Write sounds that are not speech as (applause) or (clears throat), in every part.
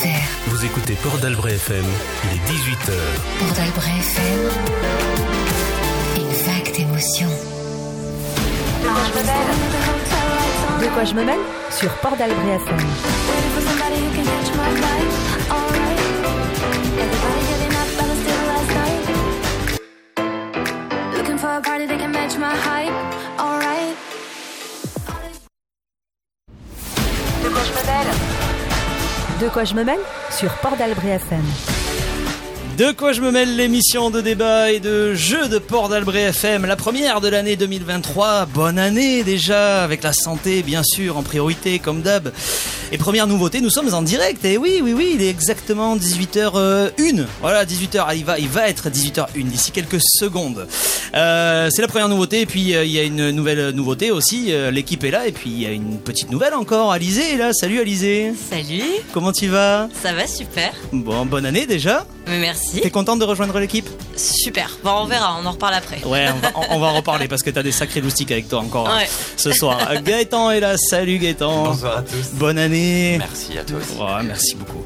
Auxerre. Vous écoutez Port d'Albret FM, il est 18h. Port d'Albret FM. Une vague d'émotion. De quoi je me mêle Sur Port d'Albret FM. Looking for a party that can match my hype. De quoi je me mêle Sur Port d'Albret FM. De quoi je me mêle l'émission de débat et de jeux de Port d'Albret FM, la première de l'année 2023. Bonne année déjà, avec la santé bien sûr en priorité comme d'hab. Et première nouveauté, nous sommes en direct. Et oui, oui, oui, il est exactement 18h01. Voilà, 18h, ah, il va, il va être 18h01 d'ici quelques secondes. Euh, c'est la première nouveauté. Et puis euh, il y a une nouvelle nouveauté aussi. Euh, L'équipe est là. Et puis il y a une petite nouvelle encore. Alizé est là. Salut Alizé. Salut, Comment tu vas? Ça va super. Bon, bonne année déjà. Mais merci. T'es contente de rejoindre l'équipe Super. Bon, on verra, on en reparle après. Ouais, on va, on va en (laughs) reparler parce que t'as des sacrés loustiques avec toi encore hein, Ouais. ce soir. Gaëtan est là, salut Gaëtan. Bonsoir à tous. Bonne année. Merci à toi aussi. Ouais, merci beaucoup.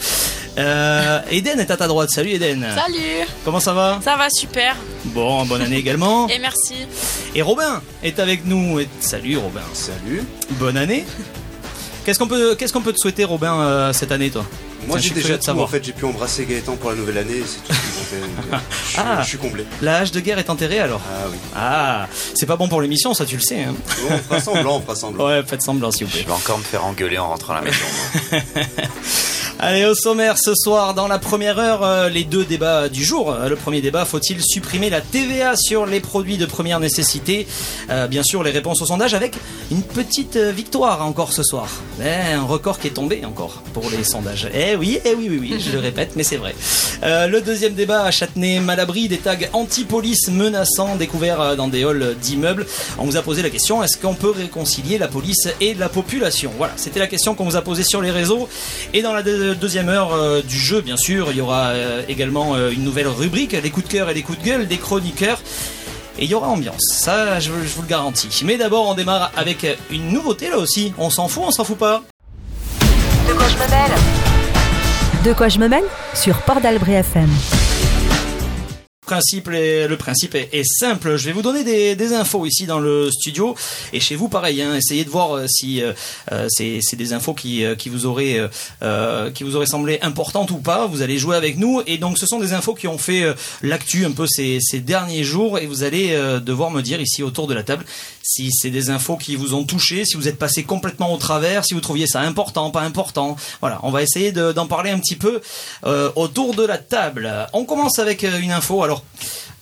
Euh, Eden est à ta droite, salut Eden. Salut Comment ça va? Ça va super Bon, bonne année également. et merci. Et Robin est avec nous. Et- Salut Robin. Salut. Bonne année. Qu'est-ce qu'on peut, qu'est-ce qu'on peut te souhaiter Robin euh, cette année toi? Moi j'ai déjà tout savoir. en fait, j'ai pu embrasser Gaëtan pour la nouvelle année, c'est tout. Donc, euh, (laughs) je, Ah. je suis comblé. La hache de guerre est enterrée alors? Ah oui. Ah, c'est pas bon pour l'émission, ça tu le sais. Hein. Bon, on fera semblant, on fera semblant. Ouais, faites semblant s'il vous plaît. Je vais encore me faire engueuler en rentrant à la maison. (laughs) Allez, au sommaire ce soir, dans la première heure, euh, les deux débats du jour. Euh, Le premier débat, faut-il supprimer la TVA sur les produits de première nécessité? Euh, Bien sûr, les réponses au sondage avec une petite victoire encore ce soir. Eh, un record qui est tombé encore pour les sondages. Oui, eh oui, oui, oui, je le répète, mais c'est vrai. Euh, le deuxième débat à Châtenay-Malabry, des tags anti-police menaçants découverts euh, dans des halls d'immeubles. On vous a posé la question, est-ce qu'on peut réconcilier la police et la population? Voilà, c'était la question qu'on vous a posée sur les réseaux. Et dans la deux- deuxième heure euh, du jeu, bien sûr, il y aura également une nouvelle rubrique, les coups de cœur et les coups de gueule des chroniqueurs. Et il y aura ambiance, ça je, vous le garantis. Mais d'abord on démarre avec une nouveauté là aussi. On s'en fout, on s'en fout pas De quoi je me Sur Port d'Albret FM. Le principe est, simple. Je vais vous donner des, infos ici dans le studio et chez vous pareil. Hein, essayez de voir euh, si euh, euh, c'est des infos qui, euh, vous auraient euh, qui vous auraient semblé importantes ou pas. Vous allez jouer avec nous et donc ce sont des infos qui ont fait l'actu un peu ces, derniers jours et vous allez devoir me dire ici autour de la table si c'est des infos qui vous ont touché, si vous êtes passé complètement au travers, si vous trouviez ça important, pas important. Voilà, on va essayer de- d'en parler un petit peu autour de la table. On commence avec une info.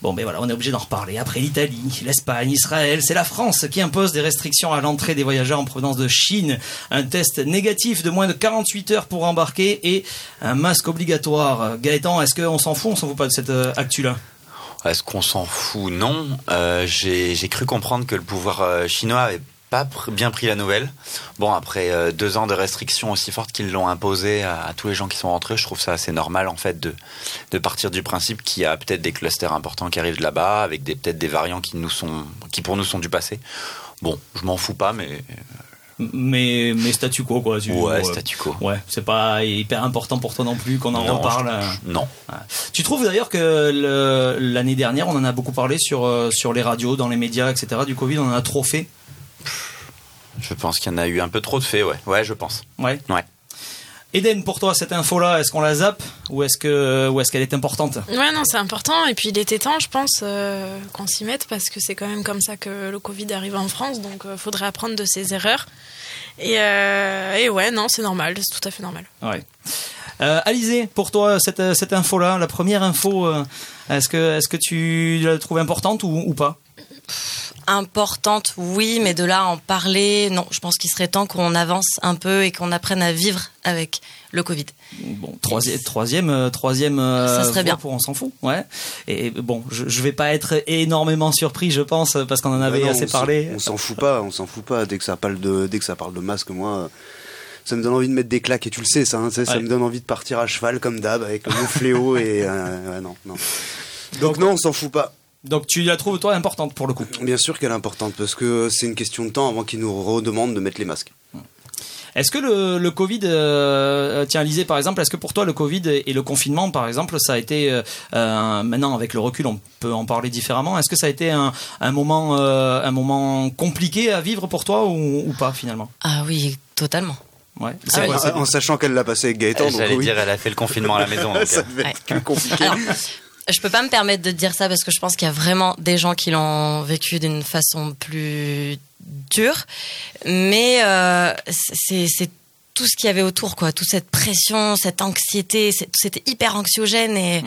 Bon, ben voilà, on est obligé d'en reparler. Après l'Italie, l'Espagne, Israël, c'est la France qui impose des restrictions à l'entrée des voyageurs en provenance de Chine. Un test négatif de moins de 48 heures pour embarquer et un masque obligatoire. Gaëtan, est-ce qu'on s'en fout ou on s'en fout pas de cette euh, actu-là? Est-ce qu'on s'en fout? Non. Euh, J'ai j'ai cru comprendre que le pouvoir euh, chinois avait pas bien pris la nouvelle. Bon, après euh, deux ans de restrictions aussi fortes qu'ils l'ont imposé à, à tous les gens qui sont rentrés, je trouve ça assez normal en fait de, de partir du principe qu'il y a peut-être des clusters importants qui arrivent de là-bas, avec des peut-être des variants qui nous sont, qui pour nous sont du passé. Bon, je m'en fous pas, mais mais, mais statu quo, quoi. tu- ouais, euh, statu quo. Ouais, c'est pas hyper important pour toi non plus qu'on en Non, reparle. je- euh. je- non. Ouais. Tu trouves d'ailleurs que le- l'année dernière, on en a beaucoup parlé sur, sur les radios, dans les médias, etc. Du Covid, on en a trop fait? Je pense qu'il y en a eu un peu trop de faits, ouais. Ouais, je pense. Ouais. Ouais. Eden, pour toi, cette info-là, est-ce qu'on la zappe ou est-ce que ou est-ce qu'elle est importante? Ouais, non, c'est important. Et puis il était temps, je pense, euh, qu'on s'y mette parce que c'est quand même comme ça que le Covid arrive en France. Donc il faudrait apprendre de ses erreurs. Et, euh, et ouais, non, c'est normal, c'est tout à fait normal. Ouais. Euh, Alizé, pour toi, cette, cette info-là, la première info, euh, est-ce que est-ce que tu la trouves importante ou, ou pas? Importante, oui, mais de là à en parler, non. Je pense qu'il serait temps qu'on avance un peu et qu'on apprenne à vivre avec le Covid. Bon, troisième, troisième, euh, troisième. euh, Ça serait voie bien. Pour on s'en fout, ouais. Et bon, je, je vais pas être énormément surpris, je pense, parce qu'on en avait non, assez on parlé. On s'en fout pas, on s'en fout pas. Dès que ça parle de, dès que ça parle de masque, moi, euh, ça me donne envie de mettre des claques et tu le sais, ça. hein, Ça me donne envie de partir à cheval comme d'hab avec mon fléau et euh, ouais, non, non. (laughs) Donc non, on s'en fout pas. Donc tu la trouves toi importante pour le coup. Bien sûr qu'elle est importante parce que c'est une question de temps avant qu'ils nous redemandent de mettre les masques. Est-ce que le, le Covid, euh, tiens, Lisée par exemple, est-ce que pour toi le Covid et le confinement, par exemple, ça a été euh, un- maintenant avec le recul, on peut en parler différemment. Est-ce que ça a été un, un moment, euh, un moment compliqué à vivre pour toi ou, ou pas finalement? Ah oui, totalement. Ouais. Ah quoi, En, en sachant qu'elle l'a passé avec Gaëtan, donc J'allais oui. dire, elle a fait le confinement à la maison. donc, (laughs) ça euh, devait être Ouais. plus compliqué. Alors, je peux pas me permettre de dire ça parce que je pense qu'il y a vraiment des gens qui l'ont vécu d'une façon plus dure. Mais euh, c'est tout ce qu'il y avait autour, quoi. Toute cette pression, cette anxiété, c'était hyper anxiogène et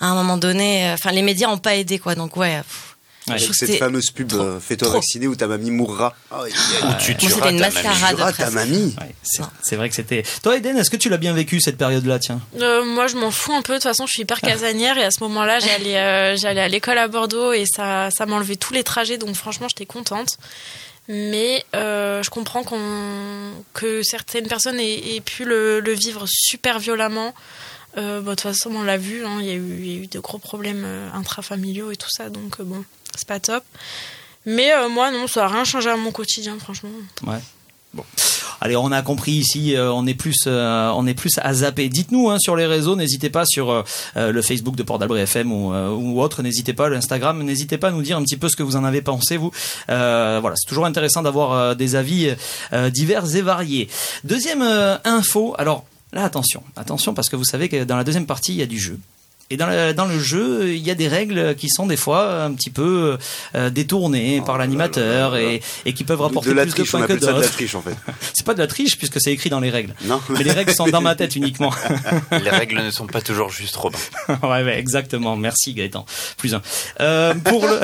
à un moment donné, euh, enfin, les médias ont pas aidé, quoi. Donc ouais. pff, Ouais. Avec cette fameuse pub trop, euh, Fais-toi trop. vacciner où ta mamie mourra. Ah, ouais, Ou tu tueras c'était ta une mamie. ta mamie. Ouais, c'est vrai que c'était. Toi, Eden, est-ce que tu l'as bien vécu cette période-là, tiens? Euh, moi, je m'en fous un peu. De toute façon, je suis hyper casanière et à ce moment-là, j'allais, euh, j'allais à l'école à Bordeaux et ça, ça m'enlevait tous les trajets. Donc, franchement, j'étais contente. Mais euh, je comprends qu'on, que certaines personnes aient, aient pu le, le vivre super violemment. Euh, bon, de toute façon, on l'a vu. hein, Il y, a eu- il y a eu de gros problèmes euh, intrafamiliaux et tout ça. Donc, euh, bon, c'est pas top. Mais euh, moi, non, ça a rien changé à mon quotidien, franchement. Ouais. Bon. Allez, on a compris ici, euh, on est plus, euh, on est plus à zapper. Dites-nous hein, sur les réseaux, n'hésitez pas sur le Facebook de Port d'Albret FM ou, autre, n'hésitez pas, l'Instagram, n'hésitez pas à nous dire un petit peu ce que vous en avez pensé vous. Voilà, c'est toujours intéressant d'avoir des avis divers et variés. Deuxième info, alors là attention, attention parce que vous savez que dans la deuxième partie il y a du jeu. Et dans, le- dans le jeu, il y a des règles qui sont des fois un petit peu euh, détournées par l'animateur et, et qui peuvent rapporter De la plus triche, de on points que de la triche en fait. (laughs) C'est pas de la triche puisque c'est écrit dans les règles. Non Mais les règles sont dans ma tête uniquement. (laughs) Les règles ne sont pas toujours justes, Robin. (laughs) ouais, ouais, exactement. Merci Gaëtan. Plus un. Euh, pour le,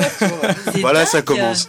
Voilà, ça commence.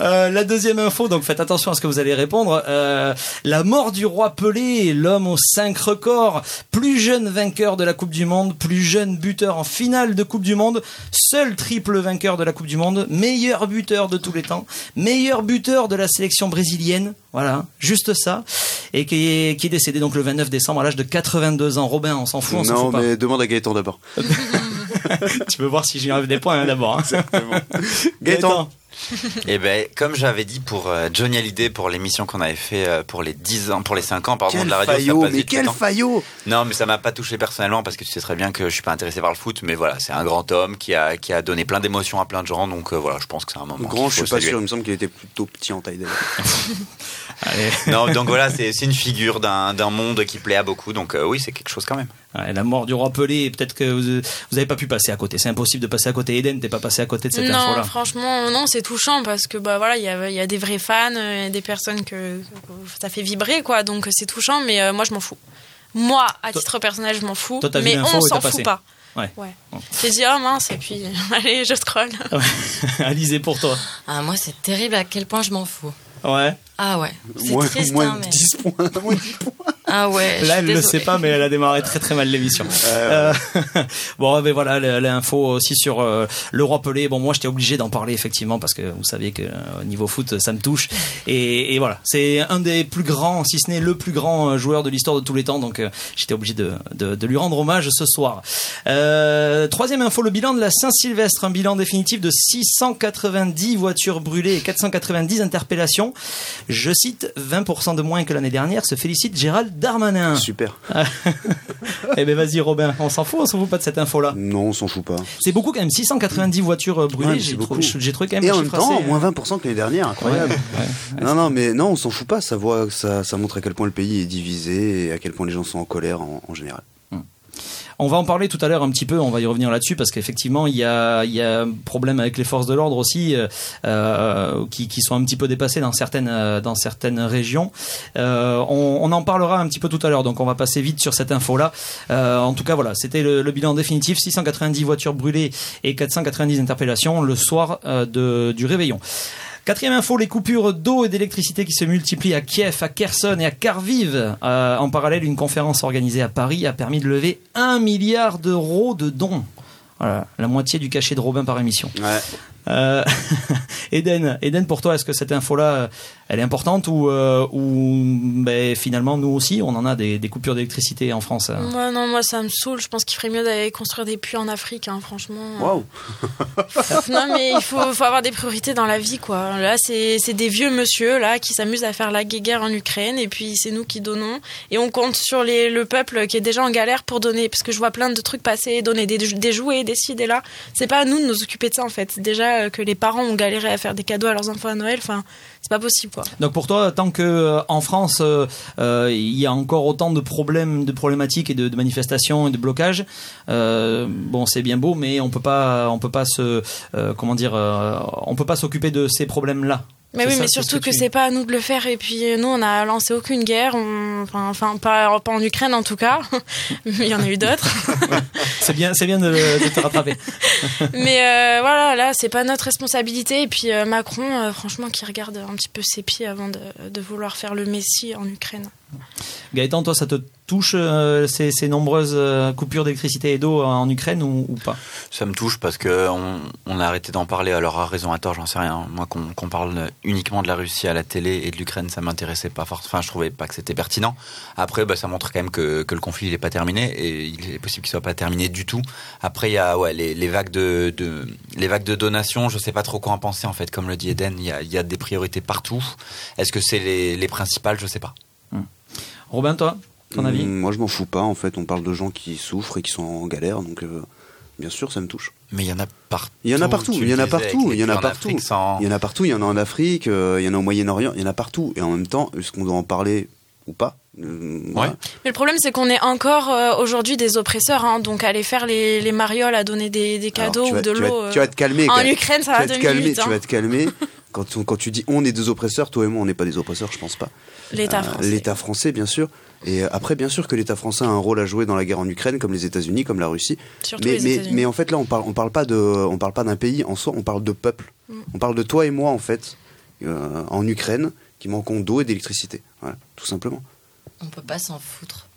euh, la deuxième info, donc faites attention à ce que vous allez répondre. Euh, la mort du roi Pelé, l'homme aux cinq records, plus jeune vainqueur de la Coupe du Monde, plus jeune buteur en finale de Coupe du Monde, seul triple vainqueur de la Coupe du Monde, meilleur buteur de tous les temps, meilleur buteur de la sélection brésilienne. Voilà, juste ça. Et qui est, qui est décédé donc le 29 décembre à l'âge de 82 ans. Robin, on s'en fout, on s'en Non, fout pas. mais demande à Gaëtan d'abord. (laughs) tu veux voir si j'y enlève des points hein, d'abord. hein. (laughs) Gaëtan. (laughs) Et ben, comme j'avais dit pour euh, Johnny Hallyday pour l'émission qu'on avait fait euh, pour les 10 ans, pour les 5 ans, pardon, Quel de la radio, ça faillot, passe mais quel faillot Non, mais ça m'a pas touché personnellement parce que tu sais très bien que je suis pas intéressé par le foot, mais voilà, c'est un grand homme qui a, qui a donné plein d'émotions à plein de gens, donc euh, voilà, je pense que c'est un moment. Grand, je suis pas saluer. sûr, il me semble qu'il était plutôt petit en taille. (laughs) Non, donc voilà, c'est c'est une figure d'un d'un monde qui plaît à beaucoup, donc euh, oui, c'est quelque chose quand même. Ouais, la mort du roi Pelé, peut-être que vous, vous avez pas pu passer à côté. C'est impossible de passer à côté. Eden, t'es pas passé à côté de cette non, info-là. franchement, non, c'est touchant parce que bah voilà, il y a, il y a des vrais fans, euh, il y a des personnes que, ça fait vibrer quoi, donc c'est touchant, mais euh, moi je m'en fous. Moi, à Toi- titre personnel, je m'en fous, Toi, mais on s'en fout pas. Ouais. J'ai dit oh mince et puis (laughs) allez, je scroll. (laughs) Alizé pour toi. Ah, moi, c'est terrible à quel point je m'en fous. Ouais. Ah ouais. Moins, triste, moins hein, mais... 10 points. (laughs) moins 10 points. Ah ouais. Là, elle le désolée. sait pas, mais elle a démarré très très mal l'émission. Euh, (laughs) bon, ben voilà, l'info aussi sur euh, le roi Pelé. Bon, moi, j'étais obligé d'en parler effectivement parce que vous saviez que euh, au niveau foot, ça me touche. Et, et voilà, c'est un des plus grands, si ce n'est le plus grand euh, joueur de l'histoire de tous les temps. Donc, euh, j'étais obligé de, de, de lui rendre hommage ce soir. Euh, troisième info, le bilan de la Saint-Sylvestre, un bilan définitif de 690 voitures brûlées et 490 interpellations. Je cite 20% de moins que l'année dernière. Se félicite Gérald Darmanin. Super. (laughs) Eh ben vas-y Robin, on s'en fout, on s'en fout pas de cette info-là. Non, on s'en fout pas. C'est beaucoup quand même, 690 voitures euh, brûlées, Ouais, j'ai c'est trouvé, beaucoup. j'ai trouvé quand même Et en même temps, assez, euh, moins 20% que l'année dernière, incroyable. ouais, ouais. Non, non, mais non, on s'en fout pas. Ça, voit, ça, ça montre à quel point le pays est divisé et à quel point les gens sont en colère en, en général. On va en parler tout à l'heure un petit peu, on va y revenir là-dessus parce qu'effectivement il y a, il y a un problème avec les forces de l'ordre aussi euh, euh, qui, qui sont un petit peu dépassées dans certaines, euh, dans certaines régions. On, en parlera un petit peu tout à l'heure, donc on va passer vite sur cette info-là. En tout cas voilà, c'était le, bilan définitif, 690 voitures brûlées et 490 interpellations le soir de, du réveillon. Quatrième info, les coupures d'eau et d'électricité qui se multiplient à Kiev, à Kherson et à Kharkiv. Euh, en parallèle, une conférence organisée à Paris a permis de lever un milliard d'euros de dons. Voilà, la moitié du cachet de Robin par émission. Euh, (laughs) Eden, Eden, pour toi, est-ce que cette info-là, euh, elle est importante ou, euh, ou ben, finalement nous aussi, on en a des, des coupures d'électricité en France hein Moi, non, moi, ça me saoule. Je pense qu'il ferait mieux d'aller construire des puits en Afrique, hein, franchement. Waouh (laughs) Non, mais il faut, faut avoir des priorités dans la vie, quoi. Là, c'est c'est des vieux monsieur, là, qui s'amusent à faire la guerre en Ukraine, et puis c'est nous qui donnons. Et on compte sur les, le peuple qui est déjà en galère pour donner, parce que je vois plein de trucs passer, donner des, des jouets, des ci, des là. C'est pas à nous de nous occuper de ça, en fait. Déjà euh, que les parents ont galéré à faire des cadeaux à leurs enfants à Noël, enfin, c'est pas possible, quoi. Donc pour toi, tant que euh, en France, euh, il y a encore autant de problèmes, de problématiques et de, de manifestations et de blocages, bon, c'est bien beau, mais on peut pas, on peut pas se, comment dire, on peut pas s'occuper de ces problèmes-là. Mais oui, ça, mais surtout que tu- c'est pas à nous de le faire. Et puis euh, nous, on a lancé aucune guerre. On- Enfin, enfin pas, pas en Ukraine en tout cas. Mais (laughs) il y en a eu d'autres. (laughs) C'est bien, c'est bien de, de te rattraper. (laughs) mais euh, voilà, là, c'est pas notre responsabilité. Et puis euh, Macron, euh, franchement, qui regarde un petit peu ses pieds avant de, de vouloir faire le Messie en Ukraine. Gaëtan, toi, ça te touche euh, ces, nombreuses euh, coupures d'électricité et d'eau en Ukraine ou, pas? Ça me touche parce que on, a arrêté d'en parler. Alors à raison à tort, j'en sais rien. Moi, qu'on qu'on parle uniquement de la Russie à la télé et de l'Ukraine, ça m'intéressait pas forcément. Enfin, je trouvais pas que c'était pertinent. Après, bah, ça montre quand même que, le conflit il est pas terminé et il est possible qu'il soit pas terminé du tout. Après, il y a les, vagues de, les vagues de donations. Je sais pas trop quoi en penser en fait. Comme le dit Eden, il y a, il y a des priorités partout. Est-ce que c'est les, les principales? Je sais pas. Robin, toi, ton avis Moi, je m'en fous pas. En fait, on parle de gens qui souffrent et qui sont en galère, donc euh, bien sûr, ça me touche. Mais il y en a partout. Il y en a partout, il y en a partout, il y en a partout. Sans- Il y en a partout, il y en a en Afrique, euh, il y en a au Moyen-Orient, il y en a partout. Et en même temps, est-ce qu'on doit en parler ou pas? Euh, voilà. Mais le problème, c'est qu'on est encore euh, aujourd'hui des oppresseurs. Hein, donc aller faire les, les marioles, à donner des, des Alors, cadeaux vas- ou de l'eau. Tu vas te calmer. En quand même. Ukraine, ça tu va vas te calmer. Tu vas hein. te calmer. Quand, on- quand tu dis on est des oppresseurs, toi et moi, on n'est pas des oppresseurs, je pense pas. L'État Euh, français. L'État français, bien sûr. Et euh, après, bien sûr que l'État français a un rôle à jouer dans la guerre en Ukraine, comme les États-Unis, comme la Russie. Surtout Mais, les mais, États-Unis. mais en fait, là, on parle, on parle pas de, on parle pas d'un pays en soi, on parle de peuple. Mm. On parle de toi et moi, en fait, euh, en Ukraine, qui manquons d'eau et d'électricité. Voilà, tout simplement. On peut pas s'en foutre.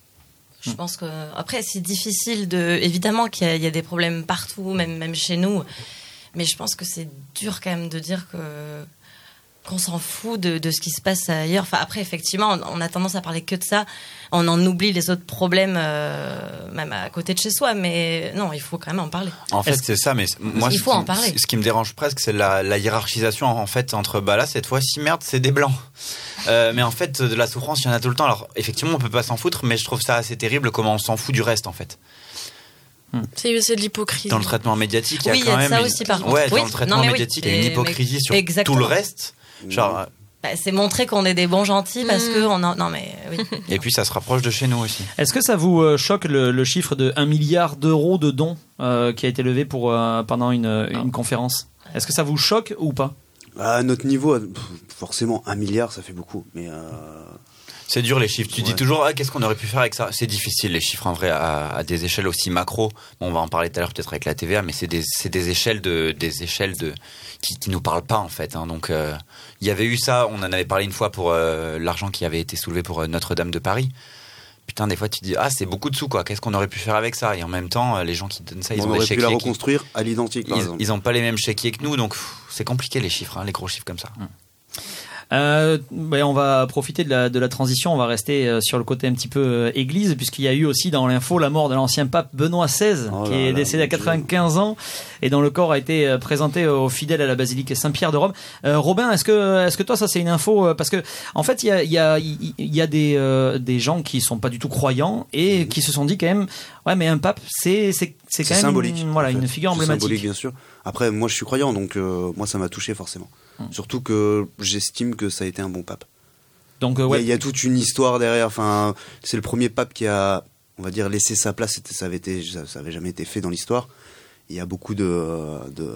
Je pense que après c'est difficile de évidemment qu'il y, y a des problèmes partout, même même chez nous, mais je pense que c'est dur quand même de dire que qu'on s'en fout de, de ce qui se passe ailleurs. Enfin après effectivement on, on a tendance à parler que de ça, on en oublie les autres problèmes euh, même à côté de chez soi, mais non il faut quand même en parler. En fait, c'est ça, mais moi, Il ce faut qui- en parler. Ce qui me dérange presque, c'est la, la hiérarchisation en fait entre bah là cette fois-ci merde, c'est des blancs. Euh, mais en fait, de la souffrance, il y en a tout le temps. Alors effectivement, on peut pas s'en foutre, mais je trouve ça assez terrible comment on s'en fout du reste en fait. C'est c'est de l'hypocrisie. Dans le traitement médiatique, il y a Oui, il y quand a même ça une- aussi, par contre. Ouais, dans le traitement non, mais oui. médiatique, il y a une hypocrisie sur Exactement. tout le reste. Genre, euh, Bah, c'est montrer qu'on est des bons gentils parce Mm. que on en... non mais oui. (laughs) et puis ça se rapproche de chez nous aussi. Est-ce que ça vous euh, choque le, le chiffre de 1 milliard d'euros de dons euh, qui a été levé pour, euh, pendant une, une conférence? Est-ce que ça vous choque ou pas? À notre niveau, euh, pff, forcément, un milliard, ça fait beaucoup. Mais euh, C'est dur les chiffres. Tu dis toujours ah, qu'est-ce qu'on aurait pu faire avec ça? C'est difficile les chiffres en vrai à, à des échelles aussi macro. Bon, on va en parler tout à l'heure peut-être avec la TVA, mais c'est des, c'est des échelles de des échelles de qui, qui nous parlent pas en fait. hein. Donc euh, il y avait eu ça. On en avait parlé une fois pour euh, l'argent qui avait été soulevé pour euh, Notre-Dame de Paris. Putain, des fois tu dis ah c'est beaucoup de sous quoi. Qu'est-ce qu'on aurait pu faire avec ça? Et en même temps, les gens qui donnent ça, ils on ont des aurait pu la qui- reconstruire à l'identique, par ils, exemple. ils ont pas les mêmes chéquiers que nous, donc pff, c'est compliqué les chiffres, hein, les gros chiffres comme ça. Euh, ben, on va profiter de la, de la transition, on va rester euh, sur le côté un petit peu euh, église, puisqu'il y a eu aussi dans l'info la mort de l'ancien pape Benoît XVI, Oh qui est décédé à mon Dieu. 95 ans, et dont le corps a été euh, présenté aux fidèles à la basilique Saint-Pierre de Rome. Euh, Robin, est-ce que, est-ce que toi ça c'est une info Parce que en fait, il y a, il y a, y a des, euh, des gens qui sont pas du tout croyants et qui se sont dit quand même, ouais, mais un pape, c'est, c'est, c'est quand même symbolique. une, voilà, en fait. une figure emblématique. symbolique, bien sûr. Après, moi, je suis croyant, donc euh, moi, ça m'a touché forcément. Surtout que j'estime que ça a été un bon pape. Donc euh, Il y a- ouais, il y, a toute une histoire derrière. Enfin, c'est le premier pape qui a, on va dire, laissé sa place. Ça avait été, ça, ça avait jamais été fait dans l'histoire. Il y a beaucoup de, de,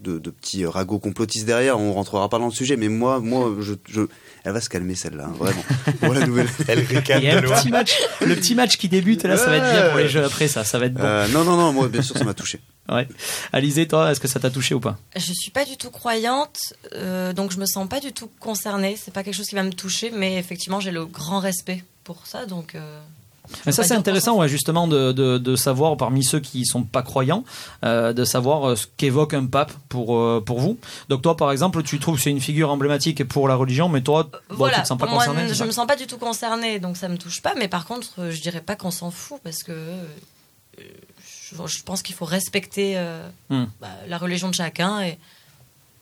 de, de petits ragots complotistes derrière. On rentrera pas dans le sujet, mais moi, moi, je, je, elle va se calmer celle-là, hein, vraiment. (laughs) Pour la nouvelle. Elle il y a un petit match, le petit match qui débute là, ça va être bien pour les jeux après ça, ça va être bon. Euh, non, non, non. Moi, bien sûr, ça m'a touché. Ouais. Alizé, toi, est-ce que ça t'a touché ou pas? Je suis pas du tout croyante, euh, donc je me sens pas du tout concernée. C'est pas quelque chose qui va me toucher, mais effectivement, j'ai le grand respect pour ça, donc euh, Mais ça c'est intéressant, ouais, justement, de, de, de savoir parmi ceux qui sont pas croyants, euh, de savoir euh, ce qu'évoque un pape pour euh, pour vous. Donc toi, par exemple, tu trouves que c'est une figure emblématique pour la religion, mais toi, bon, voilà, tu te sens pas moi, concerné. je me sens pas du tout concernée, donc ça me touche pas. Mais par contre, euh, je dirais pas qu'on s'en fout parce que euh, je, je pense qu'il faut respecter euh, Hmm. bah, la religion de chacun. Et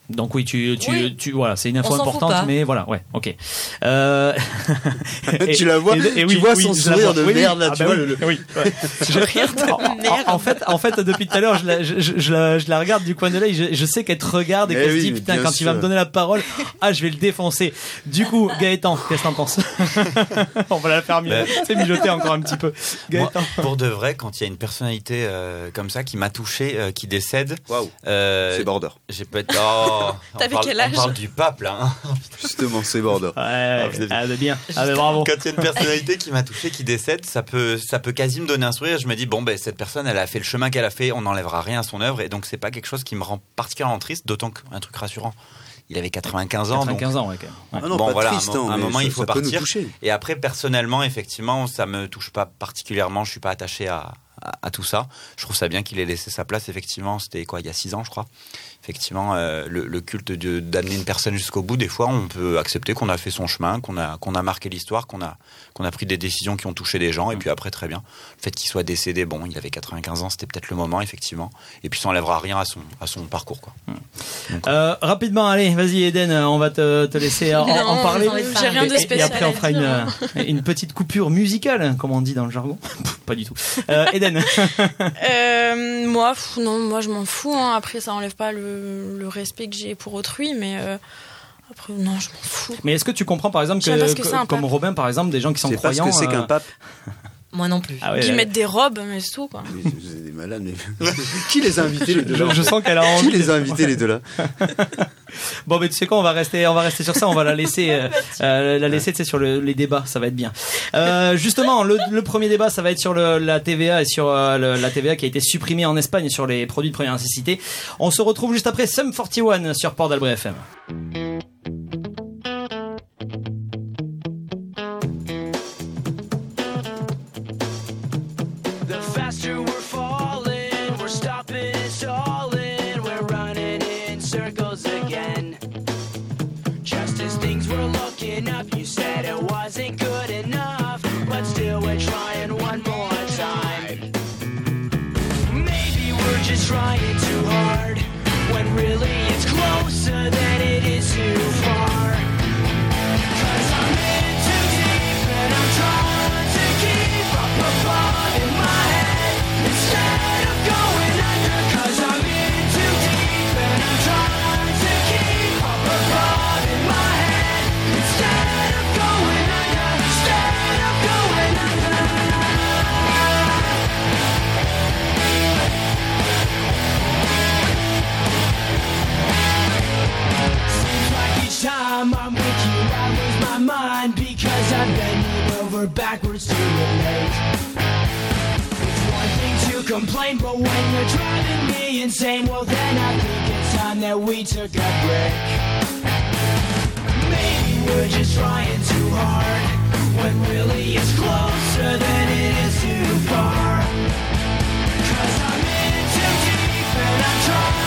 Donc oui, tu, tu, Oui. tu voilà, c'est une info importante, mais voilà, ouais, ok. Euh... (laughs) Tu la vois Tu vois son je la sourire vois. de merde, là, Ah tu bah vois, oui, le- oui, ouais. (laughs) Je- (laughs) en, en- en fait, en fait, depuis tout à l'heure, je la, je, je- je la, je la regarde du coin de l'œil. Je, je sais qu'elle te regarde et qu'elle se oui, dit putain, quand il va sûr. me donner la parole, ah, je vais le défoncer. Du coup, Gaëtan, qu'est-ce que t'en penses On va la faire mieux. C'est mijoter encore un petit peu. Moi, Gaëtan. pour de vrai, quand il y a une personnalité euh, comme ça qui m'a touché, euh, qui décède, Waouh, euh, c'est border. j'ai peut-être. Oh, (laughs) on T'avais parle- quel âge On parle du pape là. hein. (laughs) Justement, c'est border. Ouais, ah, bah bien. Ah, bah, (laughs) bravo. Quand il y a une personnalité qui m'a touché, qui décède, ça peut, ça peut quasi me donner un sourire. Je me dis bon ben cette personne, elle a fait le chemin qu'elle a fait, on n'enlèvera rien à son œuvre, et donc c'est pas quelque chose qui me rend particulièrement triste, d'autant qu'un truc rassurant. Il avait 95 ans, donc 95 ans, ouais, quand même. Ouais. Ah non, Bon, pas voilà, triste, un mo- hein, un moment, ça- il faut ça peut nous partir. Et après, personnellement, effectivement, ça me touche pas particulièrement. Je suis pas attaché à, à, à tout ça. Je trouve ça bien qu'il ait laissé sa place. Effectivement, c'était quoi, il y a six ans, je crois. Effectivement, euh, le, le culte d'amener une personne jusqu'au bout, des fois, on peut accepter qu'on a fait son chemin, qu'on a, qu'on a marqué l'histoire, qu'on a, qu'on a pris des décisions qui ont touché des gens. Et puis après, très bien. Le fait qu'il soit décédé, bon, il avait 95 ans, c'était peut-être le moment, effectivement. Et puis ça enlèvera rien à son, à son parcours, quoi. Euh, rapidement, allez, vas-y Eden, on va te, te laisser en, (laughs) parler. j'ai de rien de Et- et, spécial après, on fera une, euh, une petite coupure musicale, comme on dit dans le jargon. (laughs) Pas du tout. Euh, Eden, (laughs) Euh, moi, pff, non, moi je m'en fous. hein. Après, ça enlève pas le, le respect que j'ai pour autrui, mais euh, après, non, je m'en fous. mais est-ce que tu comprends par exemple Je sais que, ce que comme pape. Robin par exemple, des gens qui sont C'est pas ce croyants. que c'est qu'un euh, pape. (laughs) moi non plus. ah ouais, Qui ouais. mettent des robes, mais c'est tout, quoi. Mais C'est des malades, mais. (laughs) Qui les a invités, les deux je, là je sens qu'elle a Qui envie. les a invités, les deux là (laughs) Bon, mais tu sais quoi, on va rester, on va rester sur ça, on va la laisser, (laughs) euh, euh, la laisser, tu sais, sur le- les débats, ça va être bien. Euh, justement, le, le premier débat, ça va être sur le- la TVA et sur euh, le- la TVA qui a été supprimée en Espagne sur les produits de première nécessité. On se retrouve juste après Sum 41 sur Port d'Albret FM. To relate. It's one thing to complain, but when you're driving me insane, well then I think it's time that we took a break. Maybe we're just trying too hard when really it's closer than it is too far. Cause I'm in too deep and I'm trying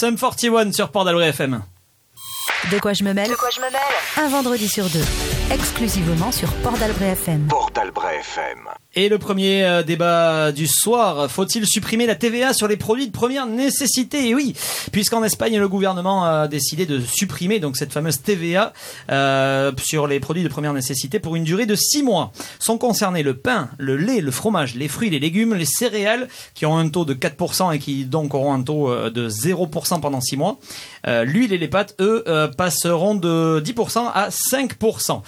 Sum 41 sur Port FM. De quoi je me mêle De quoi je me mêle Un vendredi sur deux, exclusivement sur Port d'Albret FM. Port d'Albret FM. Et le premier euh, débat du soir, faut-il supprimer la TVA sur les produits de première nécessité? Et oui, puisqu'en Espagne, le gouvernement a décidé de supprimer donc cette fameuse TVA euh, sur les produits de première nécessité pour une durée de 6 mois. Sont concernés le pain, le lait, le fromage, les fruits, les légumes, les céréales, qui ont un taux de 4% et qui donc auront un taux euh, de 0% pendant 6 mois. Euh, L'huile et les pâtes, eux, euh, passeront de 10% à 5%.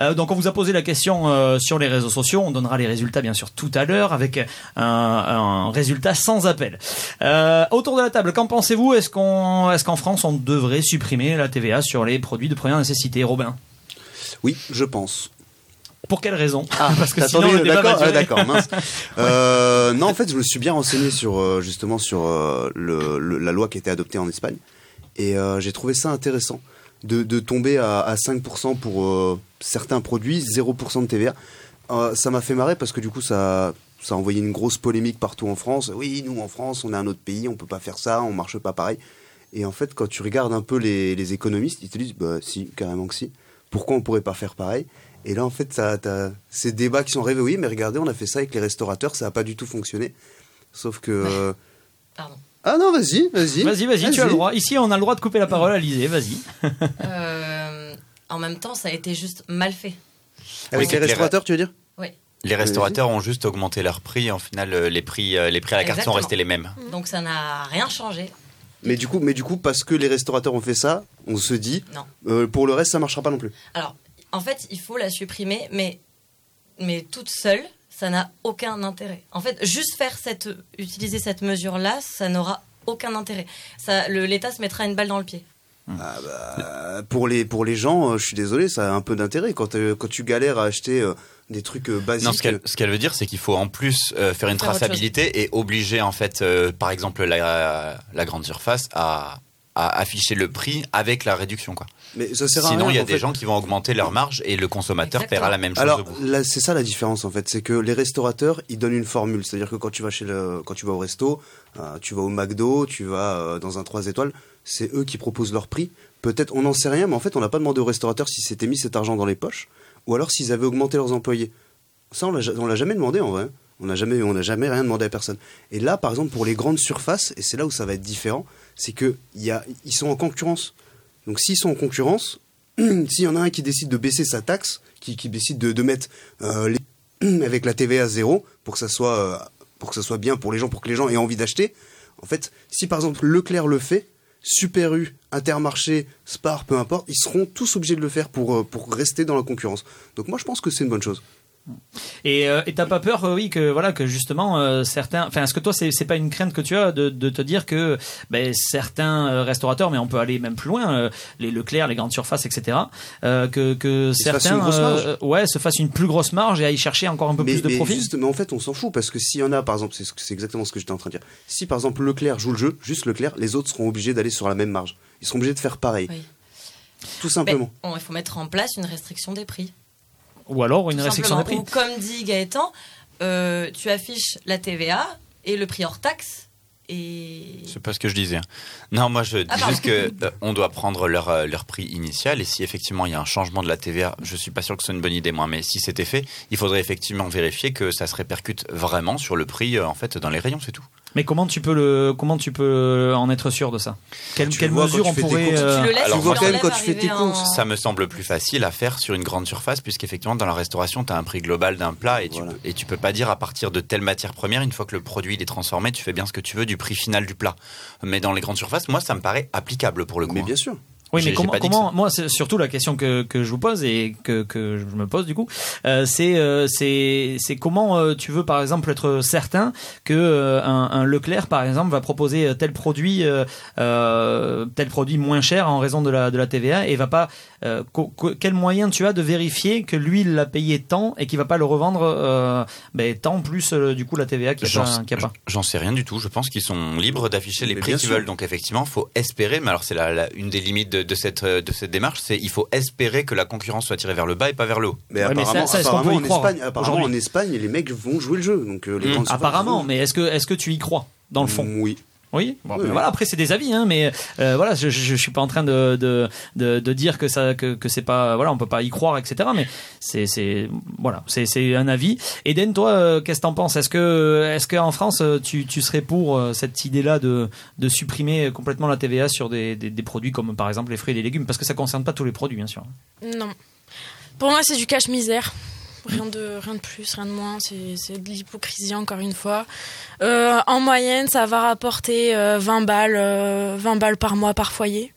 Euh, donc on vous a posé la question euh, sur les réseaux sociaux, on donnera les résultats bien sûr tout à l'heure avec un, un résultat sans appel. Euh, autour de la table, qu'en pensez-vous? Est-ce qu'on, est-ce qu'en France on devrait supprimer la TVA sur les produits de première nécessité, Robin? Oui, je pense. Pour quelle raison? Ah, (laughs) Parce que sinon le débat d'accord, ah, mince. (laughs) Non, en fait, je me suis bien renseigné sur justement sur le, le- la loi qui a été adoptée en Espagne et j'ai trouvé ça intéressant de, de tomber à, à 5% pour euh, certains produits, 0% de TVA. Euh, ça m'a fait marrer parce que du coup, ça ça a envoyé une grosse polémique partout en France. Oui, nous en France, on est un autre pays, on peut pas faire ça, on marche pas pareil. Et en fait, quand tu regardes un peu les, les économistes, ils te disent, bah si, carrément que si. Pourquoi on pourrait pas faire pareil? Et là, en fait, ça, t'as ces débats qui sont arrivés. Oui, mais regardez, on a fait ça avec les restaurateurs, ça a pas du tout fonctionné. Sauf que. euh, Pardon. Ah non, vas-y, vas-y. Vas-y, vas-y, tu as le droit. Ici, on a le droit de couper la parole à Lisée, vas-y. (laughs) Euh, en même temps, ça a été juste mal fait. Avec Oui, les restaurateurs, tu veux dire? Oui. Les restaurateurs ont juste augmenté leur prix. En final, euh, les prix, euh, les prix à la carte sont restés les mêmes. Donc ça n'a rien changé. mais du, coup, mais du coup, parce que les restaurateurs ont fait ça, on se dit, Non. euh, pour le reste, ça marchera pas non plus. Alors, en fait, il faut la supprimer, mais, mais toute seule, ça n'a aucun intérêt. En fait, juste faire cette, utiliser cette mesure-là, ça n'aura aucun intérêt. Ça, le- l'État se mettra une balle dans le pied. Ah bah, pour les pour les gens, euh, je suis désolé, ça a un peu d'intérêt quand euh, quand tu galères à acheter euh, des trucs euh, basiques. Non, ce qu'elle ce qu'elle veut dire, c'est qu'il faut en plus euh, faire une traçabilité et obliger en fait, euh, par exemple, la, la grande surface à, à afficher le prix avec la réduction, quoi. Mais ça sert à Sinon, il y a des fait. gens qui vont augmenter leur marge et le consommateur Exactement. paiera la même chose Alors au c'est ça la différence en fait, c'est que les restaurateurs, ils donnent une formule, c'est-à-dire que quand tu vas chez le, quand tu vas au resto, euh, tu vas au McDo, tu vas euh, dans un 3 étoiles, c'est eux qui proposent leur prix. Peut-être, on n'en sait rien, mais en fait, on n'a pas demandé aux restaurateurs s'ils s'étaient mis cet argent dans les poches, ou alors s'ils avaient augmenté leurs employés. Ça, on on l'a jamais demandé en vrai. On n'a jamais, on n'a jamais rien demandé à personne. Et là, par exemple, pour les grandes surfaces, et c'est là où ça va être différent, c'est que il y a, ils sont en concurrence. Donc, s'ils sont en concurrence, (clears throat) s'il y en a un qui décide de baisser sa taxe, qui, décide de, mettre euh, (clears throat) avec la TVA zéro pour que ça soit euh, pour que ça soit bien pour les gens, pour que les gens aient envie d'acheter. En fait, si par exemple Leclerc le fait, Super U, Intermarché, Spar, peu importe, ils seront tous obligés de le faire pour euh, pour rester dans la concurrence. Donc moi je pense que c'est une bonne chose. Et euh, et t'as pas peur, euh, oui, que voilà, que justement euh, certains. Enfin, est-ce que toi, c'est c'est pas une crainte que tu as de, de te dire que ben, certains restaurateurs, mais on peut aller même plus loin, euh, les Leclerc, les grandes surfaces, etc. euh, que se certains, euh, ouais, se fassent une plus grosse marge et aillent chercher encore un peu mais, plus de mais profit. juste- mais en fait, on s'en fout parce que s'il y en a, par exemple, c'est exactement ce que j'étais en train de dire. Si par exemple Leclerc joue le jeu, juste Leclerc, les autres seront obligés d'aller sur la même marge. Ils seront obligés de faire pareil, Oui. tout simplement. bon, il faut mettre en place une restriction des prix. Ou alors une tout restriction des prix. Ou comme dit Gaëtan, euh, tu affiches la TVA et le prix hors taxe. Et C'est pas ce que je disais. hein. Non, moi je dis Ah, juste que euh, on doit prendre leur, euh, leur prix initial et si effectivement il y a un changement de la TVA, je suis pas sûr que ce soit une bonne idée moi, mais si c'était fait, il faudrait effectivement vérifier que ça se répercute vraiment sur le prix euh, en fait dans les rayons, c'est tout. Mais comment tu peux le, comment tu peux en être sûr de ça? Quelle, quelle mesure on pourrait euh, tu le laisses alors, tu vois quand même quand tu fais tes arriver courses, en- Ça me semble plus facile à faire sur une grande surface puisqu'effectivement dans la restauration tu as un prix global d'un plat et tu, Voilà. et tu peux pas dire à partir de telle matière première une fois que le produit il est transformé tu fais bien ce que tu veux du prix final du plat. Mais dans les grandes surfaces moi ça me paraît applicable pour le coup. Mais hein. bien sûr. Oui, mais comment, comment moi, c'est surtout la question que, que je vous pose et que, que je me pose du coup, euh, c'est euh, c'est c'est comment euh, tu veux par exemple être certain que euh, un, un Leclerc par exemple va proposer euh, tel produit euh, euh, tel produit moins cher en raison de la de la TVA et va pas euh, co- quel moyen tu as de vérifier que lui il l'a payé tant et qu'il va pas le revendre euh, ben, tant plus euh, du coup la TVA qu'il n'y a, J'en pas- qu'il y a pas? j'en sais rien du tout. Je pense qu'ils sont libres d'afficher les Mais prix qu'ils veulent. Donc effectivement, faut espérer. Mais alors c'est la, la- une des limites de, de cette euh, de cette démarche, c'est il faut espérer que la concurrence soit tirée vers le bas et pas vers le haut. Mais Ouais, mais apparemment, ça- ça, apparemment en croire Espagne, apparemment aujourd'hui en Espagne, les mecs vont jouer le jeu. Donc euh, les Mmh. Apparemment, mais est-ce que est-ce que tu y crois dans le fond? Oui. Oui, bon, Oui, ben oui. voilà. Après, c'est des avis, hein, mais euh, voilà, je, je, je suis pas en train de de, de, de dire que ça que, que c'est pas voilà, on peut pas y croire, etc. Mais c'est c'est voilà, c'est c'est un avis. Eden, toi, euh, qu'est-ce que t'en penses? Est-ce que est-ce qu'en France, euh, tu tu serais pour euh, cette idée-là de de supprimer complètement la TVA sur des, des des produits comme par exemple les fruits et les légumes, parce que ça concerne pas tous les produits, bien sûr. Non. Pour moi, c'est du cache-misère. Rien de, rien de plus, rien de moins. C'est de l'hypocrisie, encore une fois. Euh, en moyenne, ça va rapporter euh, 20 balles, euh, 20 balles par mois par foyer.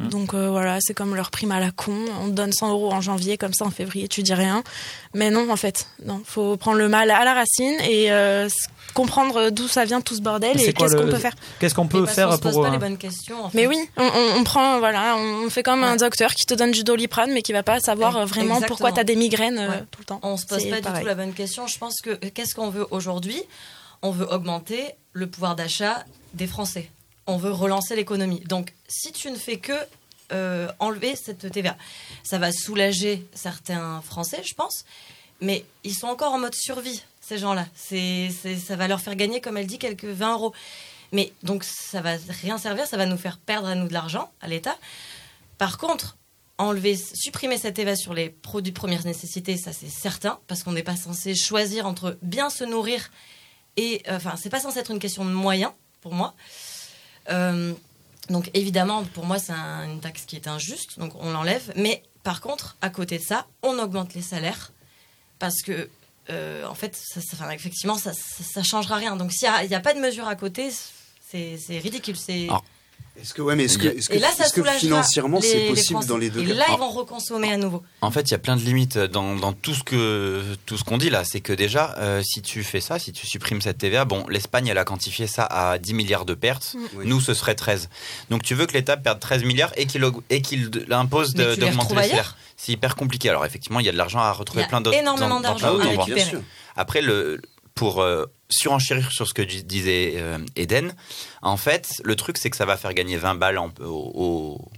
Mmh. Donc euh, voilà, c'est comme leur prime à la con. On te donne 100 euros en janvier, comme ça en février, tu dis rien. Mais non, en fait, non. Faut prendre le mal à la racine et euh, comprendre d'où ça vient tout ce bordel et qu'est-ce qu'on peut faire. Qu'est-ce qu'on peut faire qu'on se pose pour pas euh, les bonnes questions. en fait. Mais oui, on, on- on prend, voilà, on fait comme un docteur qui te donne du doliprane, mais qui va pas savoir vraiment Exactement. pourquoi t'as des migraines euh, tout le temps. On se pose pas du pareil. tout la bonne question. Je pense que qu'est-ce qu'on veut aujourd'hui? On veut augmenter le pouvoir d'achat des Français. On veut relancer l'économie. Donc, si tu ne fais que euh, enlever cette TVA, ça va soulager certains Français, je pense, mais ils sont encore en mode survie, ces gens-là. Ça va leur faire gagner, comme elle dit, quelques 20 euros. Mais donc, ça va rien servir, ça va nous faire perdre à nous de l'argent, à l'État. Par contre, enlever, supprimer cette TVA sur les produits de première nécessité, ça c'est certain, parce qu'on n'est pas censé choisir entre bien se nourrir et, euh, enfin, c'est pas censé être une question de moyens pour moi. Euh, donc évidemment, pour moi, c'est un- une taxe qui est injuste, donc on l'enlève. Mais par contre, à côté de ça, on augmente les salaires parce que, euh, en fait, ça, effectivement, ça, ça changera rien. Donc s'il n'y a, pas de mesure à côté, c'est ridicule. C'est Est-ce que, ouais, mais est-ce que, est-ce que, là, ça est-ce que financièrement les- c'est possible dans les deux Et cas là, ils vont reconsommer à nouveau. En fait, il y a plein de limites dans, dans tout ce que tout ce qu'on dit là. C'est que déjà, euh, si tu fais ça, si tu supprimes cette TVA, bon, l'Espagne elle a quantifié ça à 10 milliards de pertes. Oui. Nous, ce serait 13. Donc, tu veux que l'État perde 13 milliards et qu'il et qu'il impose d'augmenter les salaires. C'est hyper compliqué. Alors, effectivement, il y a de l'argent à retrouver Il y a plein d'autres. énormément d'argent à récupérer. sûr. Après, le, pour euh, surenchérir sur ce que dis- disait euh, Eden, en fait, le truc, c'est que ça va faire gagner 20 balles en- au- au-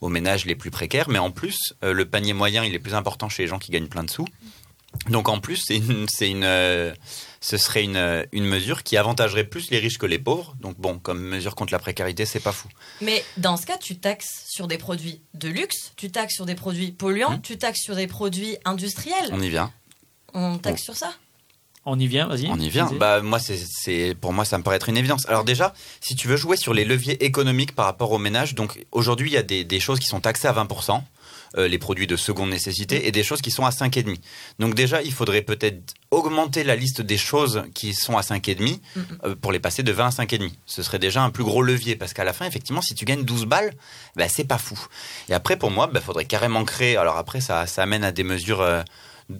aux ménages les plus précaires, mais en plus, euh, le panier moyen, il est plus important chez les gens qui gagnent plein de sous. Donc en plus, c'est une, euh, ce serait une, une mesure qui avantagerait plus les riches que les pauvres. Donc bon, comme mesure contre la précarité, c'est pas fou. Mais dans ce cas, tu taxes sur des produits de luxe, tu taxes sur des produits polluants, Hum. tu taxes sur des produits industriels. On y vient. On taxe sur ça. On y vient, vas-y. On y vient. Bah moi c'est pour moi ça me paraît être une évidence. Alors déjà, si tu veux jouer sur les leviers économiques par rapport aux ménages, donc aujourd'hui il y a des, des choses qui sont taxées à 20%, euh, les produits de seconde nécessité, et des choses qui sont à 5,5. Donc déjà il faudrait peut-être augmenter la liste des choses qui sont à 5,5 euh, pour les passer de 20 à 5,5. Ce serait déjà un plus gros levier parce qu'à la fin effectivement si tu gagnes 12 balles, bah, c'est pas fou. Et après pour moi, il faudrait carrément créer. Alors après ça ça amène à des mesures. euh,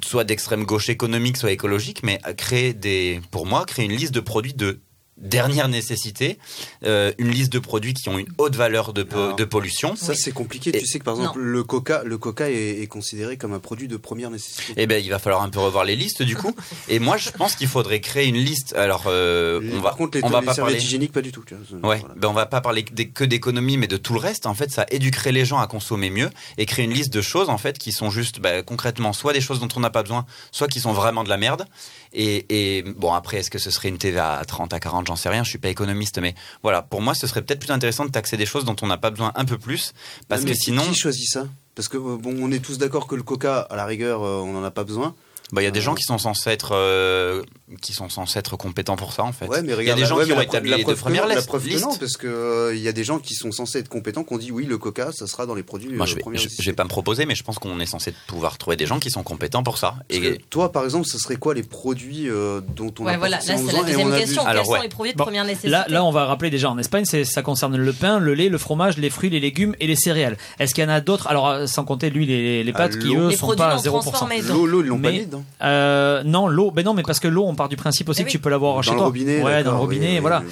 soit d'extrême gauche économique, soit écologique, mais créer des, pour moi, créer une liste de produits de dernière nécessité, euh, une liste de produits qui ont une haute valeur de, po- Alors, de pollution. Ça, c'est compliqué. Et- tu sais que par exemple, le coca, le coca est, est considéré comme un produit de première nécessité. Eh ben, il va falloir un peu revoir les listes du coup. (laughs) Et moi, je pense qu'il faudrait créer une liste. Alors, euh, on va, par contre, les, on va les pas serviettes parler. hygiéniques, pas du tout. tu vois. Ouais, Voilà. ben on va pas parler que des- que d'économie, mais de tout le reste. En fait, ça éduquerait les gens à consommer mieux et créer une liste de choses en fait qui sont juste bah, concrètement soit des choses dont on n'a pas besoin, soit qui sont vraiment de la merde. Et, et bon, après, est-ce que ce serait une TVA à 30, à 40, j'en sais rien. Je suis pas économiste, mais voilà. Pour moi, ce serait peut-être plus intéressant de taxer des choses dont on n'a pas besoin un peu plus, parce mais que sinon, Qui choisit ça? Parce que bon, on est tous d'accord que le coca, à la rigueur, euh, on n'en a pas besoin. Bah, il y a des gens qui sont censés être, euh, qui sont censés être compétents pour ça en fait. Ouais, mais il y a des gens ouais, qui ont établi non, la liste. preuve que non, parce que euh, il y a des gens qui sont censés être compétents, qui ont dit oui, le coca, ça sera dans les produits. Moi, euh, je vais, je, je vais pas me proposer, mais je pense qu'on est censé pouvoir trouver des gens qui sont compétents pour ça. Parce Et que toi, par exemple, ce serait quoi les produits euh, dont on Ouais, a voilà, là c'est la deuxième question. Alors, Quels ouais. sont les produits de Bon, première nécessité Là, là, on va rappeler déjà en Espagne, c'est- ça concerne le pain, le lait, le fromage, les fruits, les légumes et les céréales. Est-ce qu'il y en a d'autres? Alors, sans compter lui, les, les Ah, pâtes qui eux Les sont produits pas à non 0%. transformés. L'eau, l'eau, ils l'ont pas dedans. Euh, non, l'eau, ben non, mais parce que l'eau, on part du principe aussi Eh que oui. tu peux l'avoir Dans chez le toi. robinet, ouais, dans le robinet, oui, oui, voilà.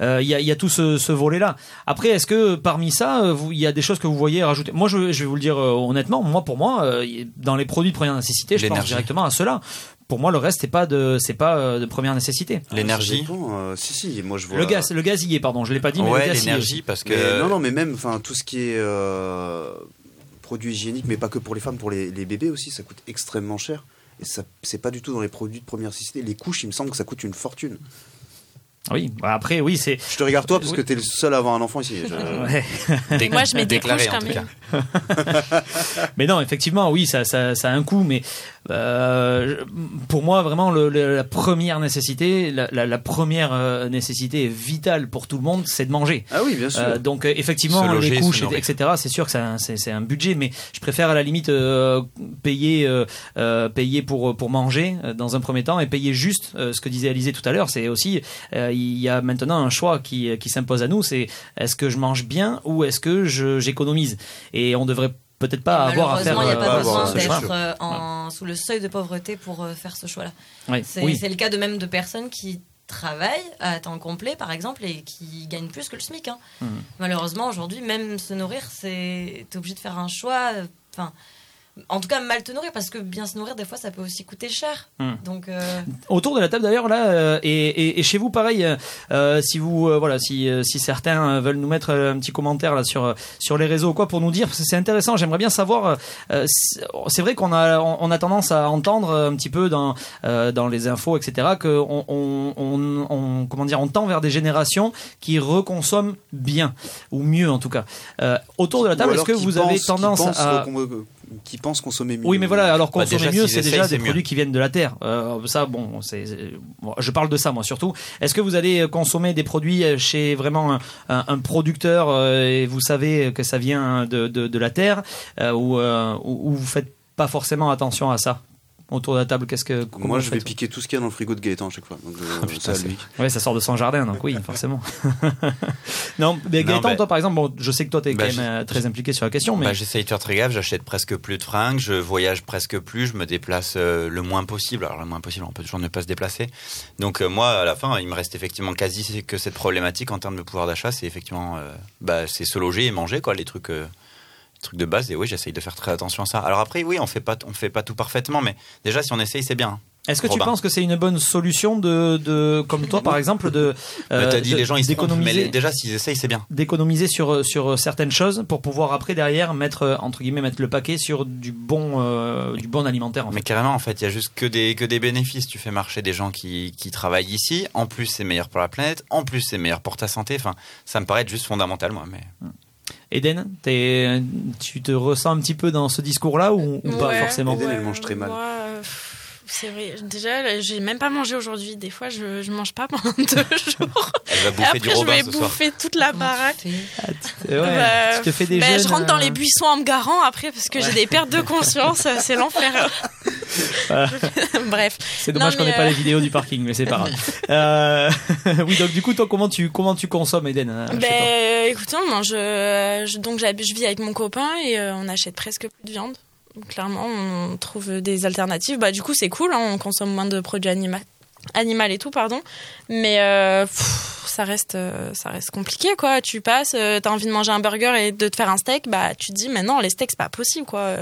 Euh, Il y, a, il y a tout ce, ce volet-là. Après, est-ce que parmi ça, euh, il y a des choses que vous voyez rajouter? Moi, je, je vais vous le dire euh, honnêtement. Moi, pour moi, euh, dans les produits de première nécessité, je pense directement à cela. Pour moi, le reste, c'est pas de, c'est pas de première nécessité. Ça l'énergie. dépend, euh, si, si, moi je vois. Le gaz, le gaz y est, pardon. Je l'ai pas dit, mais Ouais, le gaz y est l'énergie, parce que. Mais non, non, mais même, enfin, tout ce qui est euh, produits hygiéniques, mais pas que pour les femmes, pour les, les bébés aussi, ça coûte extrêmement cher. Et ça, c'est pas du tout dans les produits de première nécessité. Les couches, il me semble que ça coûte une fortune. Oui, bah après, oui, c'est. Je te regarde toi parce que t'es le seul à avoir un enfant ici. Je- Ouais. Moi, je mets des Déclaré, couches en tout cas. (laughs) Mais non, effectivement, oui, ça, ça, ça a un coût, mais euh, pour moi, vraiment, le, le- la première nécessité, la, la, la première euh, nécessité vitale pour tout le monde, c'est de manger. Ah oui, bien sûr. Euh, donc euh, effectivement, loger, les couches, etc. C'est sûr que c'est un, c'est- c'est un budget, mais je préfère à la limite euh, payer euh, euh, payer pour pour manger euh, dans un premier temps et payer juste euh, ce que disait Alizé tout à l'heure. C'est aussi euh, il y a maintenant un choix qui qui s'impose à nous. C'est est-ce que je mange bien ou est-ce que je j'économise? Et on devrait peut-être pas avoir à faire Malheureusement, il n'y a euh, pas pas besoin d'être euh, en- sous le seuil de pauvreté pour euh, faire ce choix-là. C'est Oui. c'est le cas de même de personnes qui travaillent à temps complet, par exemple, et qui gagnent plus que le SMIC. hein. Mhm. Malheureusement, aujourd'hui, même se nourrir, c'est obligé de faire un choix. euh, en tout cas, mal te nourrir, parce que bien se nourrir, des fois, ça peut aussi coûter cher. Mhm. Donc, euh, Autour de la table d'ailleurs là euh, et, et, et chez vous pareil euh, si vous euh, voilà si, si certains veulent nous mettre un petit commentaire là sur sur les réseaux quoi pour nous dire parce que c'est intéressant j'aimerais bien savoir c'est vrai qu'on a on, on a tendance à entendre un petit peu dans euh, dans les infos etc que on, on, on, on- comment dire on tend vers des générations qui reconsomment bien ou mieux en tout cas Euh, autour de la table est-ce que vous avez tendance à qui pensent consommer mieux. oui, mais voilà, alors Bah, consommer déjà, mieux, c'est déjà des mieux. produits qui viennent de la terre. Euh, ça, bon, c'est, bon, je parle de ça moi surtout. Est-ce que vous allez consommer des produits chez vraiment un, un- un producteur euh, et vous savez que ça vient de, de, de la terre euh, ou, euh, ou ou vous faites pas forcément attention à ça? Autour de la table Qu'est-ce que Moi, je vais piquer tout ce qu'il y a dans le frigo de Gaëtan à chaque fois. Donc, Ah, putain, ça, c'est- lui. Ouais, ça sort de son jardin, donc oui, (laughs) forcément. (laughs) non, mais Non, Gaëtan, bah- toi par exemple, bon, je sais que toi t'es Bah, quand même euh, très impliqué sur la question, mais Bah, J'essaye de faire très gaffe, j'achète presque plus de fringues, je voyage presque plus, je me déplace euh, le moins possible. Alors le moins possible, on peut toujours ne pas se déplacer. Donc euh, moi, à la fin, il me reste effectivement quasi que cette problématique en termes de pouvoir d'achat, c'est effectivement euh, bah, c'est se loger et manger, quoi, les trucs, euh, trucs de base. Et oui, j'essaye de faire très attention à ça. Alors après, oui, on fait pas, on fait pas tout parfaitement, mais déjà si on essaye, c'est bien. Est-ce que tu penses que c'est une bonne solution de, de comme toi par exemple de Bah, euh, T'as dit de- les gens ils mais d'économiser les- déjà s'ils essayent, c'est bien. d'économiser sur sur certaines choses pour pouvoir après derrière mettre euh, entre guillemets mettre le paquet sur du bon euh, du bon alimentaire en fait. Mais carrément, en fait, il y a juste que des, que des bénéfices. Tu fais marcher des gens qui, qui travaillent ici. En plus, c'est meilleur pour la planète. En plus, c'est meilleur pour ta santé. Enfin, ça me paraît être juste fondamental, moi. Mais Eden, t'es- tu te ressens un petit peu dans ce discours là ou, pas forcément Eden, elle mange très mal. Moi, euh, c'est vrai. Déjà, j'ai même pas mangé aujourd'hui. Des fois, je, je mange pas pendant (laughs) deux jours. elle va Et bouffer après, du je vais ce soir. bouffer toute la baraque. Ouais, Bah, tu te fais des bah, je rentre dans euh, les buissons en me garant après parce que j'ai des pertes de conscience. (laughs) c'est l'enfer. (laughs) Bref. C'est dommage qu'on n'ait pas euh, les vidéos du parking, mais c'est pas grave. (laughs) Euh, (laughs) oui, donc du coup, toi, comment tu comment tu consommes, Eden toi? Ben, écoute, on mange. euh, je- donc, j'hab- je vis avec mon copain et on achète presque plus de viande. Donc, clairement, on trouve des alternatives. Bah, du coup, c'est cool. hein, on consomme moins de produits animaux. Animal et tout, pardon. Mais euh, pff, ça reste, ça reste compliqué, quoi. Tu passes, euh, t'as envie de manger un burger et de te faire un steak, bah tu te dis, mais non, les steaks c'est pas possible, quoi.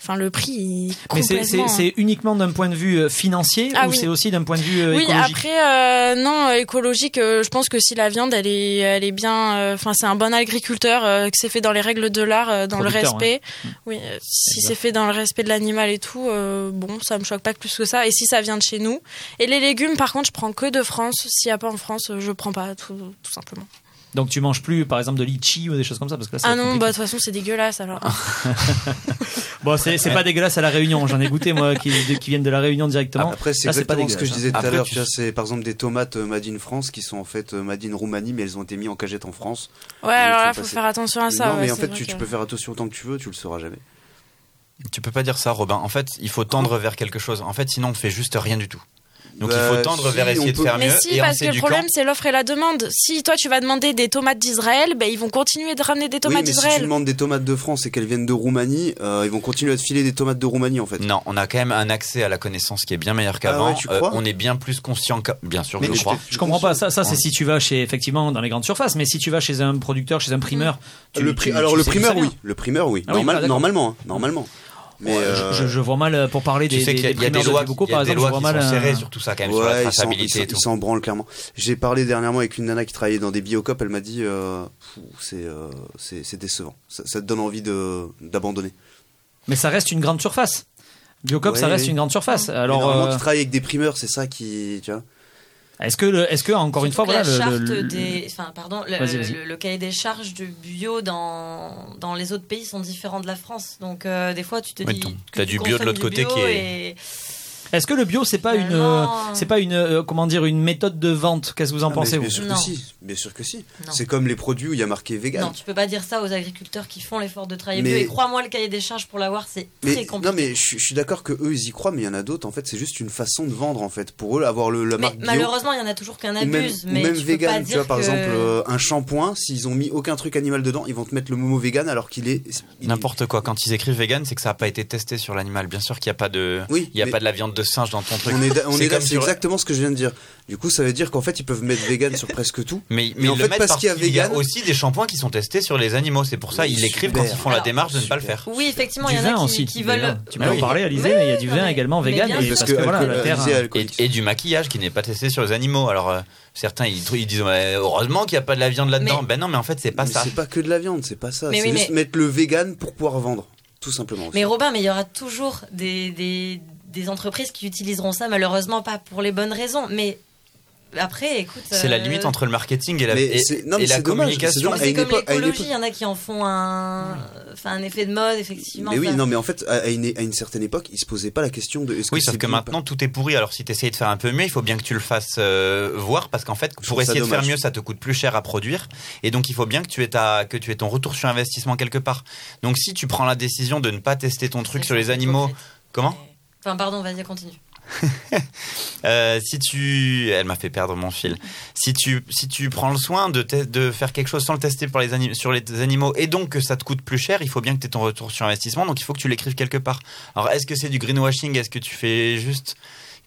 Enfin, le prix. est Mais c'est- c'est complètement- c'est uniquement d'un point de vue euh, financier Ah ou oui. c'est aussi d'un point de vue euh, Oui, écologique? après, euh, non, écologique, euh, je pense que si la viande, elle est, elle est bien, euh, enfin, c'est un bon agriculteur, que c'est fait dans les règles de l'art, dans Producteur, le respect. Oui, euh, si c'est fait dans le respect de l'animal et tout, bon, ça me choque pas plus que ça. Et si ça vient de chez nous. Et les légumes, par contre, je prends que de France. S'il y a pas en France, je prends pas, tout, tout simplement. Donc tu manges plus, par exemple, de litchi ou des choses comme ça parce que là, c'est Ah non, compliqué. bah, de toute façon, c'est dégueulasse, alors. (laughs) Bon, c'est c'est pas dégueulasse à la Réunion. J'en ai goûté moi qui, de- qui viennent de la Réunion directement. Après, c'est Là, pas exactement ce que je disais tout Après, à l'heure. tu- Tu vois, c'est par exemple des tomates euh, Made in France qui sont en fait euh, Made in Roumanie, mais elles ont été mises en cagette en France. Ouais, alors faut là, faut passer- faire attention à ça. non, mais ouais, en fait, tu, que- tu peux faire attention autant que tu veux, tu le sauras jamais. Tu peux pas dire ça, Robin. En fait, il faut tendre vers quelque chose. En fait, sinon, on fait juste rien du tout. Donc, il Bah, faut tendre si, vers essayer de peut- faire Mais mieux. si, et en parce que le problème, c'est l'offre et la demande. Si toi, tu vas demander des tomates d'Israël, ben, ils vont continuer de ramener des Oui, tomates mais si tu d'Israël. demandes des tomates de France et qu'elles viennent de Roumanie, euh, ils vont continuer à te filer des tomates de Roumanie en fait. Non, on a quand même un accès à la connaissance qui est bien meilleur Ah qu'avant. ouais, crois on est bien plus conscient que... Bien sûr, Mais je crois. Je comprends pas ça. Ça, c'est Ouais. si tu vas chez effectivement dans les grandes surfaces, mais si tu vas chez un producteur, chez un primeur, tu, le tu- pri- tu alors le primeur, oui. Le primeur, oui. Ah oui, Normal- normalement, hein, normalement. Mais Ouais, euh, je, je vois mal euh, pour parler Tu des, sais qu'il y a, des y a des de lois, Vibuco, il y a par des exemple, je lois vois qui mal. sont serrées euh, sur tout ça quand même, sur la ouais, ils s'en- ils traçabilité ils s'en branlent clairement. J'ai parlé dernièrement avec une nana qui travaillait dans des biocop. Elle m'a dit, euh, c'est euh, c'est c'est décevant. Ça, ça te donne envie de d'abandonner. Mais ça reste une grande surface. Biocop, Ouais, ça reste une grande surface. Alors, normalement, euh, tu travailles avec des primeurs, c'est ça qui, tu vois. Est-ce que, le- est-ce que encore une fois, voilà, la charte le- le- des, enfin, pardon, le, Vas-y, vas-y. le- le cahier des charges du bio dans, dans les autres pays sont différents de la France. Donc, euh, des fois, tu te Ouais, dis. ton- que t'as tu du bio de l'autre côté bio qui est- et- Est-ce que le bio c'est pas une Finalement, euh, c'est pas une euh, comment dire une méthode de vente? Qu'est-ce que vous en Ah, mais pensez bien vous? sûr Non. que si, bien sûr que si. Non. C'est comme les produits où il y a marqué vegan. Non, tu peux pas dire ça aux agriculteurs qui font l'effort de travailler Mais- bio. Et crois-moi, le cahier des charges pour l'avoir, c'est Mais, très compliqué. non mais je, suis- je suis d'accord que eux ils y croient mais il y en a d'autres en fait c'est juste une façon de vendre en fait pour eux avoir le la Mais marque bio malheureusement, il y en a toujours qu'un ou même, abuse. ou mais même tu peux vegan pas tu dire vois par que- exemple euh, un shampoing s'ils ont mis aucun truc animal dedans ils vont te mettre le momo vegan alors qu'il est il est- N'importe quoi. Quand ils écrivent vegan, c'est que ça n'a pas été testé sur l'animal. Bien sûr qu'il n'y a pas de, Oui, il y a mais- pas de la viande de singe dans ton truc. on est, da- on C'est est, comme c'est sur- exactement ce que je viens de dire. Du coup, ça veut dire qu'en fait, ils peuvent mettre vegan sur presque tout. Mais, Mais mais en fait, parce qu'il y a qu'il y a vegan- aussi des shampoings qui sont testés sur les animaux. C'est pour ça Oui, ils l'écrivent quand ils font la démarche de ne pas le faire. Oui, effectivement, il y en a vin qui, aussi qui veulent. Tu peux Ah en oui. parler Alizé mais il y a du vin mais- également vegan et sûr. parce Parce que que voilà alcool- la terre Alizé, Et, alcoolique. et du maquillage qui n'est pas testé sur les animaux. Alors euh, certains ils, ils disent ouais, heureusement qu'il n'y a pas de la viande là-dedans. Mais- Ben non, mais en fait c'est pas Mais ça. c'est pas que de la viande, c'est pas ça. Mais C'est oui, juste mais- mettre le vegan pour pouvoir vendre, tout simplement. aussi. Mais Robin, mais il y aura toujours des, des, des entreprises qui utiliseront ça, malheureusement pas pour les bonnes raisons. Mais après, écoute. C'est la euh, limite entre le marketing et la, Mais et, non, la communication. c'est comme l'écologie, il y en a qui en font un, enfin, un effet de mode, effectivement. Mais oui, non, mais en fait, à à une, à une certaine époque, ils se posaient pas la question de est-ce que Oui, sauf c'est que bio ou maintenant tout est pourri. Alors si tu essayes de faire un peu mieux, il faut bien que tu le fasses euh, voir parce qu'en fait, pour essayer de faire mieux, ça te coûte plus cher à produire et donc il faut bien que tu aies ta que tu aies ton retour sur investissement quelque part. Donc si tu prends la décision de ne pas tester ton truc sur les animaux, comment? Enfin, pardon, vas-y, continue. (laughs) Euh, si tu, elle m'a fait perdre mon fil. Si tu, si tu prends le soin de, te- de faire quelque chose sans le tester pour les anim- sur les animaux et donc que ça te coûte plus cher, il faut bien que tu aies ton retour sur investissement. Donc il faut que tu l'écrives quelque part. Alors est-ce que c'est du greenwashing? Est-ce que tu fais juste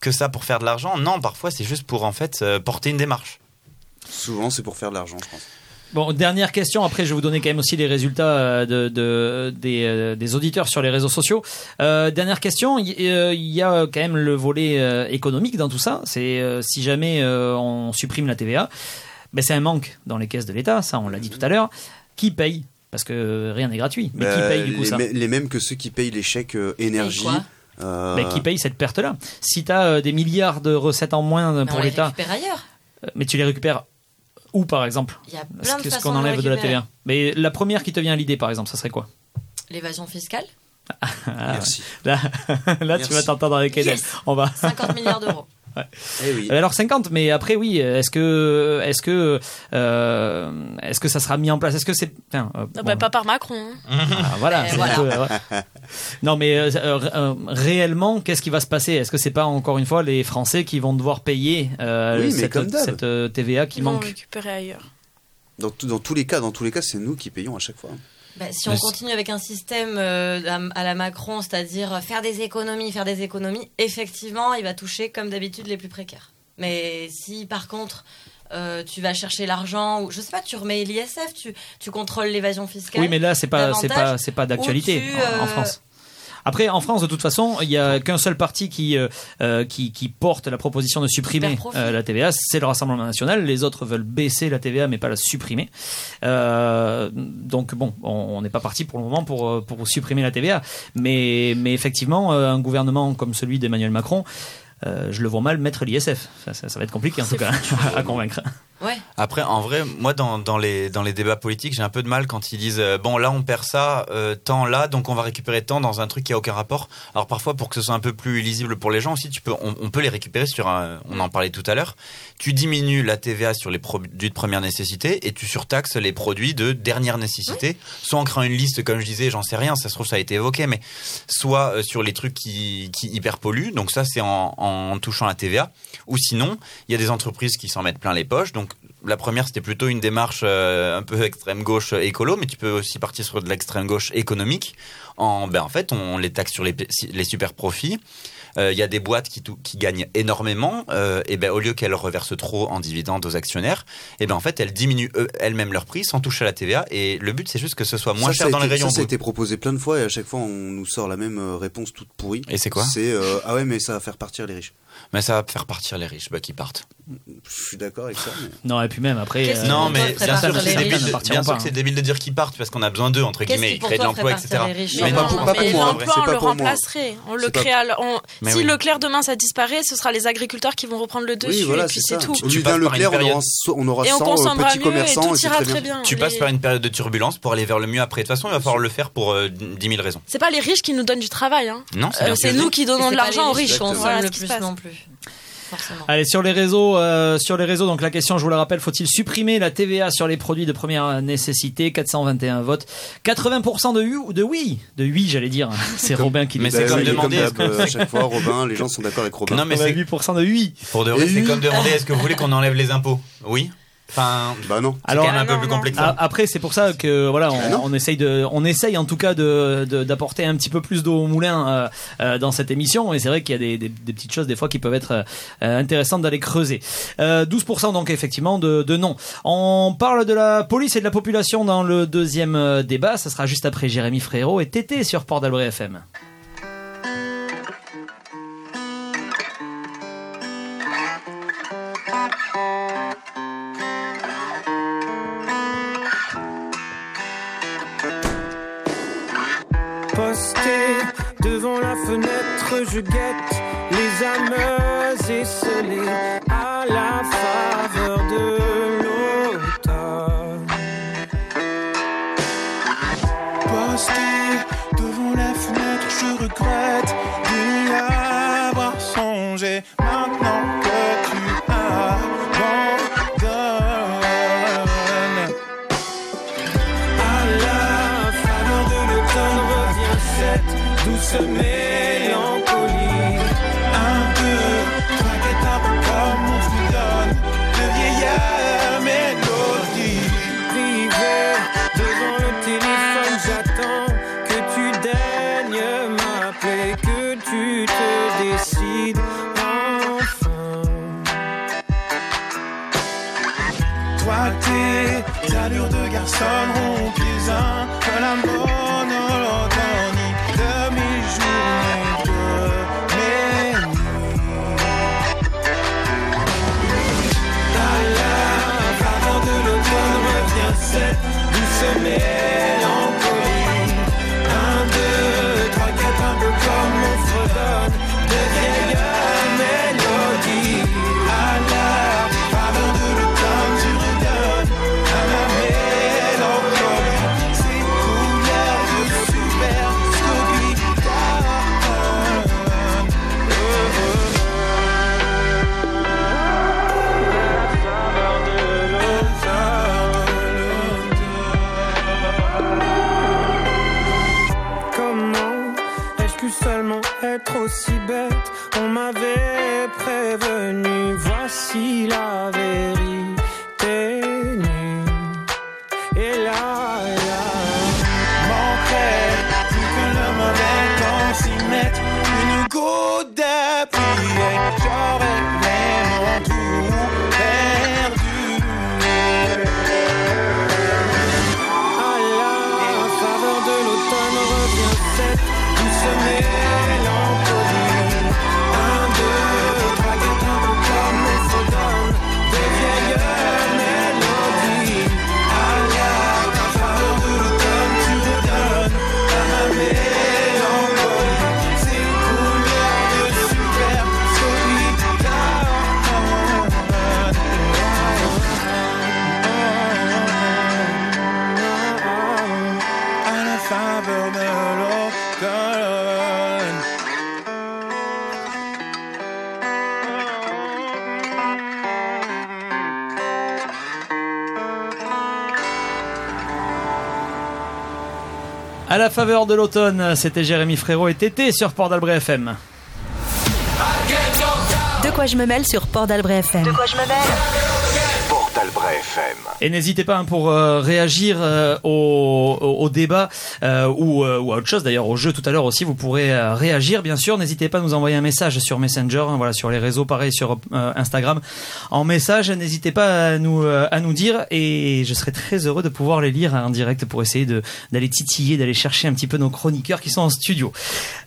que ça pour faire de l'argent? Non, parfois c'est juste pour en fait euh, porter une démarche. Souvent, c'est pour faire de l'argent, je pense. Bon, dernière question. Après, je vais vous donner quand même aussi les résultats euh, de, de- des, euh, des auditeurs sur les réseaux sociaux. Euh, dernière question. Il y, a quand même le volet économique dans tout ça. C'est si jamais on supprime la TVA, ben c'est un manque dans les caisses de l'État. Ça, on l'a dit tout à l'heure. Qui paye? Parce que rien n'est gratuit. Mais qui Bah, paye du coup les, ça? mê- les mêmes que ceux qui payent les chèques énergie. euh, Ben, Qui paye cette perte-là Si tu as des milliards de recettes en moins Mais pour l'État, ailleurs. mais tu les récupères où par exemple Il y a Ce plein de que- ce qu'on enlève de la. TVA. Mais la première qui te vient à l'idée, par exemple, ça serait quoi? L'évasion fiscale, (laughs) Ah, Merci. Là, (laughs) là tu vas t'entendre avec Eden. Yes. On va. 50 milliards d'euros. Eh oui. Alors 50, mais après oui, est-ce que, est-ce que, euh, est-ce que ça sera mis en place? Est-ce que c'est, enfin, euh, Ah bon, bah, pas par Macron. hein. ah, voilà, Eh, c'est voilà. un peu, euh, ouais. Non, mais euh, euh, euh, réellement, qu'est-ce qui va se passer? Est-ce que c'est pas encore une fois les Français qui vont devoir payer euh, Oui, cette, comme d'hab. cette, euh, TVA qui Ils vont manque? récupérer ailleurs. Dans, tous les cas, dans tous les cas, c'est nous qui payons à chaque fois. Bah, si on continue avec un système euh, à, la Macron, c'est-à-dire faire des économies, faire des économies, effectivement, il va toucher comme d'habitude les plus précaires. Mais si par contre euh, tu vas chercher l'argent ou je sais pas, tu remets l'ISF, tu, tu contrôles l'évasion fiscale. Oui, mais là, c'est pas, c'est pas, c'est pas d'actualité en- euh, France. Après, en France, de toute façon, il y a qu'un seul parti qui, euh, euh, qui, qui porte la proposition de supprimer euh, la TVA, c'est le Rassemblement national. Les autres veulent baisser la TVA, mais pas la supprimer. Euh, donc bon, on on n'est pas parti pour le moment pour, euh, pour supprimer la TVA. Mais, mais effectivement, euh, un gouvernement comme celui d'Emmanuel Macron, euh, je le vois mal mettre l'ISF. Ça, ça- ça va être compliqué en tout cas (laughs) à convaincre. Ouais. Après, en vrai, moi, dans, dans, les, dans les débats politiques, j'ai un peu de mal quand ils disent euh, bon, là, on perd ça, euh, tant là, donc on va récupérer tant dans un truc qui a aucun rapport. Alors parfois, pour que ce soit un peu plus lisible pour les gens aussi, tu peux, on, on peut les récupérer sur un. On en parlait tout à l'heure. Tu diminues la TVA sur les produits de première nécessité et tu surtaxes les produits de dernière nécessité, soit en créant une liste, comme je disais, j'en sais rien, ça se trouve ça a été évoqué, mais soit euh, sur les trucs qui, qui hyper polluent. Donc ça, c'est en, en touchant la TVA. Ou sinon, il y a des entreprises qui s'en mettent plein les poches. Donc la première, c'était plutôt une démarche euh, un peu extrême gauche euh, écolo, mais tu peux aussi partir sur de l'extrême gauche économique. En, ben, en fait, on les taxe sur les, les super profits. Euh, Il y a des boîtes qui, gagnent énormément, euh, et ben au lieu qu'elles reversent trop en dividendes aux actionnaires, et ben en fait elles diminuent elles-mêmes leur prix sans toucher à la TVA. Et le but c'est juste que ce soit moins Ça, cher ça dans les rayons. Ça, ça a été proposé plein de fois et à chaque fois, on nous sort la même euh, réponse toute pourrie. Et c'est quoi? C'est euh, ah ouais, mais ça va faire partir les riches. Mais ça va faire partir les riches, bah, qui partent. Je suis d'accord avec ça. Mais... Non, et puis même après. Euh, qui non, mais bien sûr partir que c'est les débile, riches de- hein. débile de dire qu'ils partent parce qu'on a besoin d'eux entre guillemets, créent de l'emploi, etc. Mais Non, non, pas pour- pas pour mais l'emploi, on pas le pour moi. remplacerait. On le crée à on- si oui. Leclerc demain ça disparaît, ce sera les agriculteurs qui vont reprendre le dessus Oui, voilà, et puis c'est tout. Tu passes Leclerc, on aura, so- on aura Et on 100 consommera petits mieux et commerçants. Tu passes par une période de turbulence pour aller vers le mieux après. De toute façon, il va falloir le faire pour euh, 10 000 raisons. C'est pas les riches qui nous donnent du travail. Hein. Non, c'est Euh, nous qui donnons de l'argent aux riches Voilà le ce qui se plus passe. non plus. Forcément. Allez sur les réseaux, euh, sur les réseaux. Donc la question, je vous la rappelle, faut-il supprimer la TVA sur les produits de première nécessité? 421 votes, 80% de oui, de oui, de oui, j'allais dire. (laughs) C'est Robin qui Mais dit c'est comme demander, que- euh, à chaque fois, Robin, les gens sont d'accord avec Robin? Non, mais c'est 8% de oui. pour de vrai, Et c'est comme demander est-ce que vous voulez qu'on enlève les impôts? Oui. Enfin, Bah non. c'est Alors, quand même un peu non, plus non. A- Après, c'est pour ça que voilà, on, non. on essaye de, on essaye en tout cas de de- d'apporter un petit peu plus d'eau au moulin euh, euh, dans cette émission. Et c'est vrai qu'il y a des, des, des petites choses des fois qui peuvent être euh, intéressantes d'aller creuser. Euh, 12% donc effectivement de, de non. On parle de la police et de la population dans le deuxième euh, débat. Ça sera juste après Jérémy Frérot et Tété sur Port d'Albret FM. Je guette les âmes esselées À la faveur de l'automne, c'était Jérémy Frérot et Tété sur Port d'Albret FM. De quoi je me mêle sur Port d'Albret FM. De quoi je me mêle Et n'hésitez pas hein, pour euh, réagir euh, au, au, débat euh, ou, ou à autre chose d'ailleurs au jeu tout à l'heure aussi vous pourrez réagir bien sûr. N'hésitez pas à nous envoyer un message sur Messenger hein, voilà sur les réseaux pareil sur Instagram. En message n'hésitez pas à nous à nous dire et je serai très heureux de pouvoir les lire hein, en direct pour essayer d'aller titiller d'aller chercher un petit peu nos chroniqueurs qui sont en studio.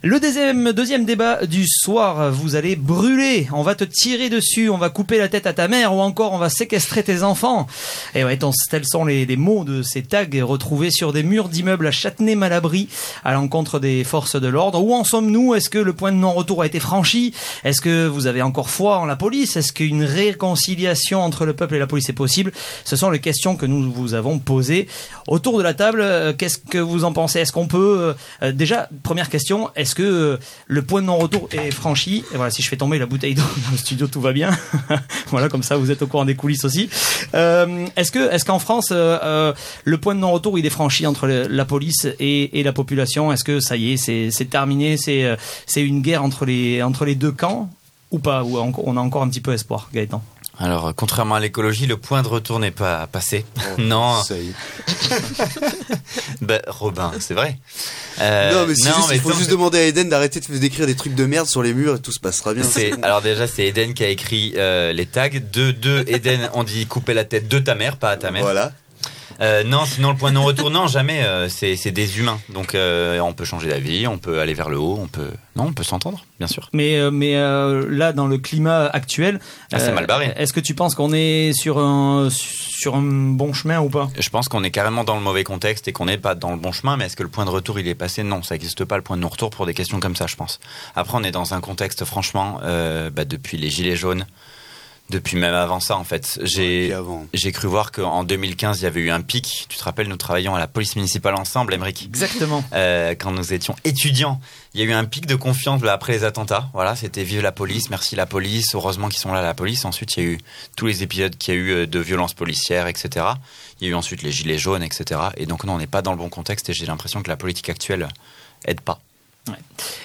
Le deuxième deuxième débat du soir vous allez brûler. On va te tirer dessus on va couper la tête à ta mère ou encore on va séquestrer tes enfants. Et ouais, tels sont les, les mots de ces tags retrouvés sur des murs d'immeubles à Châtenay-Malabry à l'encontre des forces de l'ordre. Où en sommes-nous? Est-ce que le point de non-retour a été franchi? Est-ce que vous avez encore foi en la police? Est-ce qu'une réconciliation entre le peuple et la police est possible? Ce sont les questions que nous vous avons posées. Autour de la table, euh, qu'est-ce que vous en pensez? Est-ce qu'on peut... euh, déjà, première question, est-ce que euh, le point de non-retour est franchi? Et voilà, si je fais tomber la bouteille d'eau dans le studio, tout va bien. (laughs) voilà, comme ça, vous êtes au courant des coulisses aussi. Euh, est-ce que, est-ce qu'en France, euh, euh, le point de non-retour, il est franchi entre la police et, et la population? Est-ce que ça y est, c'est, c'est terminé C'est, euh, c'est une guerre entre les, entre les deux camps ou pas? Ou on a encore un petit peu espoir, Gaëtan? Alors, contrairement à l'écologie, le point de retour n'est pas passé. (laughs) non. Ça y est. (laughs) Bah, Robin, c'est vrai. Euh, non, mais, juste, il faut juste demander à Eden d'arrêter de d'écrire des trucs de merde sur les murs et tout se passera bien. Alors déjà c'est Eden qui a écrit euh, les tags. De deux Eden on dit couper la tête de ta mère, pas à ta mère. Voilà. Euh, non, sinon le point de non-retour, non, jamais. euh, c'est des humains, donc euh, on peut changer d'avis, on peut aller vers le haut, on peut non, on peut s'entendre, bien sûr. Mais, mais là, dans le climat actuel, Ah, c'est mal barré. Est-ce que tu penses qu'on est sur un, sur un bon chemin ou pas? Je pense qu'on est carrément dans le mauvais contexte et qu'on n'est pas dans le bon chemin, mais est-ce que le point de retour il est passé? Non, ça n'existe pas le point de non-retour pour des questions comme ça, je pense. Après, on est dans un contexte, franchement, bah, depuis les Gilets jaunes, depuis même avant ça, en fait. J'ai j'ai cru voir qu'en 2015, il y avait eu un pic. Tu te rappelles, nous travaillions à la police municipale ensemble, Emmerich Exactement. Euh, quand nous étions étudiants, il y a eu un pic de confiance bah, après les attentats. Voilà, c'était vive la police, merci la police, heureusement qu'ils sont là la police. Ensuite, il y a eu tous les épisodes qu'il y a eu euh, de violences policières, etc. Il y a eu ensuite les gilets jaunes, etc. Et donc non, on n'est pas dans le bon contexte et j'ai l'impression que la politique actuelle aide pas.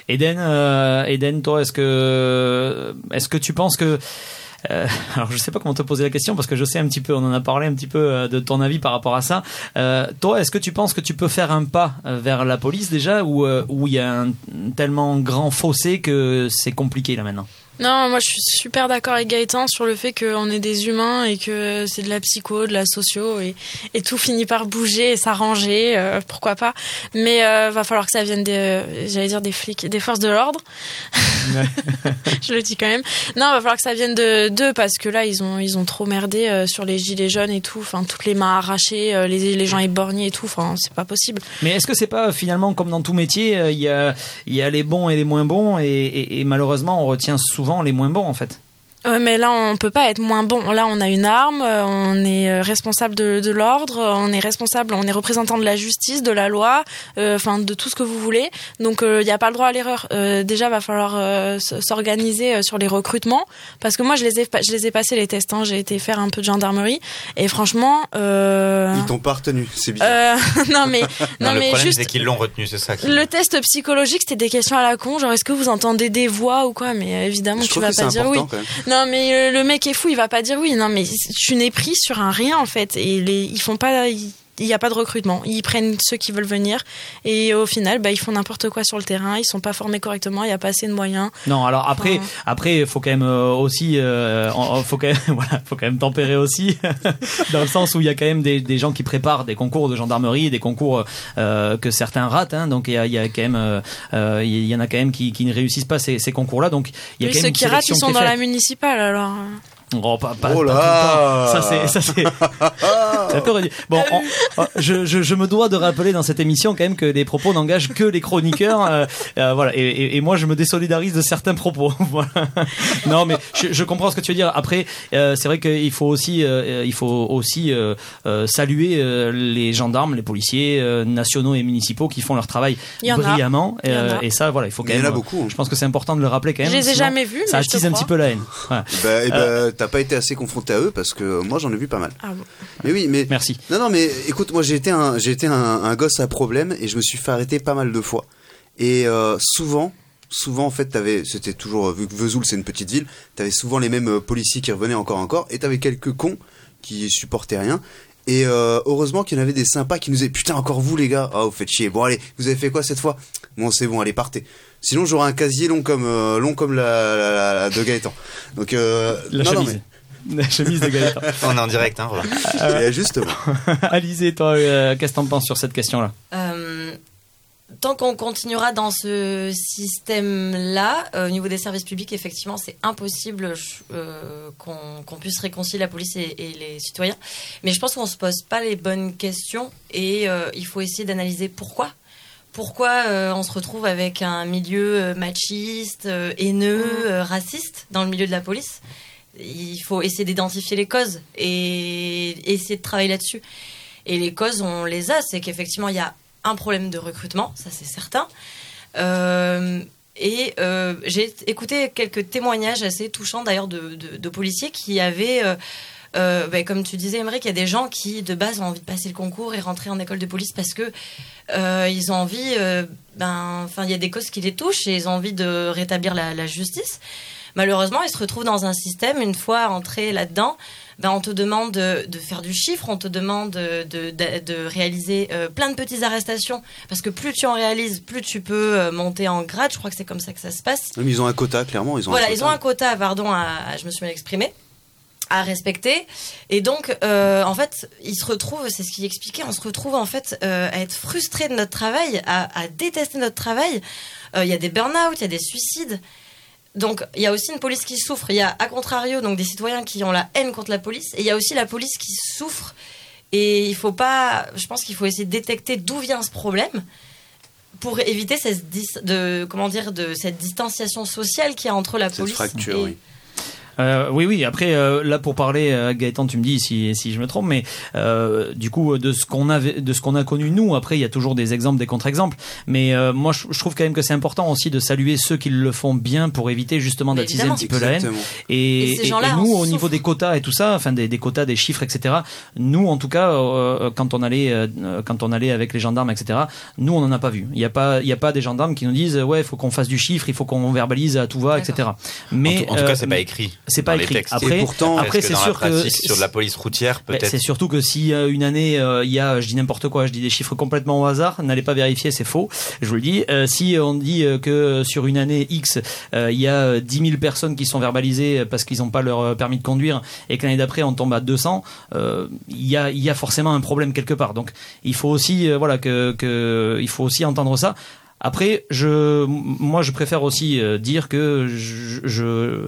Eden, euh, Eden, toi, est-ce que, est-ce que tu penses que euh, (laughs) alors je sais pas comment te poser la question parce que je sais un petit peu, on en a parlé un petit peu euh, de ton avis par rapport à ça. Euh, toi, est-ce que tu penses que tu peux faire un pas euh, vers la police déjà ou où il y a un tellement grand fossé que c'est compliqué là maintenant? Non, moi je suis super d'accord avec Gaëtan sur le fait qu'on est des humains et que c'est de la psycho, de la socio et, et tout finit par bouger et s'arranger, euh, pourquoi pas. Mais euh, va falloir que ça vienne des, euh, j'allais dire des flics, des forces de l'ordre. (laughs) je le dis quand même. Non, va falloir que ça vienne de d'eux parce que là ils ont ils ont trop merdé euh, sur les gilets jaunes et tout. Enfin toutes les mains arrachées, les les gens éborgnés et tout. Enfin c'est pas possible. Mais est-ce que c'est pas finalement comme dans tout métier, il y a il y a les bons et les moins bons et, et- et malheureusement on retient souvent les moins bons en fait. Ouais, mais là, on peut pas être moins bon. Là, on a une arme, euh, on est euh, responsable de, de l'ordre, on est responsable, on est représentant de la justice, de la loi, euh, enfin de tout ce que vous voulez. Donc, il n'y a pas le droit à l'erreur. Euh, déjà, va falloir euh, s'organiser euh, sur les recrutements, parce que moi, je les ai, je les ai passés les tests. hein. J'ai été faire un peu de gendarmerie, et franchement, euh... Ils t'ont pas retenu, c'est bien. euh, (laughs) non mais (laughs) Non, non, le mais problème juste c'est qu'ils l'ont retenu, c'est ça. qui- le test psychologique, c'était des questions à la con, genre est-ce que vous entendez des voix ou quoi? Mais euh, évidemment, Je tu vas pas dire oui. important, quand même. Non, mais euh, le mec est fou, il va pas dire oui. Non, mais tu n'es pris sur un rien en fait, et les, ils font pas. Il n'y a pas de recrutement. Ils prennent ceux qui veulent venir et au final, bah, ils font n'importe quoi sur le terrain. Ils sont pas formés correctement. Il n'y a pas assez de moyens. Non, alors après, Enfin- après, faut quand même euh, aussi, euh, faut quand même, (laughs) voilà, faut quand même tempérer aussi, (laughs) dans le sens où il y a quand même des, des gens qui préparent des concours de gendarmerie, des concours euh, que certains ratent, hein, donc il y a, y a quand même, euh, euh, il y en a quand même qui, qui ne réussissent pas ces, ces concours-là, donc il y a Oui, quand même ceux qui ratent, ils sont dans la municipale alors. Oh, pas, pas- Oh pas là tout le temps. Ça c'est, ça c'est. (laughs) Bon, on- je, je, je me dois de rappeler dans cette émission quand même que les propos n'engagent que les chroniqueurs. euh, euh, voilà. Et, et, et moi, je me désolidarise de certains propos. (laughs) voilà. Non, mais je, je comprends ce que tu veux dire. Après, euh, c'est vrai qu'il faut aussi, euh, il faut aussi euh, euh, saluer euh, les gendarmes, les policiers euh, nationaux et municipaux qui font leur travail brillamment. Il y en euh, a. et ça, voilà, il faut quand Mais il y en même. a beaucoup. Je pense que c'est important de le rappeler quand même. Je les ai jamais vus, Ça mais te attise un petit peu la haine. Voilà. Bah, Euh, t'as pas été assez confronté à eux parce que moi j'en ai vu pas mal. Ah bon. Mais oui, mais Merci. non, non, mais écoute, moi j'ai été un, j'ai été un, un gosse à problème et je me suis fait arrêter pas mal de fois. Et euh, souvent, souvent en fait, t'avais, c'était toujours vu que Vesoul c'est une petite ville, t'avais souvent les mêmes euh, policiers qui revenaient encore encore et t'avais quelques cons qui supportaient rien. Et euh, heureusement qu'il y en avait des sympas qui nous disaient putain encore vous les gars, ah vous faites chier. Bon allez, vous avez fait quoi cette fois? Bon c'est bon, allez partez. Sinon j'aurais un casier long comme euh, long comme la, la, la- la de Gaëtan. Donc euh, La non, non, chemise. La chemise de Gaëtan. (laughs) On est en direct, hein, Roland. et justement. (laughs) Alizé, toi, euh, qu'est-ce que t'en penses sur cette question-là? Euh, tant qu'on continuera dans ce système-là, euh, au niveau des services publics, effectivement, c'est impossible euh, qu'on puisse réconcilier la police et, et les citoyens. Mais je pense qu'on se pose pas les bonnes questions et euh, il faut essayer d'analyser pourquoi. Pourquoi on se retrouve avec un milieu machiste, haineux, euh, raciste dans le milieu de la police? Il faut essayer d'identifier les causes et essayer de travailler là-dessus. Et les causes, on les a. C'est qu'effectivement, il y a un problème de recrutement, ça c'est certain. Euh, et euh, j'ai écouté quelques témoignages assez touchants d'ailleurs de, policiers qui avaient, euh, ben, comme tu disais, Emery, qu'il y a des gens qui de base ont envie de passer le concours et rentrer en école de police parce que ils ont envie, ben, enfin, il y a des causes qui les touchent et ils ont envie de rétablir la justice. Malheureusement, ils se retrouvent dans un système, une fois entrés là-dedans, ben, on te demande de, de faire du chiffre, on te demande de, de- réaliser euh, plein de petites arrestations, parce que plus tu en réalises, plus tu peux euh, monter en grade. Je crois que c'est comme ça que ça se passe. Même ils ont un quota, clairement. Ils ont Voilà, un ils quota. ont un quota, pardon, à, à- je me suis mal exprimée, à respecter. Et donc, euh, en fait, ils se retrouvent, c'est ce qu'il expliquait, on se retrouve en fait euh, à être frustrés de notre travail, à, à détester notre travail. Euh, Il y a des burn-out, il y a des suicides. Donc, il y a aussi une police qui souffre. Il y a, à contrario, donc des citoyens qui ont la haine contre la police. Et il y a aussi la police qui souffre. Et il faut pas, je pense qu'il faut essayer de détecter d'où vient ce problème pour éviter cette, de, comment dire, de cette distanciation sociale qu'il y a entre la police et, oui. Euh, oui, oui. Après, euh, là, pour parler, euh, Gaëtan, tu me dis si, si je me trompe, mais euh, du coup, de ce qu'on avait, de ce qu'on a connu nous. Après, il y a toujours des exemples, des contre-exemples. Mais euh, moi, je, je trouve quand même que c'est important aussi de saluer ceux qui le font bien pour éviter justement d'attiser un petit peu la haine. Et, Et nous, au niveau des quotas et tout ça, enfin des, des quotas, des chiffres, etc. Nous, en tout cas, euh, quand on allait, euh, quand on allait avec les gendarmes, etc. Nous, on n'en a pas vu. Il n'y a pas, il y a pas des gendarmes qui nous disent ouais, il faut qu'on fasse du chiffre, il faut qu'on verbalise à tout va, etc. Mais en tout, en tout cas, euh, c'est pas écrit. C'est pas écrit. textes. Après, Et pourtant, après Est-ce c'est dans sûr la que sur de la police routière, Ben, peut-être. c'est surtout que si euh, une année euh, il y a, je dis n'importe quoi, je dis des chiffres complètement au hasard, n'allez pas vérifier, c'est faux. Je vous le dis. Euh, si on dit euh, que sur une année X, euh, il y a euh, 10 000 personnes qui sont verbalisées parce qu'ils n'ont pas leur permis de conduire et que l'année d'après on tombe à 200, euh, il y a, il y a forcément un problème quelque part. Donc il faut aussi, euh, voilà, que, que il faut aussi entendre ça. Après, je, moi, je préfère aussi dire que je, je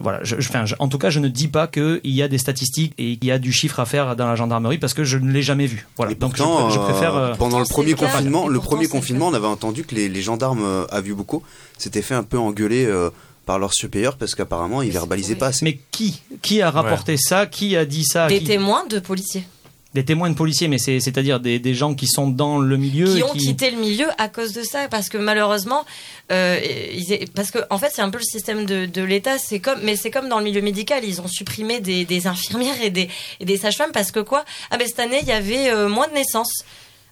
voilà, je, je- enfin, je- en tout cas, je ne dis pas qu'il y a des statistiques et qu'il y a du chiffre à faire dans la gendarmerie parce que je ne l'ai jamais vu. Voilà. Et Donc, je, pourtant, je préfère. euh, euh, pendant le premier confinement, le premier confinement, clair. on avait entendu que les, les gendarmes euh, à Vubuco s'étaient fait un peu engueuler euh, par leurs supérieurs parce qu'apparemment ils verbalisaient pas assez. mais qui, qui a rapporté ça? Qui a dit ça? Des Qui- témoins de policiers Des témoins de policiers, mais c'est, c'est-à-dire des, des gens qui sont dans le milieu qui et ont quitté le milieu à cause de ça parce que malheureusement euh, ils parce que en fait c'est un peu le système de, de l'État c'est comme mais c'est comme dans le milieu médical ils ont supprimé des, des infirmières et des, et des sages-femmes parce que quoi? Ah ben cette année il y avait euh, moins de naissances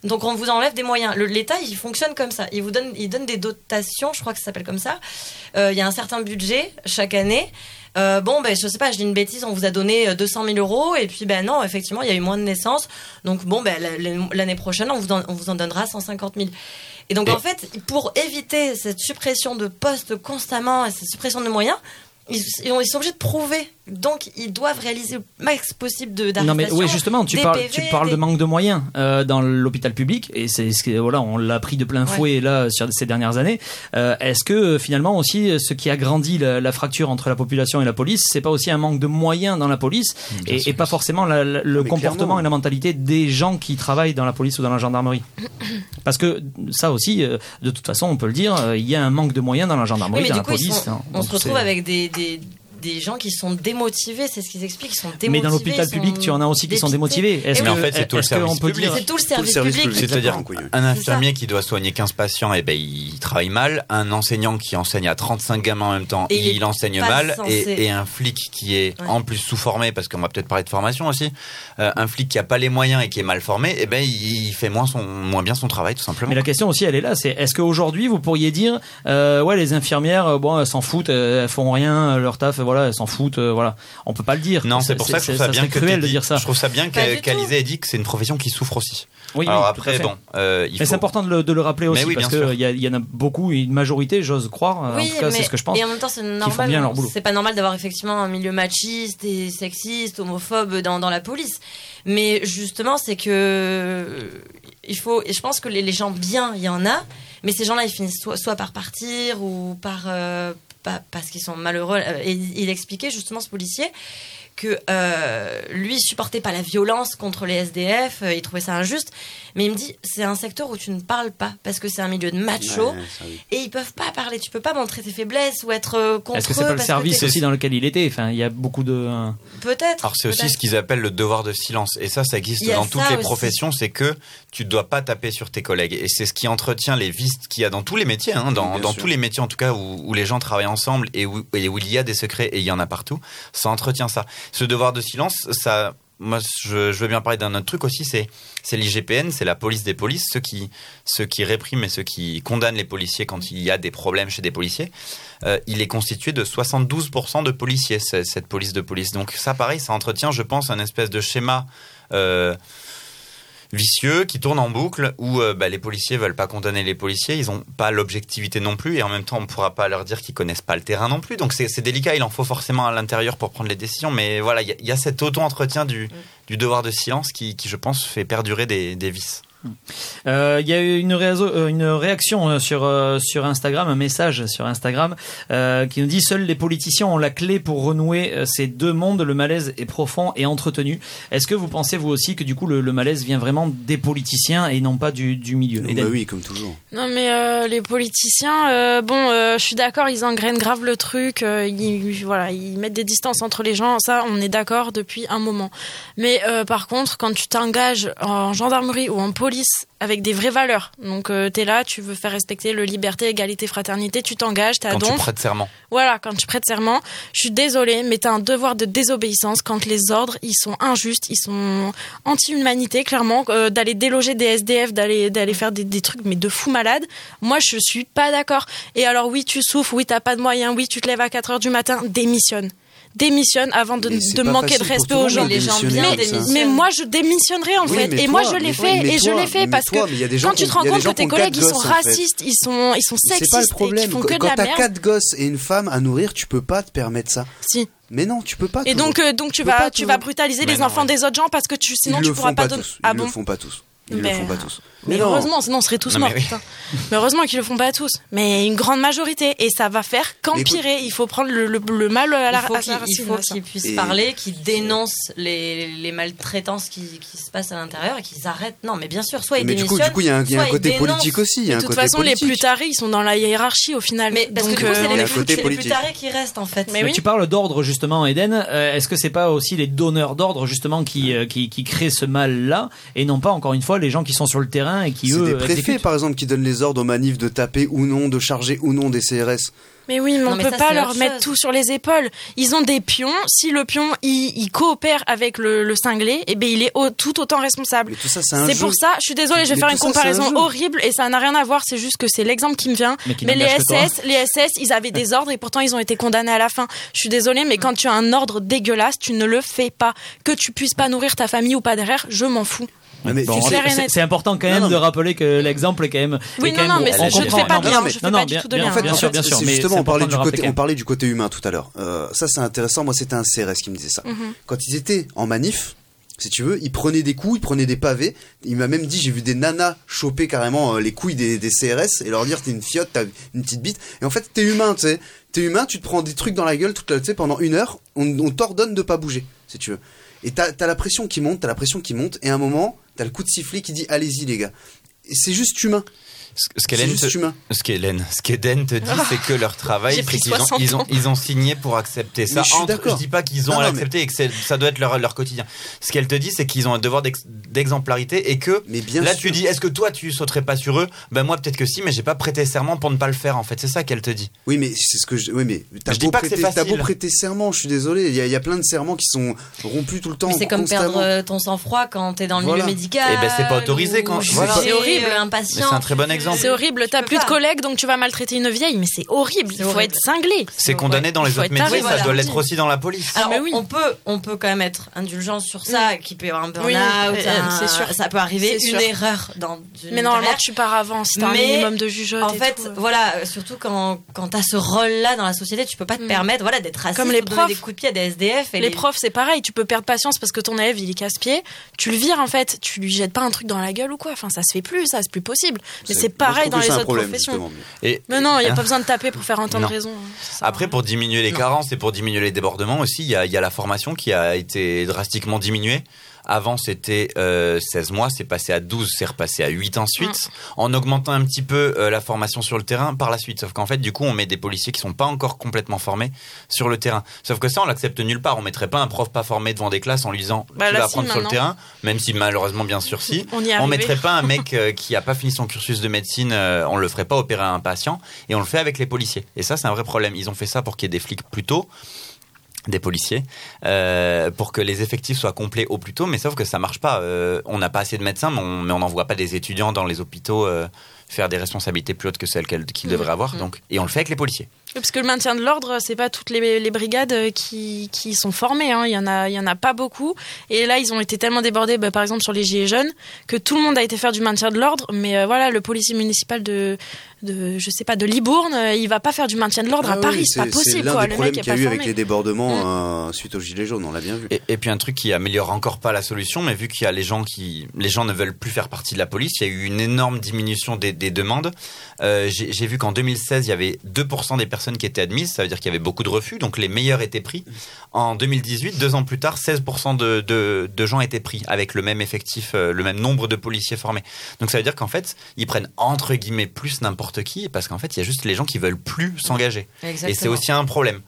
donc on vous enlève des moyens. Le- L'État, il fonctionne comme ça. Il vous donne, il donne des dotations, je crois que ça s'appelle comme ça. Euh, Il y a un certain budget chaque année. Euh, bon, ben je sais pas, je dis une bêtise, on vous a donné euh, 200 000 euros et puis ben non, effectivement, il y a eu moins de naissances. Donc bon, ben la- l'année prochaine, on vous, en, on vous en donnera 150 000. Et donc Et- en fait, pour éviter cette suppression de postes constamment et cette suppression de moyens, ils, ils ont- ils sont obligés de prouver. Donc ils doivent réaliser le max possible de Non mais oui justement tu parles PV, tu parles des- de manque de moyens euh, dans l'hôpital public et c'est ce que voilà on l'a pris de plein fouet là sur ces dernières années Euh, est-ce que euh, finalement aussi ce qui agrandit la, la fracture entre la population et la police c'est pas aussi un manque de moyens dans la police et, et pas forcément la- la- le Mais comportement clairement. et la mentalité des gens qui travaillent dans la police ou dans la gendarmerie? (coughs) Parce que ça aussi euh, de toute façon on peut le dire euh, il y a un manque de moyens dans la gendarmerie Oui, mais dans du la coup, police sont- hein. on se retrouve avec des, des, des gens qui sont démotivés, c'est ce qu'ils expliquent, ils sont démotivés. mais dans l'hôpital public tu en as aussi qui sont démotivés est-ce que en fait, c'est tout le est-ce qu'on service public. dire C'est tout le Tout le service, public. C'est-à-dire un infirmier qui doit soigner 15 patients, et ben il travaille mal. Un enseignant qui enseigne à 35 gamins en même temps, Et il enseigne mal. Et, et un flic qui est Ouais. en plus sous-formé, parce qu'on va peut-être parler de formation aussi, euh, un flic qui a pas les moyens et qui est mal formé, et ben il, il fait moins son moins bien son travail tout simplement. Mais la question aussi, elle est là, c'est est-ce qu'aujourd'hui vous pourriez dire, euh, ouais, les infirmières, euh, bon, elles s'en foutent, elles font rien, leur taf, voilà, elles s'en foutent, euh, voilà. On peut pas le dire. Non, c'est pour ça que je trouve ça, bien que cruel de dit- dire ça. Je trouve ça bien qu'Alizé ait dit que c'est une profession qui souffre aussi. Oui, Alors oui, après, bon, euh, il Mais faut. c'est important de le, de le rappeler aussi oui, parce qu'il y, y en a beaucoup, une majorité, j'ose croire. euh, en Oui, tout cas, mais c'est ce que je pense. et en même temps, c'est font normal. bien leur boulot. C'est pas normal d'avoir effectivement un milieu machiste et sexiste, homophobe dans, dans la police. Mais justement, c'est que il faut. Et je pense que les, les gens bien, il y en a, mais ces gens-là, ils finissent soit, soit par partir ou par euh, pas- parce qu'ils sont malheureux. Euh, il expliquait justement ce policier que euh, lui il supportait pas la violence contre les SDF, euh, il trouvait ça injuste, mais il me dit c'est un secteur où tu ne parles pas parce que c'est un milieu de macho Ouais, et ils peuvent pas parler, tu peux pas montrer tes faiblesses ou être euh, contre Est-ce que c'est pas le service aussi dans lequel il était? Enfin, il y a beaucoup de. Peut-être. Alors c'est aussi ce qu'ils appellent le devoir de silence. Et ça, ça existe dans ça toutes les aussi. professions, c'est que tu ne dois pas taper sur tes collègues. Et c'est ce qui entretient les vices qu'il y a dans tous les métiers, hein, dans, tous les métiers en tout cas où, où les gens travaillent ensemble et où, et où il y a des secrets et il y en a partout. Ça entretient ça. Ce devoir de silence, ça... Moi, je, veux bien parler d'un autre truc aussi, c'est c'est l'IGPN, c'est la police des polices, ceux qui ceux qui répriment et ceux qui condamnent les policiers quand il y a des problèmes chez des policiers. Euh, il est constitué de 72% de policiers, ce- cette police de police. Donc ça, pareil, ça entretient, je pense, un espèce de schéma euh, vicieux qui tourne en boucle où euh, bah, les policiers veulent pas condamner les policiers, ils ont pas l'objectivité non plus et en même temps on pourra pas leur dire qu'ils connaissent pas le terrain non plus. Donc c'est délicat, il en faut forcément à l'intérieur pour prendre les décisions. Mais voilà, il y, a- il y a cet auto-entretien du, du devoir de silence qui, qui, je pense, fait perdurer des, des vices. Euh, Il y a eu une, réazo- euh, une réaction euh, sur, euh, sur Instagram, un message sur Instagram euh, qui nous dit Seuls les politiciens ont la clé pour renouer ces deux mondes. Le malaise est profond et entretenu. Est-ce que vous pensez vous aussi que du coup le, le malaise vient vraiment des politiciens et non pas du, du milieu? Bah Eden oui, comme toujours. Non mais euh, les politiciens, euh, bon, euh, je suis d'accord, ils engrainent grave le truc, euh, ils, voilà, ils mettent des distances entre les gens, ça, on est d'accord depuis un moment. Mais euh, par contre, quand tu t'engages en gendarmerie ou en police avec des vraies valeurs, donc euh, t'es là, tu veux faire respecter le liberté, égalité, fraternité, tu t'engages, t'es à Quand tu donf. prêtes serment. Voilà, quand tu prêtes serment, je suis désolée, mais t'as un devoir de désobéissance quand les ordres, ils sont injustes, ils sont anti-humanité, clairement, euh, d'aller déloger des SDF, d'aller d'aller faire des, des trucs, mais de fous malades. Moi, je suis pas d'accord. Et alors, oui, tu souffres, oui, t'as pas de moyens, oui, tu te lèves à 4 heures du matin, démissionne. Démissionne avant de, manquer de respect aux gens. Les gens bien. Mais moi, je démissionnerai en Oui, fait. Et toi, moi, je l'ai fait. et je l'ai fait parce toi, que quand tu te rends compte que tes collègues, ils sont racistes, ils sont, ils sont sexistes qu'ils font Quand que de quand la t'as merde. quatre gosses et une femme à nourrir, tu peux pas te permettre ça. Si. Mais non, tu peux pas. Et donc, euh, donc tu vas, tu vas brutaliser les enfants des autres gens parce que tu, sinon Ils tu pourras pas. Ah Ils bon le font pas tous. Ils le font pas tous. Mais non. heureusement, sinon on serait tous Non, morts. mais oui. Mais heureusement qu'ils le font pas tous. Mais une grande majorité. Et ça va faire qu'empirer. Il faut prendre le, le, le mal à la il faut à qu'il sa il racine, faut qu'ils puissent Et- parler, qu'ils dénoncent les, les maltraitances qui, qui se passent à l'intérieur et qu'ils arrêtent. Non, mais bien sûr, soit ils Mais du coup, démissionnent. du coup, il y a un, y a un côté politique aussi. Il y a De toute côté façon, les plus tarés, ils sont dans la hiérarchie au final. Mais parce Donc, que euh, c'est les, plus- les tarés qui restent en fait. Mais Mais oui. Tu parles d'ordre justement, Eden. Euh, Est-ce que c'est pas aussi les donneurs d'ordre justement qui, euh, qui, qui créent ce mal-là et non pas encore une fois les gens qui sont sur le terrain et qui C'est des préfets, exécutent par exemple, qui donnent les ordres aux manifs de taper ou non, de charger ou non des CRS. Mais oui, mais Non, on mais peut ça, pas leur mettre chose. tout sur les épaules. Ils ont des pions. Si le pion il, il coopère avec le, le cinglé, eh ben il est au- tout autant responsable. Mais tout ça, c'est un C'est jeu. pour ça, je suis désolée, je vais Mais faire une ça, c'est un comparaison horrible et ça n'a rien à voir, c'est juste que c'est l'exemple qui me vient. Mais les. SS, les SS, ils avaient des ordres et pourtant ils ont été condamnés à la fin. Je suis désolée, mais quand tu as un ordre dégueulasse, tu ne le fais pas. Que tu puisses pas nourrir ta famille ou pas derrière, je m'en fous. Mais Bon, c'est- important quand Non, même non, de mais- rappeler que l'exemple est quand même. Oui, quand non, non, même- mais on je ne fais pas Non, bien, non, je mais- fais non, pas non, du tout de bien. En fait, bien en sûr, bien Mais justement, on parlait, du de côté, rappeler on parlait du côté humain tout à l'heure. Euh, ça, c'est intéressant. Moi, c'était un CRS qui me disait ça. Mhm. Quand ils étaient en manif, si tu veux, ils prenaient des coups, ils prenaient des pavés. Il m'a même dit, j'ai vu des nanas choper carrément euh, les couilles des, des CRS et leur dire, t'es une fiotte, t'as une petite bite. Et en fait, t'es humain, tu sais. T'es humain, tu te prends des trucs dans la gueule toute la, pendant une heure. On, on t'ordonne de pas bouger, si tu veux. Et t'as as la pression qui monte, t'as la pression qui monte. Et à un moment, t'as le coup de sifflet qui dit, allez-y, les gars. C'est juste humain. Ce qu'Hélène te- ce qu'Hélène, ce qu'Eden te dit, c'est que leur travail, c'est qu'ils ont, 60 ils ont, ils ont signé pour accepter ça. Je Entre- dis pas qu'ils ont Non, à mais- et que ça doit être leur, leur quotidien. Ce qu'elle te dit, c'est qu'ils ont un devoir d'ex- d'exemplarité et que Mais bien là, sûr. tu dis, est-ce que toi, tu sauterais pas sur eux? Ben moi, peut-être que si, mais j'ai pas prêté serment pour ne pas le faire. En fait, c'est ça qu'elle te dit. Oui, mais c'est ce que je. Oui, mais t'as Je dis beau, pas que c'est prêter, t'as beau prêter serment, je suis désolé. Il y, a- il y a plein de serments qui sont rompus tout le temps. C'est comme perdre euh, ton sang-froid quand t'es dans le Voilà. milieu médical. Eh ben, c'est pas autorisé quand-. C'est horrible, un Mais patient. c'est un très bon exemple. Exemple. C'est horrible, t'as plus de collègues donc tu vas maltraiter une vieille, mais c'est horrible, il faut horrible. être cinglé. C'est condamné dans les autres métiers, ça voilà. doit l'être aussi dans la police. Alors, on peut, on peut quand même être indulgent sur ça, qu'il peut y avoir un burn-out, Oui, euh, c'est sûr. ça peut arriver, C'est une sûr. erreur dans une Mais normalement, tu pars avant, si t'as un Mais, minimum de jugeote. En fait, euh. voilà, surtout quand, quand t'as ce rôle-là dans la société, tu peux pas te permettre, voilà, d'être raciste, Mm. Comme les ou de donner profs. des coups de pied à des SDF. Les profs, c'est pareil, tu peux perdre patience parce que ton élève, il est casse-pied. Tu le vires, en fait. Tu lui jettes pas un truc dans la gueule ou quoi. Enfin, ça se fait plus, ça, c'est plus possible. Mais C'est- c'est pareil dans les autres problème, professions. Et- Mais non, il n'y a Hein pas besoin de taper pour faire entendre Non. raison. Après, pour diminuer les carences et pour diminuer les débordements aussi, il y a, il y a la formation qui a été drastiquement diminuée. Avant, c'était euh, 16 mois, c'est passé à 12, c'est repassé à 8 ensuite, en augmentant un petit peu euh, la formation sur le terrain par la suite. Sauf qu'en fait, du coup, on met des policiers qui sont pas encore complètement formés sur le terrain. Sauf que ça, on l'accepte nulle part. On mettrait pas un prof pas formé devant des classes en lui disant Bah, tu si, apprendre sur le terrain, même si malheureusement, bien sûr, si. On y on mettrait pas un (laughs) mec euh, qui a pas fini son cursus de médecine, euh, on le ferait pas opérer un patient et on le fait avec les policiers. Et ça, c'est un vrai problème. Ils ont fait ça pour qu'il y ait des flics plus tôt des policiers euh, pour que les effectifs soient complets au plus tôt mais sauf que ça marche pas. Euh, on n'a pas assez de médecins mais on n'envoie pas des étudiants dans les hôpitaux euh, faire des responsabilités plus hautes que celles qu'ils devraient avoir donc et on le fait avec les policiers Parce que le maintien de l'ordre, c'est pas toutes les, les brigades euh, qui, qui sont formées. hein. Il y en a, il y en a pas beaucoup. Et là, ils ont été tellement débordés, bah, par exemple sur les gilets jaunes, que tout le monde a été faire du maintien de l'ordre. Mais euh, voilà, le policier municipal de, de, je sais pas, de Libourne, euh, il va pas faire du maintien de l'ordre Ah à Paris. oui, c'est pas C'est possible. l'un quoi. des Le problèmes qu'il y a eu formé. avec les débordements euh, suite aux Gilets jaunes, on l'a bien vu. et, et puis un truc qui améliore encore pas la solution mais vu qu'il y a les gens qui les gens ne veulent plus faire partie de la police il y a eu une énorme diminution des, des demandes Euh, j'ai j'ai vu qu'en 2016 il y avait 2% des personnes qui étaient admises ça veut dire qu'il y avait beaucoup de refus. Donc les meilleurs étaient pris. En 2018 deux ans plus tard 16% de, de, de gens étaient pris avec le même effectif euh, le même nombre de policiers formés. Donc ça veut dire qu'en fait ils prennent entre guillemets plus n'importe qui parce qu'en fait il y a juste les gens qui veulent plus s'engager. Et c'est aussi un problème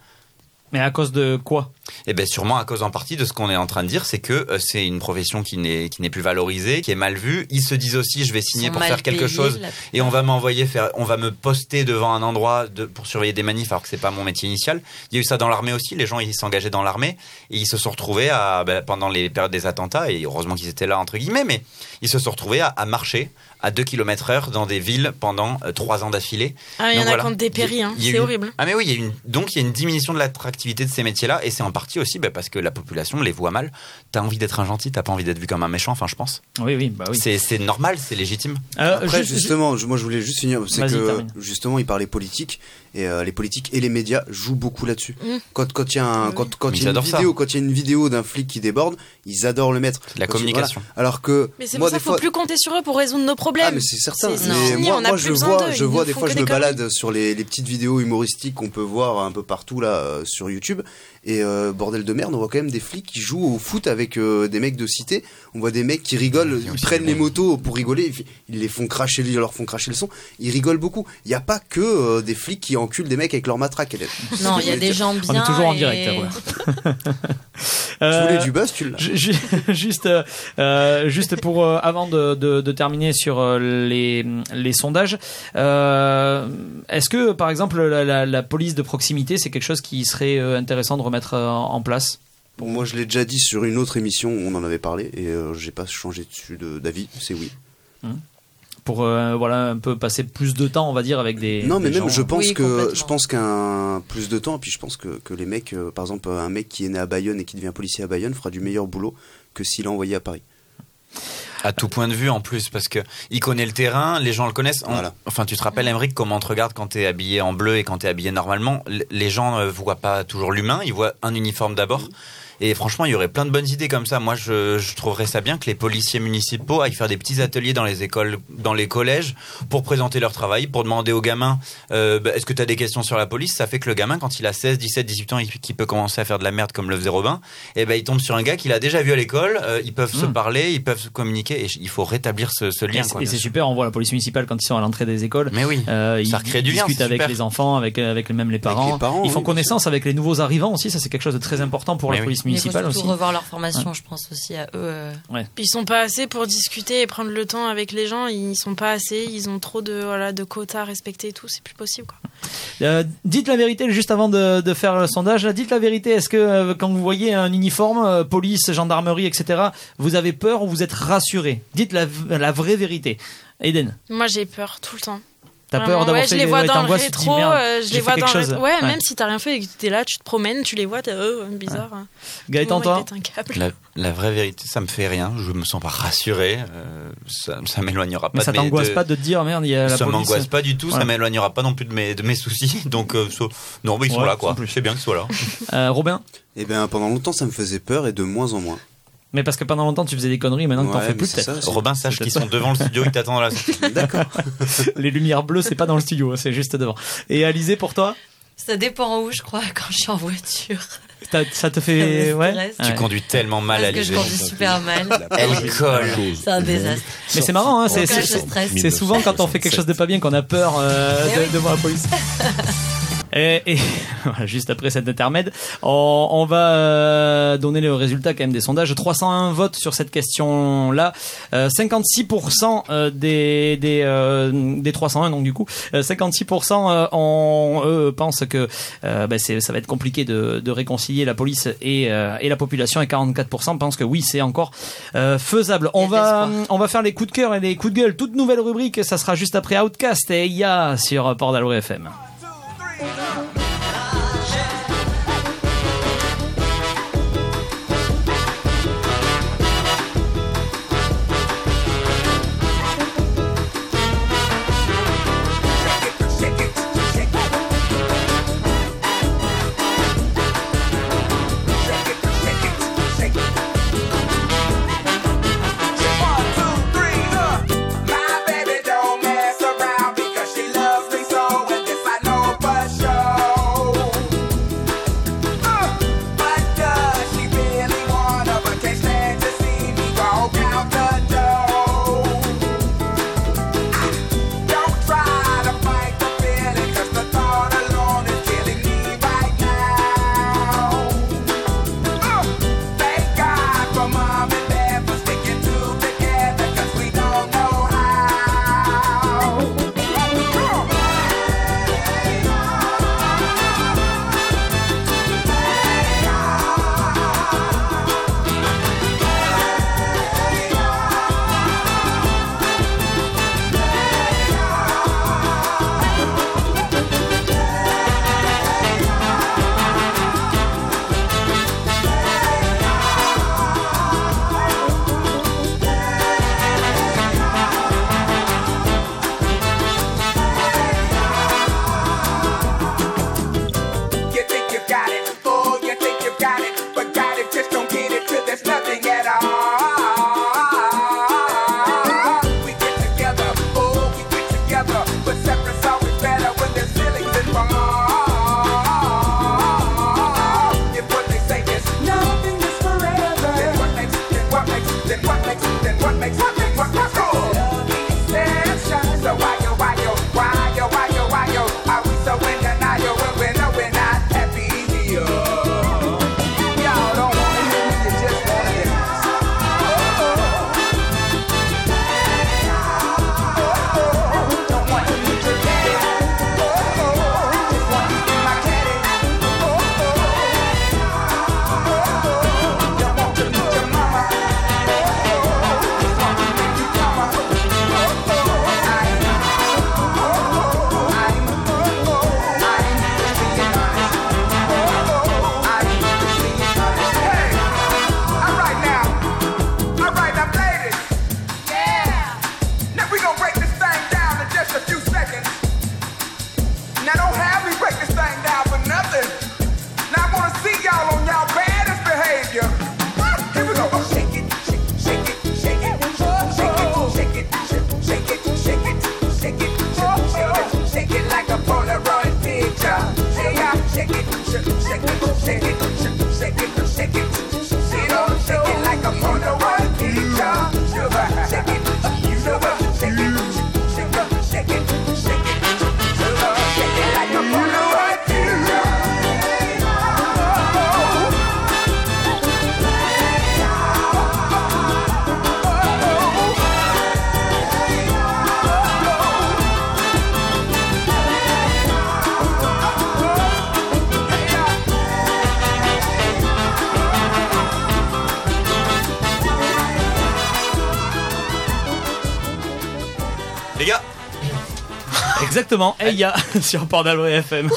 Mais à cause de quoi? Eh bien, sûrement à cause en partie de ce qu'on est en train de dire, c'est que euh, c'est une profession qui n'est qui n'est plus valorisée, qui est mal vue. Ils se disent aussi, je vais signer pour faire quelque chose la et on va m'envoyer faire, on va me poster devant un endroit de, pour surveiller des manifs alors que c'est pas mon métier initial. Il y a eu ça dans l'armée aussi. Les gens ils s'engageaient dans l'armée et ils se sont retrouvés à ben, pendant les périodes des attentats et heureusement qu'ils étaient là entre guillemets, mais ils se sont retrouvés à, à marcher à 2 km heure dans des villes pendant euh, trois ans d'affilée. Ah, il y en a voilà. qui ont dépéri, hein. C'est horrible. Ah mais oui, il y a une, donc il y a une diminution de l'attractivité de ces métiers-là et c'est en partie aussi ben, parce que la population les voit mal. T'as envie d'être un gentil, t'as pas envie d'être vu comme un méchant. Enfin, je pense. Oui, oui, bah oui. C'est normal, c'est légitime. Après, justement, je- moi je voulais juste finir, c'est que termine. justement, il parlait politique et euh, les politiques et les médias jouent beaucoup là-dessus. Mm. Quand quand il y a un, quand y a une ça. vidéo, quand il y a une vidéo d'un flic qui déborde, ils adorent le mettre. la communication. voilà. Alors que Mais c'est moi pour ça qu'il faut plus compter sur eux pour résoudre nos problèmes. Ah mais c'est certain. C'est Mais fini, moi, on a moi, plus je vois, je vois des fois, je me balade sur les, les petites vidéos humoristiques qu'on peut voir un peu partout là euh, sur YouTube. Et euh, bordel de merde, on voit quand même des flics qui jouent au foot avec euh, des mecs de cité. On voit des mecs qui rigolent, ils prennent les motos pour rigoler, ils les font cracher, ils leur font cracher le son. Ils rigolent beaucoup. Il n'y a pas que euh, des flics qui enculent des mecs avec leur matraque. Non, il y a des gens On bien. est toujours en direct. ouais. Je voulais du buzz, tu l'as. ju- ju- (laughs) Juste, juste pour euh, avant de, de, de terminer sur euh, les, les sondages, euh, est-ce que par exemple la, la, la police de proximité c'est quelque chose qui serait euh, intéressant de remettre en place? Bon, moi, je l'ai déjà dit sur une autre émission, on en avait parlé et euh, j'ai pas changé dessus de- d'avis. C'est oui. pour euh, voilà un peu passer plus de temps on va dire avec des Non, mais des même gens, je pense Oui, que je pense qu'un plus de temps, et puis je pense que, que les mecs, euh, par exemple, un mec qui est né à Bayonne et qui devient policier à Bayonne fera du meilleur boulot que s'il est envoyé à Paris. À tout point de vue en plus, parce que il connaît le terrain, les gens le connaissent. On- Voilà. Enfin, tu te rappelles, Emmerich, comment on te regarde quand t'es habillé en bleu et quand t'es habillé normalement? Les gens ne voient pas toujours l'humain, ils voient un uniforme d'abord. Et franchement, il y aurait plein de bonnes idées comme ça. Moi, je, je trouverais ça bien que les policiers municipaux aillent faire des petits ateliers dans les écoles, dans les collèges, pour présenter leur travail, pour demander aux gamins euh, bah, est-ce que tu as des questions sur la police? Ça fait que le gamin, quand il a 16, 17, 18 ans et qu'il peut commencer à faire de la merde comme le faisait Robin, et ben il tombe sur un gars qu'il a déjà vu à l'école. euh, ils peuvent se Mm. parler, ils peuvent se communiquer, et il faut rétablir ce, lien. et c'est super, on voit la police municipale quand ils sont à l'entrée des écoles. Mais oui, Euh, ça ils du lien, discutent avec les enfants, avec, avec même les parents. les parents, ils font oui, connaissance avec les nouveaux arrivants aussi. Ça, c'est quelque chose de très important pour Mais la oui. police municipales Il faut aussi. revoir leur formation, je pense aussi à eux. euh. Puis ils sont pas assez pour discuter et prendre le temps avec les gens. Ils sont pas assez. Ils ont trop de voilà de quotas à respecter et tout. C'est plus possible quoi. Euh, dites la vérité, juste avant de, de faire le sondage, là, dites la vérité. Est-ce que euh, quand vous voyez un uniforme, euh, police, gendarmerie, etc., vous avez peur ou vous êtes rassuré? Dites la, la vraie vérité. Eden, Moi j'ai peur tout le temps. T'as peur d'avoir ouais, fait je les des- vois ouais, dans le rétro, euh, je les vois dans le chose. rétro. Ouais, Ouais. même si t'as rien fait et que t'es là, tu te promènes, tu les vois, t'es oh, bizarre. hein. Gaëtan, toi. La, la vraie vérité, ça me fait rien. Je me sens pas rassuré. euh, ça, ça m'éloignera pas. Mais ça t'angoisse de- pas de te dire merde, il y a la ça m'angoisse pas du tout, ça m'éloignera pas non plus de mes, de mes soucis. (laughs) Donc, euh, so- non, mais ils sont Ouais, là, quoi. plus. C'est bien qu'ils soient là. Euh, Robin Eh bien, pendant longtemps, ça me faisait peur et de moins en moins. Mais parce que pendant longtemps tu faisais des conneries, maintenant que t'en fais plus peut-être. Robin, sache qu'ils sont devant le studio, ils t'attendent à la (laughs) sortie. D'accord. (laughs) Les lumières bleues, c'est pas dans le studio, c'est juste devant. Et Alizé, pour toi? Ça dépend où, je crois, quand je suis en voiture. Ça te fait. Ouais? Tu Ouais. conduis tellement mal, Parce que je Alizé. conduis super mal. Elle colle. C'est un désastre. Mais c'est marrant, hein, c'est, souvent quand on fait quelque chose de pas bien qu'on a peur euh, de, oui. devant la police. (laughs) Et, et (laughs) juste après cet intermède, on, on va euh, donner le résultat quand même des sondages. 301 votes sur cette question-là. Euh, 56% euh, des des, euh, des 301, donc du coup, euh, 56% euh, ont, eux, pensent que euh, ben, ça va être compliqué de, de réconcilier la police et, euh, et la population, et 44% pensent que oui, c'est encore euh, faisable. On va on va faire les coups de cœur et les coups de gueule. Toute nouvelle rubrique, ça sera juste après Outcast et IA sur Port d'Albret FM. Hey, no. Exactement, et il y a (laughs) sur Port d'Albret FM.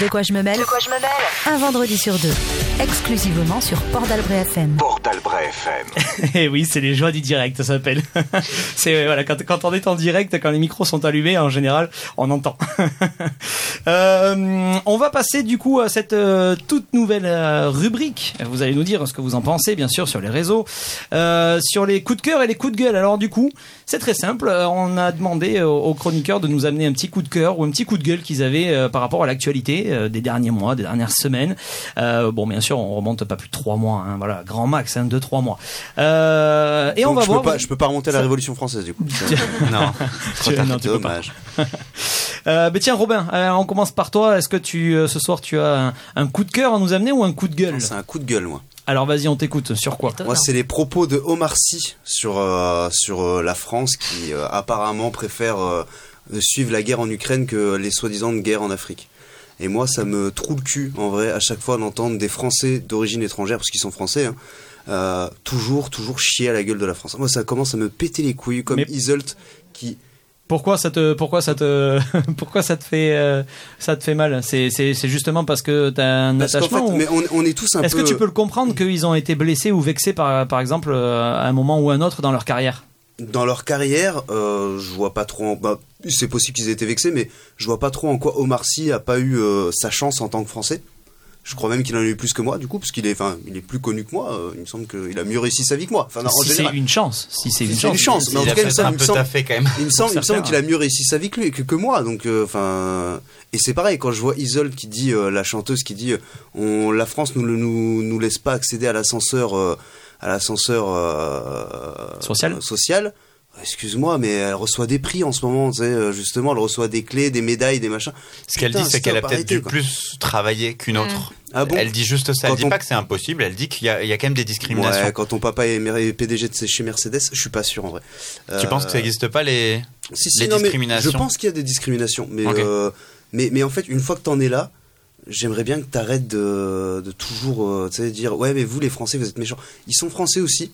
De quoi je me mêle Un vendredi sur deux, exclusivement sur Port d'Albret FM. Port d'Albret FM. (laughs) Et oui, c'est les joies du direct, ça s'appelle. (laughs) c'est voilà, quand, quand on est en direct, quand les micros sont allumés, en général, on entend. Euh, on va passer du coup à cette euh, toute nouvelle euh, rubrique. Vous allez nous dire ce que vous en pensez, bien sûr, sur les réseaux, euh, sur les coups de cœur et les coups de gueule. Alors du coup, c'est très simple. Euh, On a demandé aux, aux chroniqueurs de nous amener un petit coup de cœur ou un petit coup de gueule qu'ils avaient euh, par rapport à l'actualité euh, des derniers mois, des dernières semaines. Euh, bon, bien sûr, on remonte pas plus de trois mois. Hein, voilà, grand max, hein, deux trois mois. Euh, et on va je voir. Peux pas, je peux pas remonter à la Ça- Révolution française du coup. (laughs) non. (laughs) Tu- non, tu peux pas. Dommage. (laughs) Euh, mais tiens, Robin, euh, on commence par toi. Est-ce que tu, euh, ce soir, tu as un, un coup de cœur à nous amener ou un coup de gueule? C'est un coup de gueule, moi. Alors vas-y, on t'écoute. Sur quoi Moi, c'est les propos de Omar Sy sur, euh, sur euh, la France qui euh, apparemment préfère euh, suivre la guerre en Ukraine que les soi-disant guerres en Afrique. Et moi, ça me troue le cul, en vrai, à chaque fois d'entendre des Français d'origine étrangère, parce qu'ils sont français, hein, euh, toujours, toujours chier à la gueule de la France. Moi, ça commence à me péter les couilles, comme Mais- Isolt qui... Pourquoi ça te, pourquoi ça te, (laughs) pourquoi ça te fait, euh, ça te fait mal? C'est, c'est, c'est justement parce que t'as un Parce attachement. fait, ou- mais on, on est tous un Est-ce peu... que tu peux le comprendre qu'ils ont été blessés ou vexés par, par exemple, euh, à un moment ou un autre dans leur carrière? Dans leur carrière, euh, je vois pas trop. En... Bah, c'est possible qu'ils aient été vexés, mais je vois pas trop en quoi Omar Sy a pas eu euh, sa chance en tant que Français. Je crois même qu'il en a eu plus que moi, du coup, parce qu'il est, enfin, il est plus connu que moi. euh, il me semble qu'il a mieux réussi sa vie que moi. Enfin, non, en Si c'est une chance, si c'est une une chance. mais en il tout cas, il me semble, il me qu'il a mieux réussi sa vie que, lui, que, que moi. Donc, euh, enfin, et c'est pareil quand je vois Isolde qui dit, euh, la chanteuse qui dit, on, la France nous, nous, nous laisse pas accéder à l'ascenseur, à l'ascenseur Social. social. Excuse-moi, mais elle reçoit des prix en ce moment, tu sais, euh, justement, elle reçoit des clés, des médailles, des machins. Ce qu'elle dit, c'est qu'elle a peut-être dû quoi. plus travailler qu'une autre. Ah bon Elle dit juste ça. Elle Quand dit on- pas que c'est impossible. Elle dit qu'il y, a- il y a quand même des discriminations. Ouais, quand ton papa est PDG de chez Mercedes, je suis pas sûr en vrai. Tu Euh, penses que ça n'existe pas les, si, si, les non, mais discriminations Je pense qu'il y a des discriminations, mais, euh, mais, mais en fait, une fois que t'en es là, j'aimerais bien que t'arrêtes de, de toujours euh, dire ouais, mais vous les Français, vous êtes méchants. Ils sont Français aussi.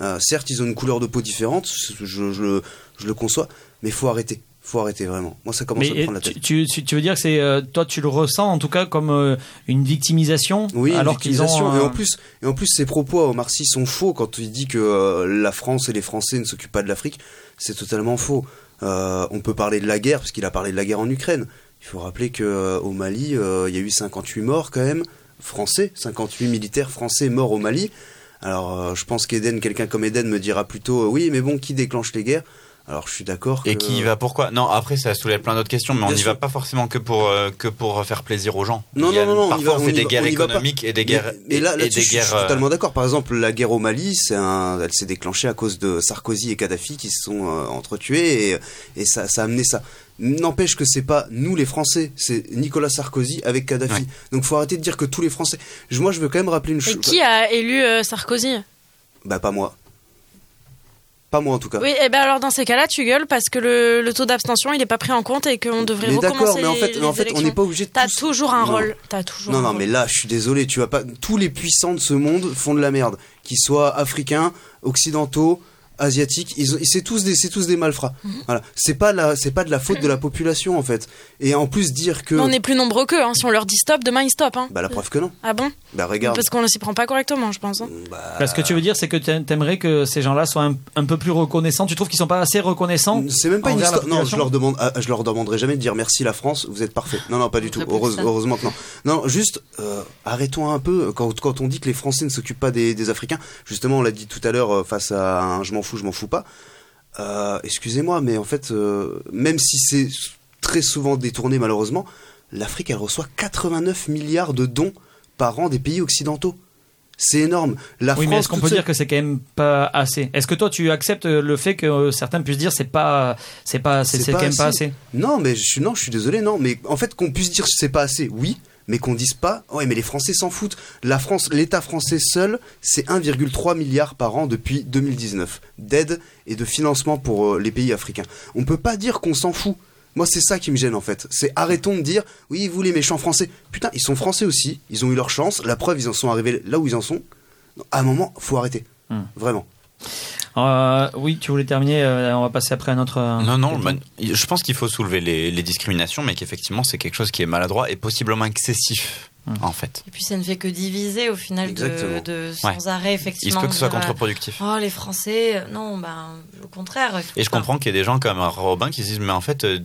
Euh, certes, ils ont une couleur de peau différente, je, je, je le- je le conçois, mais faut arrêter. Faut arrêter vraiment. Moi, ça commence à me prendre la tu, tête. tu, tu- tu veux dire que c'est euh, toi tu le ressens en tout cas comme euh, une victimisation Oui, une alors qu'ils ont victimisation. un- et en plus et en plus ses propos à Omar Sy sont faux quand il dit que la France et les Français ne s'occupent pas de l'Afrique, c'est totalement faux. On peut parler de la guerre parce qu'il a parlé de la guerre en Ukraine. Il faut rappeler que au Mali, il y a eu 58 morts quand même français, 58 militaires français morts au Mali. Alors euh, je pense qu'Eden, quelqu'un comme Eden me dira plutôt euh, oui, mais bon, qui déclenche les guerres? Alors je suis d'accord. Et qui y va pourquoi Non, après ça soulève plein d'autres questions, mais on n'y va pas forcément que pour euh, que pour faire plaisir aux gens. Non, Il y a- non, non, non, on y Parfois y des va- guerres économiques et des guerres Mais, là, et, et là-dessus, des je suis guerres. euh, totalement d'accord. Par exemple, la guerre au Mali, c'est un, elle s'est déclenchée à cause de Sarkozy et Kadhafi qui se sont euh, entretués et, et ça, ça a amené ça. N'empêche que c'est pas nous les Français, c'est Nicolas Sarkozy avec Kadhafi. Ouais. Donc faut arrêter de dire que tous les Français. Je- Moi, je veux quand même rappeler une chose. qui a élu euh, Sarkozy? Bah pas moi. Pas moi en tout cas. Oui, et ben alors dans ces cas-là, tu gueules parce que le, le taux d'abstention il est pas pris en compte et qu'on devrait Mais d'accord, recommencer mais en fait, mais en fait, on n'est pas obligé de. T'as tous- toujours un Non. rôle. T'as toujours. Non, non, rôle. mais là, je suis désolé, tu vas pas. Tous les puissants de ce monde font de la merde, qu'ils soient africains, occidentaux, asiatiques. Ils, c'est tous des, c'est tous des malfrats. Mhm. Voilà. C'est pas la, c'est pas de la faute de la population en fait. Et en plus dire que. Mais on est plus nombreux qu'eux. Hein. Si on leur dit stop, demain ils stoppent. Hein. Bah la preuve que non. Ah bon? Bah regarde. Parce qu'on ne s'y prend pas correctement, je pense. hein. Bah, ce que tu veux dire, c'est que t'a- t'aimerais que ces gens-là soient un, un peu plus reconnaissants. Tu trouves qu'ils sont pas assez reconnaissants C'est même pas une histoire. Non, je leur demande, ah, je leur demanderai jamais de dire merci la France, vous êtes parfait. Non, non, pas du tout. Heureuse- heureusement que non. Non, juste euh, arrêtons un peu quand, quand on dit que les Français ne s'occupent pas des, des Africains. Justement, on l'a dit tout à l'heure euh, face à un je m'en fous, je m'en fous pas. Euh, Excusez-moi, mais en fait, euh, même si c'est très souvent détourné malheureusement, l'Afrique elle reçoit 89 milliards de dons par an des pays occidentaux. C'est énorme. La Oui, France, mais est-ce qu'on peut seule- dire que c'est quand même pas assez? Est-ce que toi tu acceptes le fait que euh, certains puissent dire c'est pas, c'est pas, c'est quand même pas assez? Non, mais je suis non, je suis désolé, non, mais en fait qu'on puisse dire c'est pas assez, oui, mais qu'on dise pas, ouais, mais les Français s'en foutent. La France, l'État français seul, c'est 1,3 milliard par an depuis 2019 d'aide et de financement pour euh, les pays africains. On peut pas dire qu'on s'en fout. Moi, c'est ça qui me gêne en fait. C'est arrêtons de dire, oui, vous les méchants français. Putain, ils sont français aussi. Ils ont eu leur chance. La preuve, ils en sont arrivés là où ils en sont. À un moment, faut arrêter. Hmm. Vraiment. Euh, oui, tu voulais terminer. euh, on va passer après à notre. euh, Non, non, bah, je pense qu'il faut soulever les, les discriminations, mais qu'effectivement, c'est quelque chose qui est maladroit et possiblement excessif, en fait. Et puis ça ne fait que diviser au final de, Exactement. de sans Ouais. arrêt effectivement. Il se peut que ce soit contre-productif. Oh les Français, non, ben au contraire. Et je comprends qu'il y ait des gens comme Robin qui se disent, mais en fait, euh,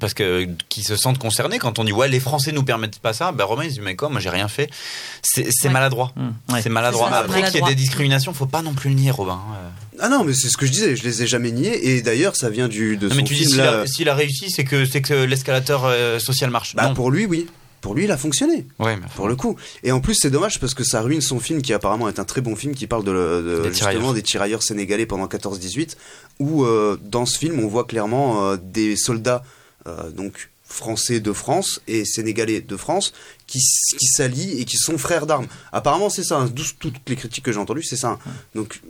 parce que qui se sentent concernés quand on dit ouais les Français nous permettent pas ça, ben Robin il se dit mais quoi moi j'ai rien fait, c'est c'est maladroit, ouais. c'est maladroit. Après qu'il y ait des discriminations, faut pas non plus le nier Robin. Ah non, mais c'est ce que je disais, je les ai jamais niés. Et d'ailleurs, ça vient du, de Non, son mais tu dis film s'il a, s'il a réussi, c'est que c'est que l'escalateur euh, social marche. Bah, non. pour lui, oui. Pour lui, il a fonctionné. Ouais, mais Pour le coup. Et en plus, c'est dommage parce que ça ruine son film qui apparemment est un très bon film qui parle de, Des justement tirailleurs. des tirailleurs sénégalais pendant 14-18 où euh, dans ce film on voit clairement euh, des soldats euh, donc français de France et sénégalais de France qui, qui s'allient et qui sont frères d'armes. Apparemment, c'est ça. hein. D'où toutes les critiques que j'ai entendues, c'est ça. hein. Donc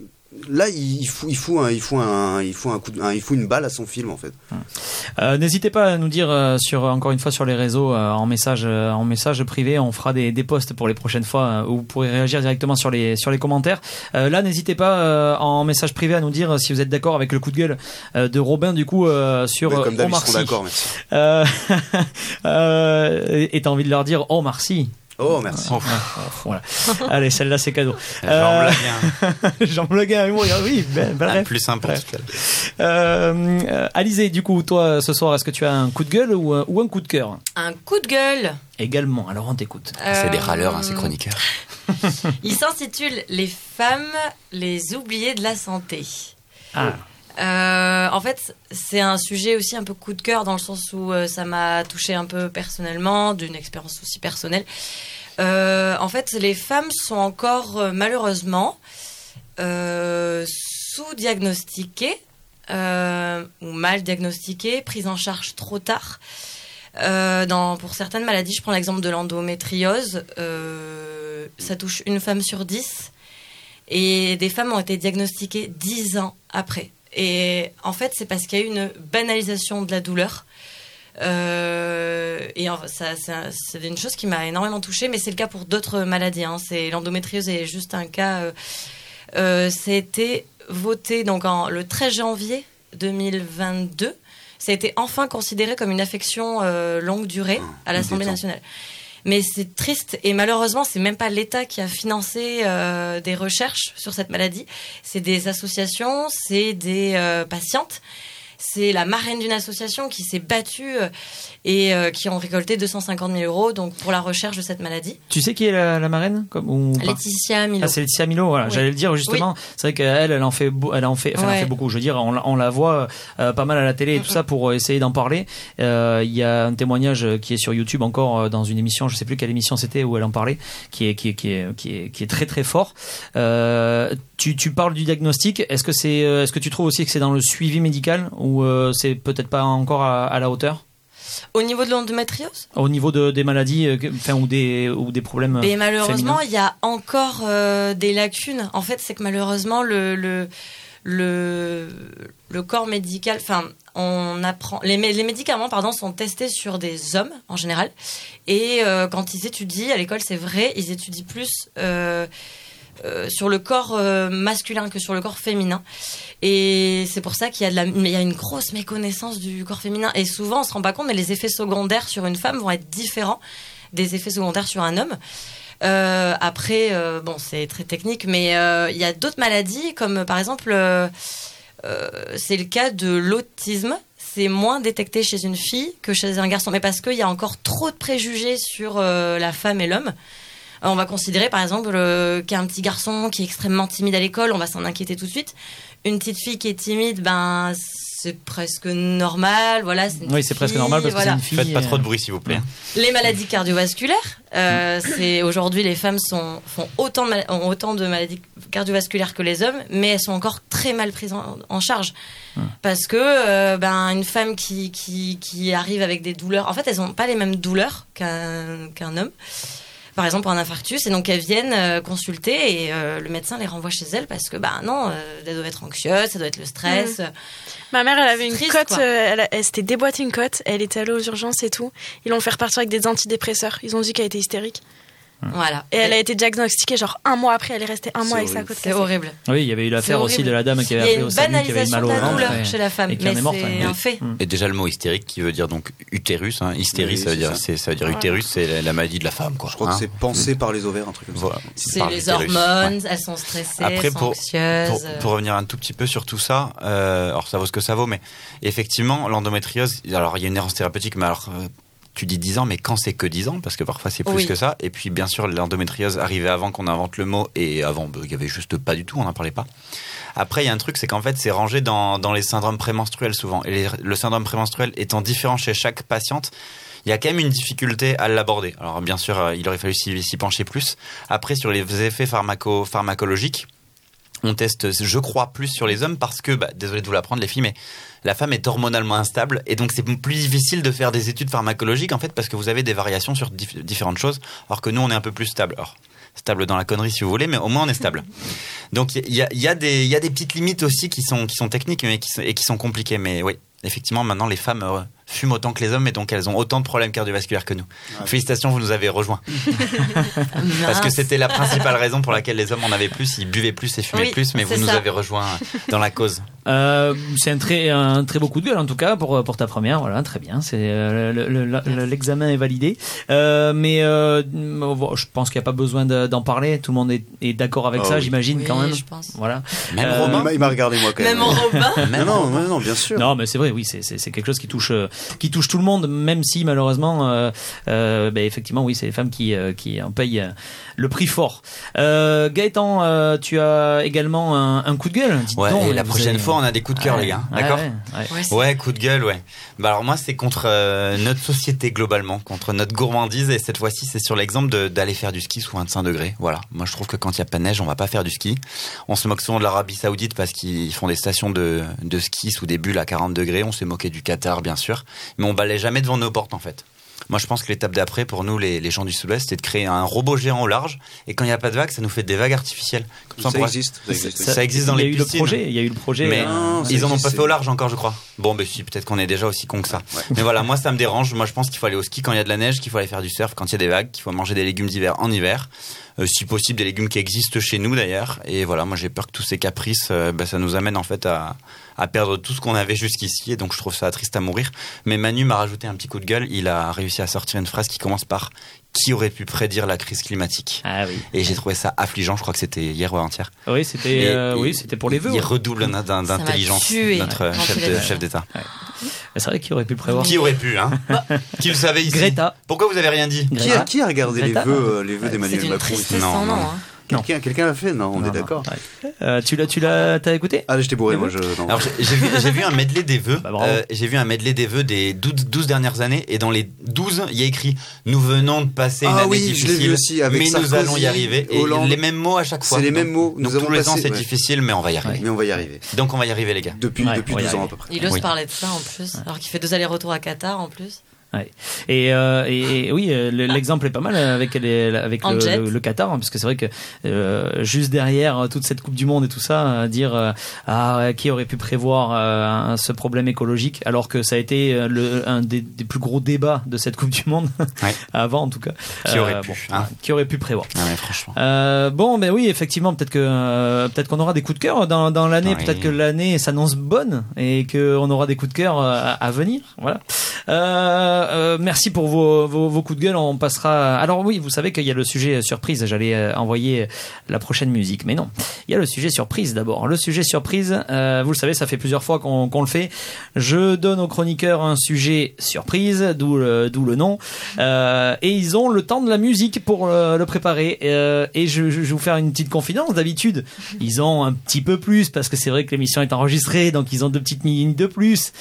là, il fout, il fout, un, il fout un, il fout un coup, de- un- il fout une balle à son film en fait. Euh, N'hésitez pas à nous dire euh, sur encore une fois sur les réseaux euh, en message en message privé. On fera des, des posts pour les prochaines fois où vous pourrez réagir directement sur les sur les commentaires. Là, n'hésitez pas en message privé à nous dire si vous êtes d'accord avec le coup de gueule de Robin du coup sur comme Omar Sy. d'accord, (laughs) et t'as envie de leur dire oh merci. Oh merci. Voilà. (laughs) Allez, celle-là c'est cadeau. (laughs) Jean Blaguin. Jean Blaguin, oui, ben, ben, Ah, bref. plus simple. Euh, euh, Alizé, du coup, toi, ce soir, est-ce que tu as un coup de gueule ou, un- ou un coup de cœur? Un coup de gueule. Également, alors on t'écoute. C'est des Euh, râleurs, hein, ces chroniqueurs. (laughs) Il s'intitule Les femmes, les oubliées de la santé. Ah. Euh, en fait, c'est un sujet aussi un peu coup de cœur dans le sens où euh, ça m'a touché un peu personnellement, d'une expérience aussi personnelle. Euh, en fait, les femmes sont encore malheureusement sous-diagnostiquées ou mal diagnostiquées, prises en charge trop tard. Pour certaines maladies, je prends l'exemple de l'endométriose, ça touche une femme sur dix. Et des femmes ont été diagnostiquées dix ans après. Et en fait, c'est parce qu'il y a eu une banalisation de la douleur. Euh, et ça, ça- c'est une chose qui m'a énormément touchée, mais c'est le cas pour d'autres maladies. Hein. C'est l'endométriose est juste un cas. Euh, euh, C'était voté donc en, le 13 janvier 2022. Ça a été enfin considéré comme une affection euh, longue durée à l'Assemblée nationale. Mais c'est triste et malheureusement, c'est même pas l'État qui a financé euh, des recherches sur cette maladie. C'est des associations, c'est des euh, patientes. C'est la marraine d'une association qui s'est battue euh, et euh, qui ont récolté 250 000 euros donc pour la recherche de cette maladie. Tu sais qui est la, la marraine comme, ou Laetitia Milo. Ah, c'est Laetitia Milo, voilà. Oui. J'allais le dire justement. C'est vrai qu'elle, elle en fait, elle en fait, enfin, elle en fait beaucoup. Je veux dire, on, la- on la voit euh, pas mal à la télé et tout ça pour euh, essayer d'en parler. Euh, Il y a un témoignage qui est sur YouTube encore dans une émission, je sais plus quelle émission c'était où elle en parlait, qui est qui est qui est qui est, qui est très très fort. Euh, tu, tu parles du diagnostic. Est-ce que c'est, est-ce que tu trouves aussi que c'est dans le suivi médical ou euh, c'est peut-être pas encore à, à la hauteur? Au niveau de l'endométriose au niveau de, des maladies, euh, enfin ou des ou des problèmes. Et malheureusement, féminins il y a encore euh, des lacunes. En fait, c'est que malheureusement, le, le, le, le corps médical, enfin, on apprend, les, les médicaments, pardon, sont testés sur des hommes en général. Et euh, quand ils étudient, à l'école, c'est vrai, ils étudient plus euh, sur le corps euh, masculin que sur le corps féminin. Et c'est pour ça qu'il y a, il y a une grosse méconnaissance du corps féminin. Et souvent, on se rend pas compte, mais les effets secondaires sur une femme vont être différents des effets secondaires sur un homme. Euh, après, bon, c'est très technique, mais il y a d'autres maladies, comme par exemple, c'est le cas de l'autisme. C'est moins détecté chez une fille que chez un garçon, mais parce qu'il y a encore trop de préjugés sur la femme et l'homme. Euh, On va considérer par exemple qu'un petit garçon qui est extrêmement timide à l'école, on va s'en inquiéter tout de suite. Une petite fille qui est timide, ben c'est presque normal, voilà. une Oui, c'est presque normal parce que c'est une fille. Faites pas trop euh, de bruit s'il vous plaît. Les maladies cardiovasculaires, euh, c'est aujourd'hui les femmes sont, font autant de, mal- ont autant de maladies cardiovasculaires que les hommes, mais elles sont encore très mal prises en, en charge parce que euh, ben une femme qui, qui qui arrive avec des douleurs, en fait elles ont pas les mêmes douleurs qu'un qu'un homme. Par exemple pour un infarctus et donc elles viennent euh, consulter et euh, le médecin les renvoie chez elles parce que bah non, euh, elles doivent être anxieuses, ça doit être le stress. Ma mère, elle avait une triste, cote, elle s'était déboîtée une cote, elle était allée aux urgences et tout. Ils l'ont fait repartir avec des antidépresseurs. Ils ont dit qu'elle était hystérique. Voilà. Et elle a été diagnostiquée genre un mois après, elle est restée un mois avec sa horrible. côte C'est horrible. Oui, il y avait eu l'affaire aussi horrible. de la dame qui avait a appelé au SAMU, qui avait mal au ventre. chez la femme, et qui mais en est morte. c'est un fait. Et déjà le mot hystérique qui veut dire donc utérus, hein. hystérie Oui, ça veut dire ça. veut dire utérus, c'est la, la maladie de la femme quoi. Je crois hein. que c'est pensé par les ovaires, un truc comme ça. C'est les hormones, Ouais. elles sont stressées, Après, elles sont pour, anxieuses. pour, pour revenir un tout petit peu sur tout ça, euh, alors ça vaut ce que ça vaut, mais effectivement, l'endométriose, alors il y a une errance thérapeutique, mais alors euh, tu dis 10 ans, mais quand c'est que 10 ans, parce que parfois c'est plus Oui. que ça. Et puis bien sûr, l'endométriose arrivait avant qu'on invente le mot, et avant, bah, il y avait juste pas du tout, on n'en parlait pas. Après, il y a un truc, c'est qu'en fait, c'est rangé dans, dans les syndromes prémenstruels souvent. Et les- le syndrome prémenstruel étant différent chez chaque patiente, il y a quand même une difficulté à l'aborder. Alors bien sûr, euh, il aurait fallu s'y s'y pencher plus. Après, sur les effets pharmaco pharmacologiques, on teste, je crois, plus sur les hommes parce que, bah, désolé de vous l'apprendre les filles, mais la femme est hormonalement instable et donc c'est plus difficile de faire des études pharmacologiques en fait parce que vous avez des variations sur dif- différentes choses alors que nous on est un peu plus stable. Alors, stable dans la connerie si vous voulez, mais au moins on est stable. (laughs) Donc il y a, il y, a des- il y a des petites limites aussi qui sont, qui sont techniques mais qui sont, et qui sont compliquées. Mais oui, effectivement, maintenant les femmes fument autant que les hommes et donc elles ont autant de problèmes cardiovasculaires que nous. Félicitations, vous nous avez rejoints. (laughs) Parce que c'était la principale raison pour laquelle les hommes en avaient plus, ils buvaient plus et fumaient Oui, plus, mais vous nous avez rejoints dans la cause. Euh, c'est un très, un très beau coup de gueule en tout cas pour, pour ta première. Voilà, très bien. C'est euh, le- le- le- l'examen est validé. Euh, mais euh, bon, je pense qu'il n'y a pas besoin de- d'en parler. Tout le monde est, est d'accord avec Ah ça, oui. j'imagine Oui, quand même. je pense. Voilà. Même Euh, Il Romain m'a- Il m'a regardé moi quand même. Même en Robin. Non, non, non, non, bien sûr. Non, mais c'est vrai, oui, c'est c'est c'est quelque chose qui touche euh, qui touche tout le monde, même si malheureusement, euh, euh, ben, effectivement, oui, c'est les femmes qui euh, qui en payent euh, le prix fort. Euh, Gaëtan, euh, tu as également un, un coup de gueule. dites Ouais, donc, et la prochaine avez- fois, on a des coups de cœur, Ouais, les gars. ouais, D'accord ouais, ouais. Coup de gueule, ouais. Bah alors moi, c'est contre euh, notre société globalement, contre notre gourmandise, et cette fois-ci, c'est sur l'exemple d'aller faire du ski sous 25 degrés. Voilà. Moi, je trouve que quand il y a pas de neige, on va pas faire du ski. On se moque souvent de l'Arabie Saoudite parce qu'ils font des stations de, de ski sous des bulles à 40 degrés. On s'est moqué du Qatar, bien sûr, mais on balait jamais devant nos portes en fait. Moi, je pense que l'étape d'après, pour nous, les, les gens du Sud-Ouest, c'est de créer un robot géant au large. Et quand il n'y a pas de vagues, ça nous fait des vagues artificielles. Comme Ça existe. Ça existe. Ça, existe dans il y a les eu le piscines. projet, il y a eu le projet. Mais Non, ça ils en ont pas fait au large encore, je crois. Bon, ben si, peut-être qu'on est déjà aussi con que ça. Mais voilà, moi ça me dérange. Moi je pense qu'il faut aller au ski quand il y a de la neige, qu'il faut aller faire du surf quand il y a des vagues, qu'il faut manger des légumes d'hiver en hiver. Euh, si possible, des légumes qui existent chez nous d'ailleurs. Et voilà, moi j'ai peur que tous ces caprices, euh, ben, ça nous amène en fait à, à perdre tout ce qu'on avait jusqu'ici. Et donc je trouve ça triste à mourir. Mais Manu m'a rajouté un petit coup de gueule. Il a réussi à sortir une phrase qui commence par Qui aurait pu prédire la crise climatique? Ah oui. Et j'ai trouvé ça affligeant. Je crois que c'était hier ou avant-hier. Oui, c'était euh, oui, c'était pour les vœux. Il ouais. redouble d'intelligence, notre chef d'État. C'est vrai qu'il aurait pu le prévoir? Qui aurait pu, hein? Qui le savait ici? Greta. Pourquoi vous avez rien dit? Qui a, qui a regardé les vœux, euh, les vœux C'est d'Emmanuel Macron tristesse Non, non. hein. Quelqu'un quelqu'un l'a fait Non, on Non, est d'accord. ouais. Euh, tu l'as, tu l'as, t'as écouté Ah, j'étais bourré, moi. vœux Je, non. Alors j'ai vu, un medley des vœux. Bah. Euh, j'ai vu un medley des vœux des 12, 12 dernières années et dans les 12, il y a écrit nous venons de passer une Ah année oui, difficile, vu aussi, avec mais nous allons y arriver et Hollande. les mêmes mots à chaque fois. C'est les mêmes mots. Nous Donc avons tous les ans passé- c'est ouais. difficile mais on va y arriver. Mais on va y arriver. Donc on va y arriver les gars. Depuis, Ouais, depuis on va y 12 ans à peu près. Il ose parler de ça en plus, alors qu'il fait deux allers-retours à Qatar en plus. Ouais. Et, euh, et, et oui, euh, le- l'exemple est pas mal avec, les, avec le, jet. le, le Qatar, hein, parce que c'est vrai que euh, juste derrière euh, toute cette Coupe du Monde et tout ça, euh, dire euh, ah ouais, qui aurait pu prévoir euh, un- ce problème écologique, alors que ça a été le, un des, des plus gros débats de cette Coupe du Monde (laughs) Ouais. avant en tout cas. Qui aurait pu, bon, hein. ouais, Qui aurait pu prévoir Ah mais franchement. euh, bon, ben oui, effectivement, peut-être que euh, peut-être qu'on aura des coups de cœur dans, dans l'année. Oui. Peut-être que l'année s'annonce bonne et que on aura des coups de cœur à, à venir. Voilà. Euh, euh, merci pour vos, coups de gueule. On passera. Alors oui, vous savez qu'il y a le sujet surprise. J'allais euh, envoyer la prochaine musique, mais non. Il y a le sujet surprise d'abord. Le sujet surprise, euh, vous le savez, ça fait plusieurs fois qu'on le fait. Je donne aux chroniqueurs un sujet surprise, d'où le, nom. Et ils ont le temps de la musique pour le préparer. Et je, je vais vous faire une petite confidence. D'habitude, ils ont un petit peu plus parce que c'est vrai que l'émission est enregistrée, donc ils ont deux petites minutes de plus.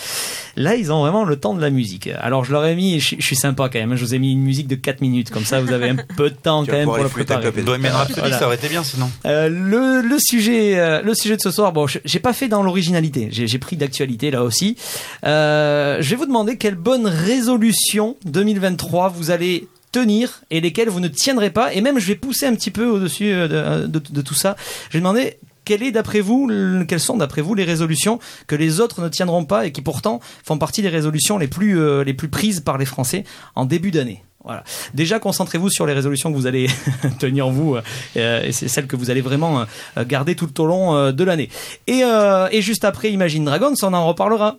Là, ils ont vraiment le temps de la musique. Alors, je leur mis, je, je suis sympa quand même. Je vous ai mis une musique de 4 minutes, comme ça, vous avez un peu de temps Tu quand même pour le préparer. clope et Bohemian Rhapsody Voilà. ça aurait été bien sinon. Euh, le, le sujet, euh, le sujet de ce soir, bon, je- j'ai pas fait dans l'originalité. J'ai pris d'actualité là aussi. Euh, je vais vous demander quelle bonne résolution 2023 vous allez tenir et lesquelles vous ne tiendrez pas. Et même, je vais pousser un petit peu au-dessus de, de- de tout ça. Je vais demander quelles sont d'après vous les résolutions que les autres ne tiendront pas et qui pourtant font partie des résolutions les plus euh, prises par les Français en début d'année? Déjà, concentrez-vous sur les résolutions que vous allez (laughs) tenir vous, euh, et c'est celles que vous allez vraiment euh, garder tout au long euh, de l'année. Euh, et juste après Imagine Dragons, on en reparlera.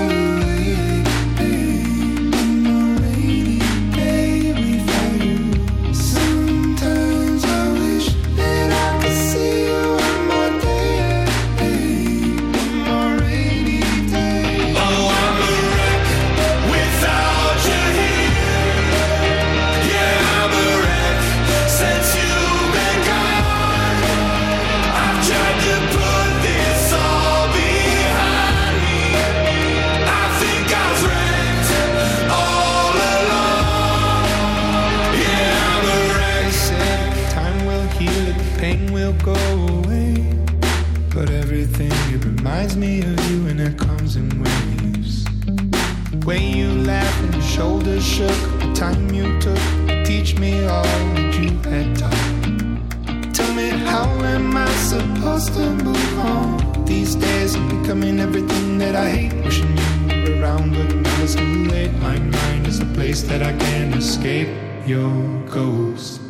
shoulders shook, the time you took to teach me all that you had taught. Tell me, how am I supposed to move on? These days I'm becoming everything that I hate. Wishing you were around, but now it's too late. My mind is a place that I can't escape your ghost.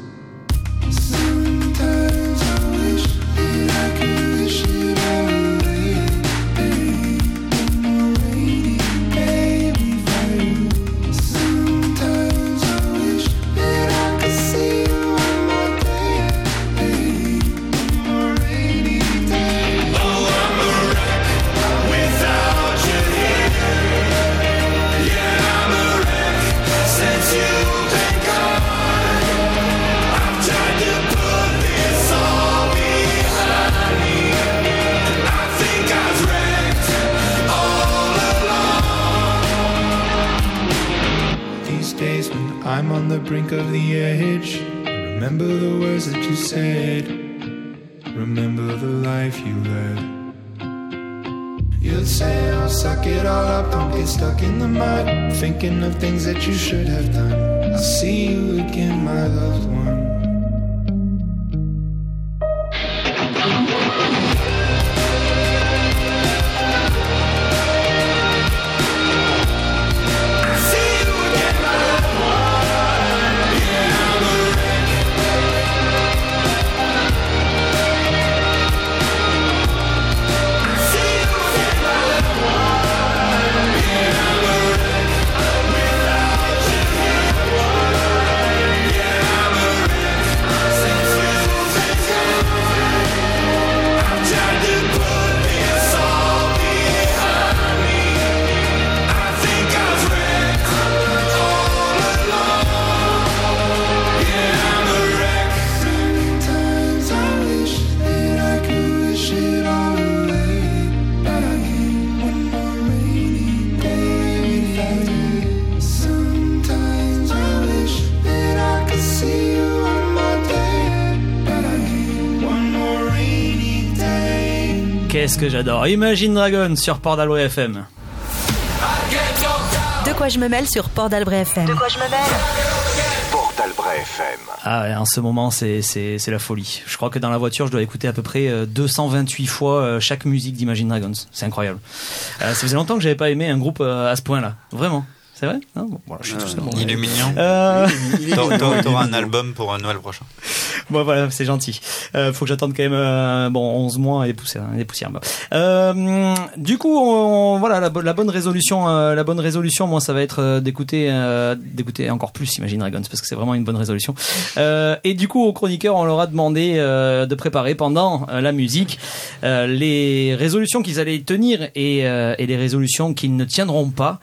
In the mud. Thinking of things that you should have done. I'll see you again, my loved one. J'adore. Imagine Dragon sur Port d'Albret FM. De quoi je me mêle sur Port d'Albret FM. De quoi je me mêle Port d'Albret FM. Ah ouais, en ce moment, c'est, c'est, c'est la folie. Je crois que dans la voiture, je dois écouter à peu près euh, 228 fois euh, chaque musique d'Imagine Dragons. C'est incroyable. Euh, ça faisait longtemps que j'avais pas aimé un groupe euh, à ce point-là. Vraiment. C'est vrai Non bon, voilà, je suis tout seul. Bon, Il est mignon. Euh, T'auras- un album pour Noël prochain. Bon voilà, c'est gentil. Euh, faut que j'attende quand même euh, bon 11 mois et poussières, des poussières. Bon. Euh, du coup, on- voilà la, la bonne résolution, euh, la bonne résolution, moi ça va être euh, d'écouter, euh, d'écouter encore plus Imagine Dragons parce que c'est vraiment une bonne résolution. Euh, et du coup, aux chroniqueurs, on leur a demandé euh, de préparer pendant euh, la musique euh, les résolutions qu'ils allaient tenir et, euh, et les résolutions qu'ils ne tiendront pas.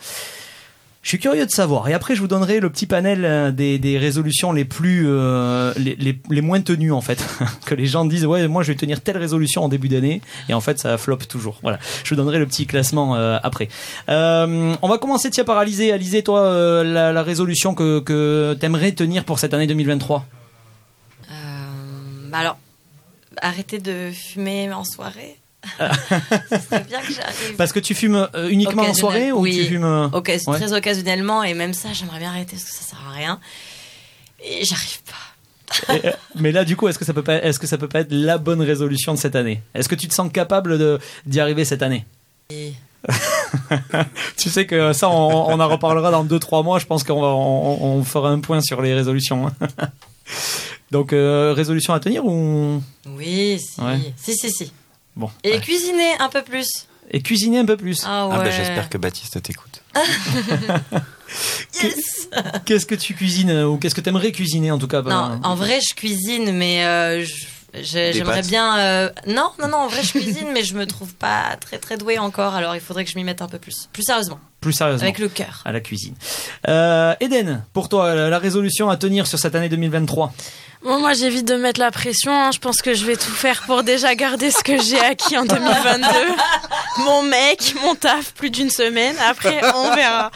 Je suis curieux de savoir. Et après, je vous donnerai le petit panel euh, des, résolutions les plus, euh, les, moins tenues en fait. (laughs) que les gens disent ouais, moi je vais tenir telle résolution en début d'année et en fait ça flop toujours. Voilà. Je vous donnerai le petit classement euh, après. On va commencer tiens par Alizé. Alizé, toi, la, résolution que que t'aimerais tenir pour cette année 2023. Euh, bah alors, arrêter de fumer en soirée. (laughs) Ce serait bien que j'arrive. Parce que tu fumes euh, uniquement en soirée ou oui, tu fumes euh, ouais. très occasionnellement et même ça j'aimerais bien arrêter parce que ça sert à rien et j'arrive pas Et, euh, mais là, du coup, est-ce que ça peut pas, est-ce que ça peut pas être la bonne résolution de cette année? Est-ce que tu te sens capable de d'y arriver cette année? Et- (laughs) Tu sais que ça, on, on en reparlera dans 2-3 mois. Je pense qu'on va, on, on fera un point sur les résolutions. (laughs) Donc, euh, résolution à tenir ou? Oui si Ouais. si si si bon et ouais. cuisiner un peu plus Et cuisiner un peu plus. ah ouais Ah bah, j'espère que Baptiste t'écoute. (laughs) yes Qu'est-ce que tu cuisines euh, ou qu'est-ce que t'aimerais cuisiner en tout cas non bah, en vrai je cuisine mais euh, je- j'aimerais bien euh, non non non en vrai je cuisine (laughs) mais je me trouve pas très très douée encore alors il faudrait que je m'y mette un peu plus plus sérieusement Plus sérieusement. avec le cœur À la cuisine. Euh, Eden, pour toi, la résolution à tenir sur cette année 2023 Bon, moi, j'évite de mettre la pression. hein. Je pense que je vais tout faire pour déjà garder ce que j'ai acquis en 2022. Mon mec, mon taf, plus d'une semaine. Après, on verra.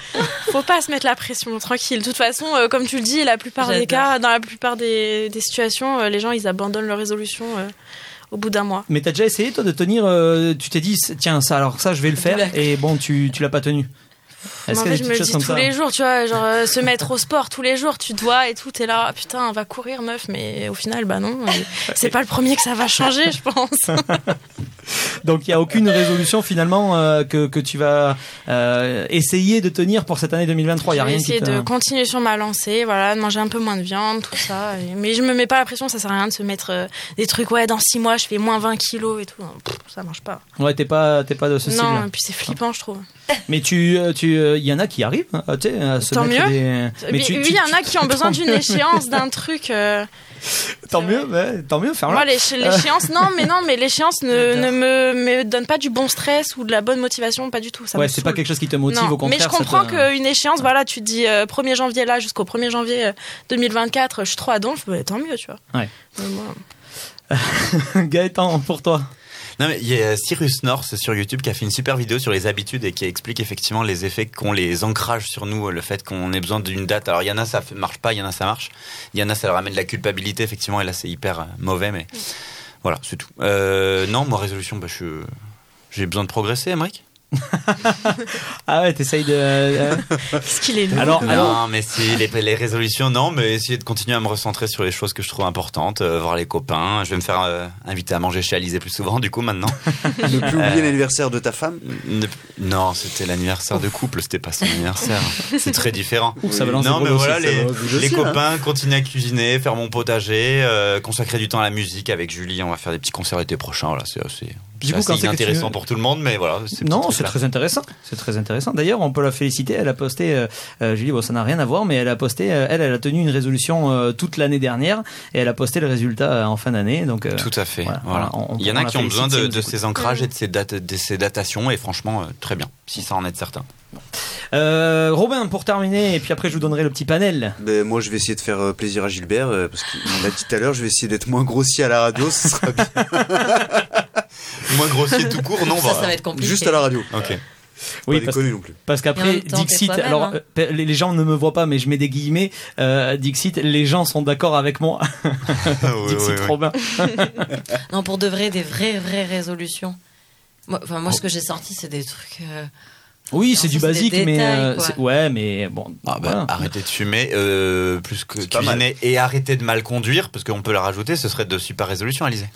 Faut pas se mettre la pression, tranquille. De toute façon, euh, comme tu le dis, la plupart des cas, dans la plupart des, des situations, euh, les gens, ils abandonnent leur résolution euh, au bout d'un mois. Mais t'as déjà essayé toi de tenir euh, Tu t'es dit tiens ça alors ça je vais le faire et bon tu tu l'as pas tenu. Est-ce en fait, je me dis tous les jours, tu vois, genre euh, se mettre au sport tous les jours, tu te vois et tout, t'es là, ah, putain, on va courir, meuf, mais au final, bah non, euh, (laughs) c'est pas le premier que ça va changer, je pense. (laughs) Donc il y a aucune résolution finalement euh, que que tu vas euh, essayer de tenir pour cette année 2023? Il y a rien essayer de continuer sur ma lancée, voilà, de manger un peu moins de viande, tout ça. et- Mais je me mets pas la pression, ça sert à rien de se mettre euh, des trucs, ouais, dans 6 mois, je fais moins 20 kilos et tout. Pff, ça marche pas. Ouais t'es pas t'es pas de ce style. non, et puis c'est flippant, je trouve. Mais tu euh, tu euh, il y en a qui arrivent hein, tu sais à se Tant mieux. des. Mais tu- oui, il y en a qui ont besoin d'une échéance, d'un (laughs) truc. euh, Tant mieux ouais, tant mieux faire Moi, l'échéance, (laughs) non, mais non, mais l'échéance ne, ne me, me donne pas du bon stress ou de la bonne motivation, pas du tout. Ça Ouais c'est pas quelque chose qui te motive Non, au contraire. mais je comprends qu'une échéance, voilà, tu te dis euh, 1er janvier là jusqu'au 1er janvier euh, 2024, je suis trop à donf, bah, tant mieux, tu vois. Ouais. (laughs) Gaëtan pour toi. Non, mais il y a Cyrus North sur YouTube qui a fait une super vidéo sur les habitudes et qui explique effectivement les effets qu'ont les ancrages sur nous, le fait qu'on ait besoin d'une date. Alors, il y en a, ça marche pas, il y en a, ça marche. Il y en a, ça leur amène de la culpabilité, effectivement, et là, c'est hyper euh, mauvais, mais voilà, c'est tout. Euh, non, moi, résolution, bah, je, j'ai besoin de progresser, Emmerich. (laughs) Ah ouais t'essayes de. euh, Qu'est-ce qu'il est lourd. alors non, mais si les, les résolutions, non, mais essayer de continuer à me recentrer sur les choses que je trouve importantes, euh, voir les copains. Je vais me faire euh, inviter à manger chez Alizé plus souvent, du coup, maintenant. (laughs) Ne plus oublier Euh, l'anniversaire de ta femme. Ne- Non, c'était l'anniversaire de couple, c'était pas son anniversaire. (laughs) C'est très différent. Ouf, ça non, mais voilà, les, les hein. copains continuent à cuisiner, faire mon potager, euh, consacrer du temps à la musique avec Julie. On va faire des petits concerts l'été prochain. Voilà, c'est assez, Du c'est coup, c'est tu- pour tout le monde, mais voilà. Non, c'est très intéressant. C'est très intéressant. D'ailleurs, on peut la féliciter. Elle a posté, euh, euh, Julie, bon, ça n'a rien à voir, mais elle a posté, euh, elle, elle a tenu une résolution euh, toute l'année dernière et elle a posté le résultat euh, en fin d'année. Donc, euh, Tout à fait. voilà, Voilà. on- on- Il y en a qui ont besoin de, ces ancrages et de ces, dates, de ces datations, et franchement, euh, très bien, si ça en est certain. Euh, Robin, pour terminer, et puis après je vous donnerai le petit panel. Ben, moi, je vais essayer de faire plaisir à Gilbert, parce qu'il l'a dit tout à l'heure, je vais essayer d'être moins grossier à la radio, ce sera bien. (laughs) (laughs) Moins grossier tout court, non ça bah, ça va être compliqué Juste à la radio. Ok. Oui, pas parce, non plus. parce qu'après, Dixit, alors hein. euh, les les gens ne me voient pas, mais je mets des guillemets. Euh, Dixit, les gens sont d'accord avec moi. (laughs) Oui, Dixit oui, oui. Robin. (laughs) non pour de vrai des vraies vraies résolutions moi, enfin moi ce que j'ai sorti c'est des trucs euh, Oui, c'est du basique, mais détails, euh, ouais, mais bon. Ah bah, voilà. arrêter de fumer, euh, plus que cuisiner et arrêter de mal conduire, parce qu'on peut la rajouter, ce serait de super résolutions, Alizé.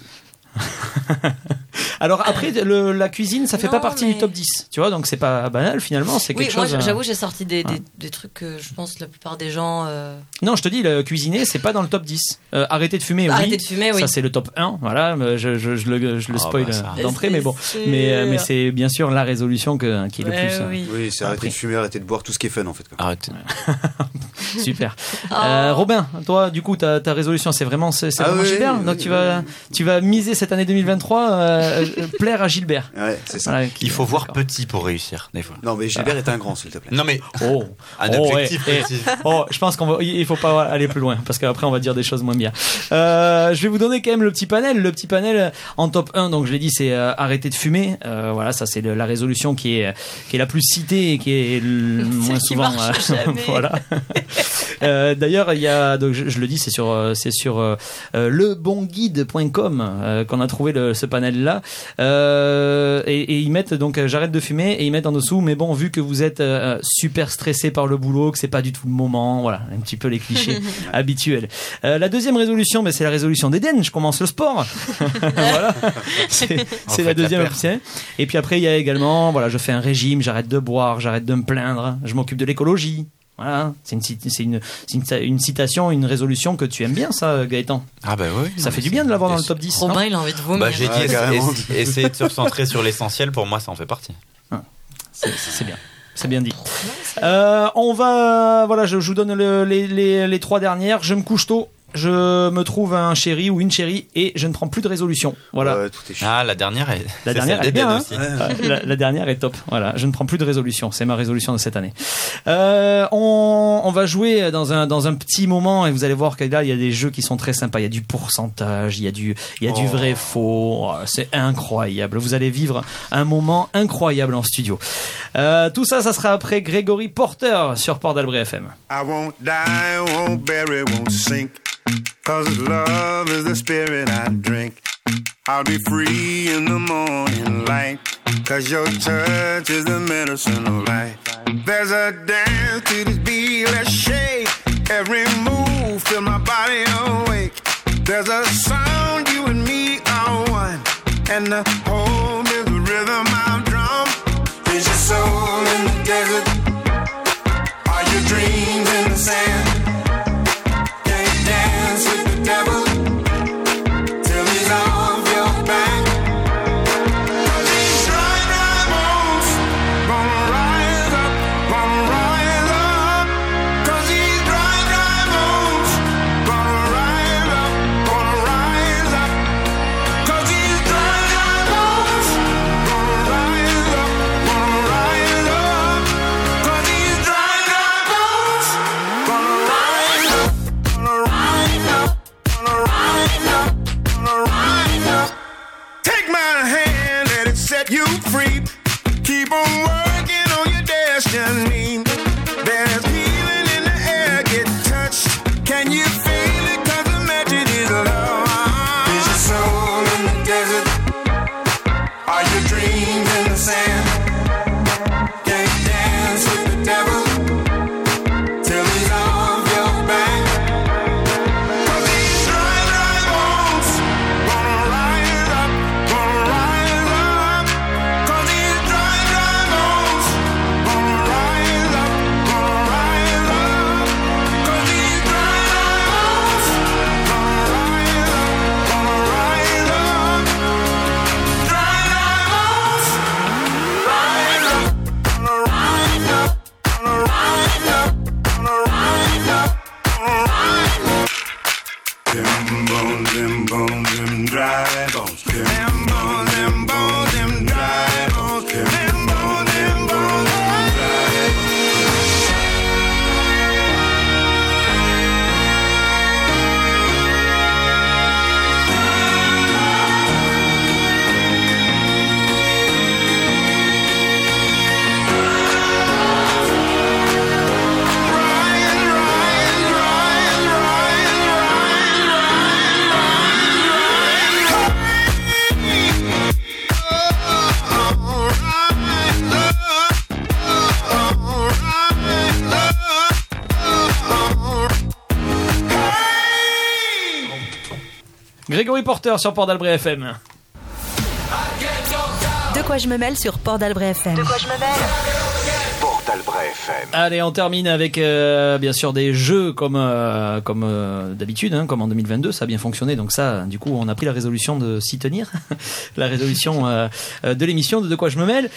(laughs) Alors après, le- la cuisine, ça fait Non, pas partie mais- du top 10, tu vois, donc c'est pas banal finalement, c'est oui quelque moi chose. euh, j'avoue j'ai sorti des, des, ouais. des trucs que je pense la plupart des gens euh, Non, je te dis, le cuisiner, c'est pas dans le top 10. Euh, arrêter de fumer, oui. arrêter de fumer oui Ça, c'est le top 1, voilà, mais je, je, je le, je le Ah, spoil bah, euh, d'entrée, mais bon. Mais, mais c'est bien sûr la résolution que, qui est le Ouais, plus. euh, oui. Oui, c'est Après. arrêter de fumer, arrêter de boire tout ce qui est fun en fait. quoi. Arrêtez. (laughs) Super. (laughs) Euh, Robin, toi, du coup, ta, ta résolution, c'est vraiment, c'est Ah vraiment oui, oui, Donc oui, tu vas, tu vas miser cette année 2023, euh, euh, plaire à Gilbert. Ouais, c'est ça. Voilà, qui- Il faut voir petit pour réussir, des fois. Non, mais Gilbert est un grand, s'il te plaît. Non, mais (laughs) Oh, (laughs) un Oh, objectif ouais. petit. Oh, je pense qu'on va, il faut pas aller plus loin parce qu'après on va dire des choses moins bien. Euh, je vais vous donner quand même le petit panel. Le petit panel en top 1, donc je l'ai dit, c'est euh, arrêter de fumer. Euh, voilà, ça c'est le- la résolution qui est qui est la plus citée et qui est le (laughs) moins qui souvent. euh, voilà. Euh, D'ailleurs, il y a, donc je, je le dis, c'est sur c'est sur lebonguide.com euh, qu'on a trouvé le- ce panel là. Euh, et, et ils mettent donc euh, j'arrête de fumer et ils mettent en dessous. Mais bon, vu que vous êtes euh, super stressé par le boulot, que c'est pas du tout le moment, voilà, un petit peu les clichés (laughs) habituels. Euh, la deuxième résolution, ben, c'est la résolution d'Eden. Je commence le sport. (laughs) voilà, c'est la deuxième option. Et puis après, il y a également, voilà, je fais un régime, j'arrête de boire, j'arrête de me plaindre, je m'occupe de l'écologie. Voilà, c'est une, c'est une, c'est une, une citation, une résolution que tu aimes bien, ça, Gaëtan. Ah bah oui. Ça fait du bien de l'avoir dans le top 10. non Robin, il a envie de vomir. Bah j'ai Ouais, dit essa- essayer de se recentrer sur l'essentiel, pour moi ça en fait partie. C'est c'est bien. C'est bien dit. Euh, on va, voilà, je, je vous donne le- les, les, les trois dernières. Je me couche tôt. Je me trouve un chéri ou une chérie et je ne prends plus de résolution. Voilà. Ouais, tout est. Ah la dernière est. La (laughs) dernière est bien, hein. aussi. La, la dernière est top. Voilà, je ne prends plus de résolution. C'est ma résolution de cette année. Euh, on, on va jouer dans un dans un petit moment et vous allez voir que là il y a des jeux qui sont très sympas. Il y a du pourcentage, il y a du il y a du vrai faux. Oh, C'est incroyable. Vous allez vivre un moment incroyable en studio. Euh, tout ça, ça sera après Grégory Porter sur Port d'Albret FM. I won't die, won't bury, won't sink. Cause love is the spirit I drink. I'll be free in the morning light. Cause your touch is the medicine of life. There's a dance to this beat, let's shake. Every move, feel my body awake. There's a sound, you and me are one. And the home Porter sur Port d'Albret FM. De quoi je me mêle sur Port d'Albret FM. Port d'Albret FM. FM. Allez, on termine avec euh, bien sûr des jeux comme euh, comme euh, d'habitude, hein, comme en 2022, ça a bien fonctionné. Donc ça, du coup, on a pris la résolution de s'y tenir, (laughs) la résolution euh, euh, de l'émission de De quoi je me mêle.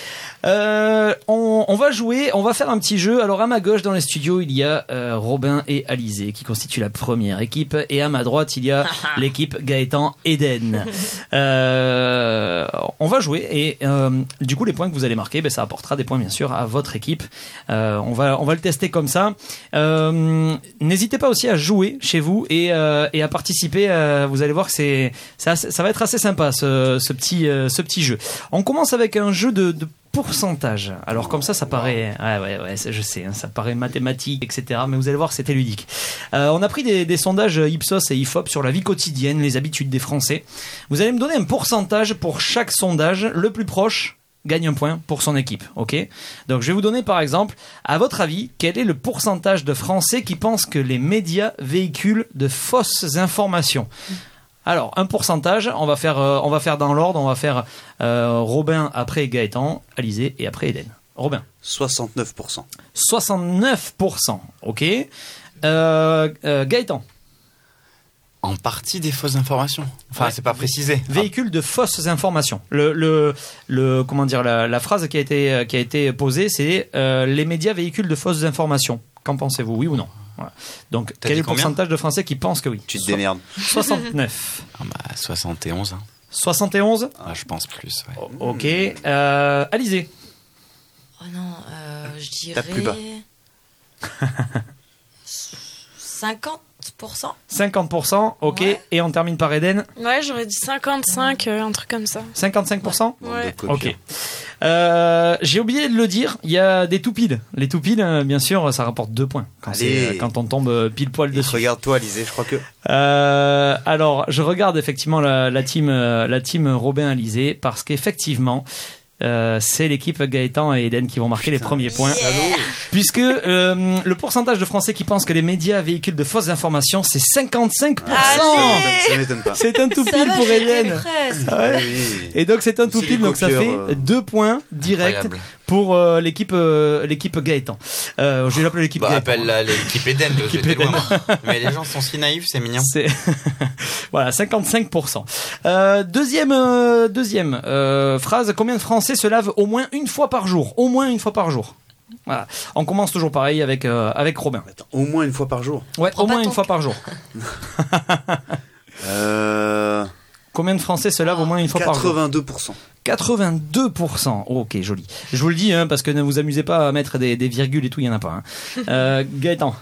Euh, on, on va jouer, on va faire un petit jeu. Alors à ma gauche dans les studios, il y a euh, Robin et Alizé qui constituent la première équipe, et à ma droite, il y a (laughs) l'équipe Gaëtan Eden. Euh, on va jouer et euh, du coup les points que vous allez marquer, ben, ça apportera des points bien sûr à votre équipe. Euh, on va on va le tester comme ça. Euh, N'hésitez pas aussi à jouer chez vous et, euh, à participer. euh, vous allez voir que c'est ça, va être assez sympa ce, petit euh, ce petit jeu. On commence avec un jeu de, pourcentage. Alors comme ça, ça paraît, ouais, ouais, ouais, je sais, hein, ça mathématique, etc. Mais vous allez voir, c'était ludique. Euh, on a pris des, des sondages Ipsos et Ifop sur la vie quotidienne, les habitudes des Français. Vous allez me donner un pourcentage pour chaque sondage. Le plus proche gagne un point pour son équipe, ok? Donc je vais vous donner par exemple, à votre avis, quel est le pourcentage de Français qui pensent que les médias véhiculent de fausses informations? Alors, un pourcentage, on va faire, euh, on va faire dans l'ordre, on va faire euh, Robin après Gaëtan, Alizé et après Eden. Robin. 69%. 69%, ok? Euh, Gaëtan. En partie des fausses informations. Enfin, Ouais. c'est pas précisé. Véhicule de fausses informations. Le, le, le comment dire, la, la phrase qui a été, qui a été posée, c'est euh, les médias véhiculent de fausses informations. Qu'en pensez-vous, oui ou non? Voilà. Donc, quel est le pourcentage de Français qui pensent que oui? Tu te démerdes. 69. (laughs) Ah bah, 71. hein. 71 Ah, je pense plus. ouais. Ok. Euh, Alizé. Oh non, euh, je dirais. Tape plus bas. (laughs) 50% 50%, ok. Ouais. Et on termine par Eden. Ouais, j'aurais dit 55, euh, un truc comme ça. 55% Ouais. Ok. Euh, J'ai oublié de le dire, il y a des tout piles. Les tout piles, euh, bien sûr, ça rapporte deux points quand, c'est- quand on tombe euh, pile poil dessus. Regarde-toi, Lisée, je crois que. Euh, alors, je regarde effectivement la, la team, euh, la team Robin Alizé parce qu'effectivement, euh, c'est l'équipe Gaëtan et Eden qui vont marquer les premiers points. Puisque euh, le pourcentage de Français qui pensent que les médias véhiculent de fausses informations, c'est 55%. Ça m'étonne pas. C'est un tout pile va, pour Eden. Ah ouais. Oui. Et donc c'est un tout pile, donc ça fait euh. deux points directs. Pour euh, l'équipe euh, l'équipe Gaëtan. Euh, je vais l'appeler l'équipe Bah, Gaëtan. appelle-la l'équipe Eden. L'équipe Eden. (laughs) Mais les gens sont si naïfs, c'est mignon. C'est (laughs) voilà 55%. Euh, deuxième euh, deuxième euh, phrase. Combien de Français se lavent au moins une fois par jour? Au moins une fois par jour. Voilà. On commence toujours pareil avec euh, avec Robin. Attends, au moins une fois par jour? Ouais, Prends au moins une fois par jour. (laughs) Euh, Combien de Français se lavent au moins une fois par jour? 82%. 82%. Oh, ok, joli. Je vous le dis, hein, parce que ne vous amusez pas à mettre des, des virgules et tout, il n'y en a pas. hein. Euh, (laughs) Gaëtan.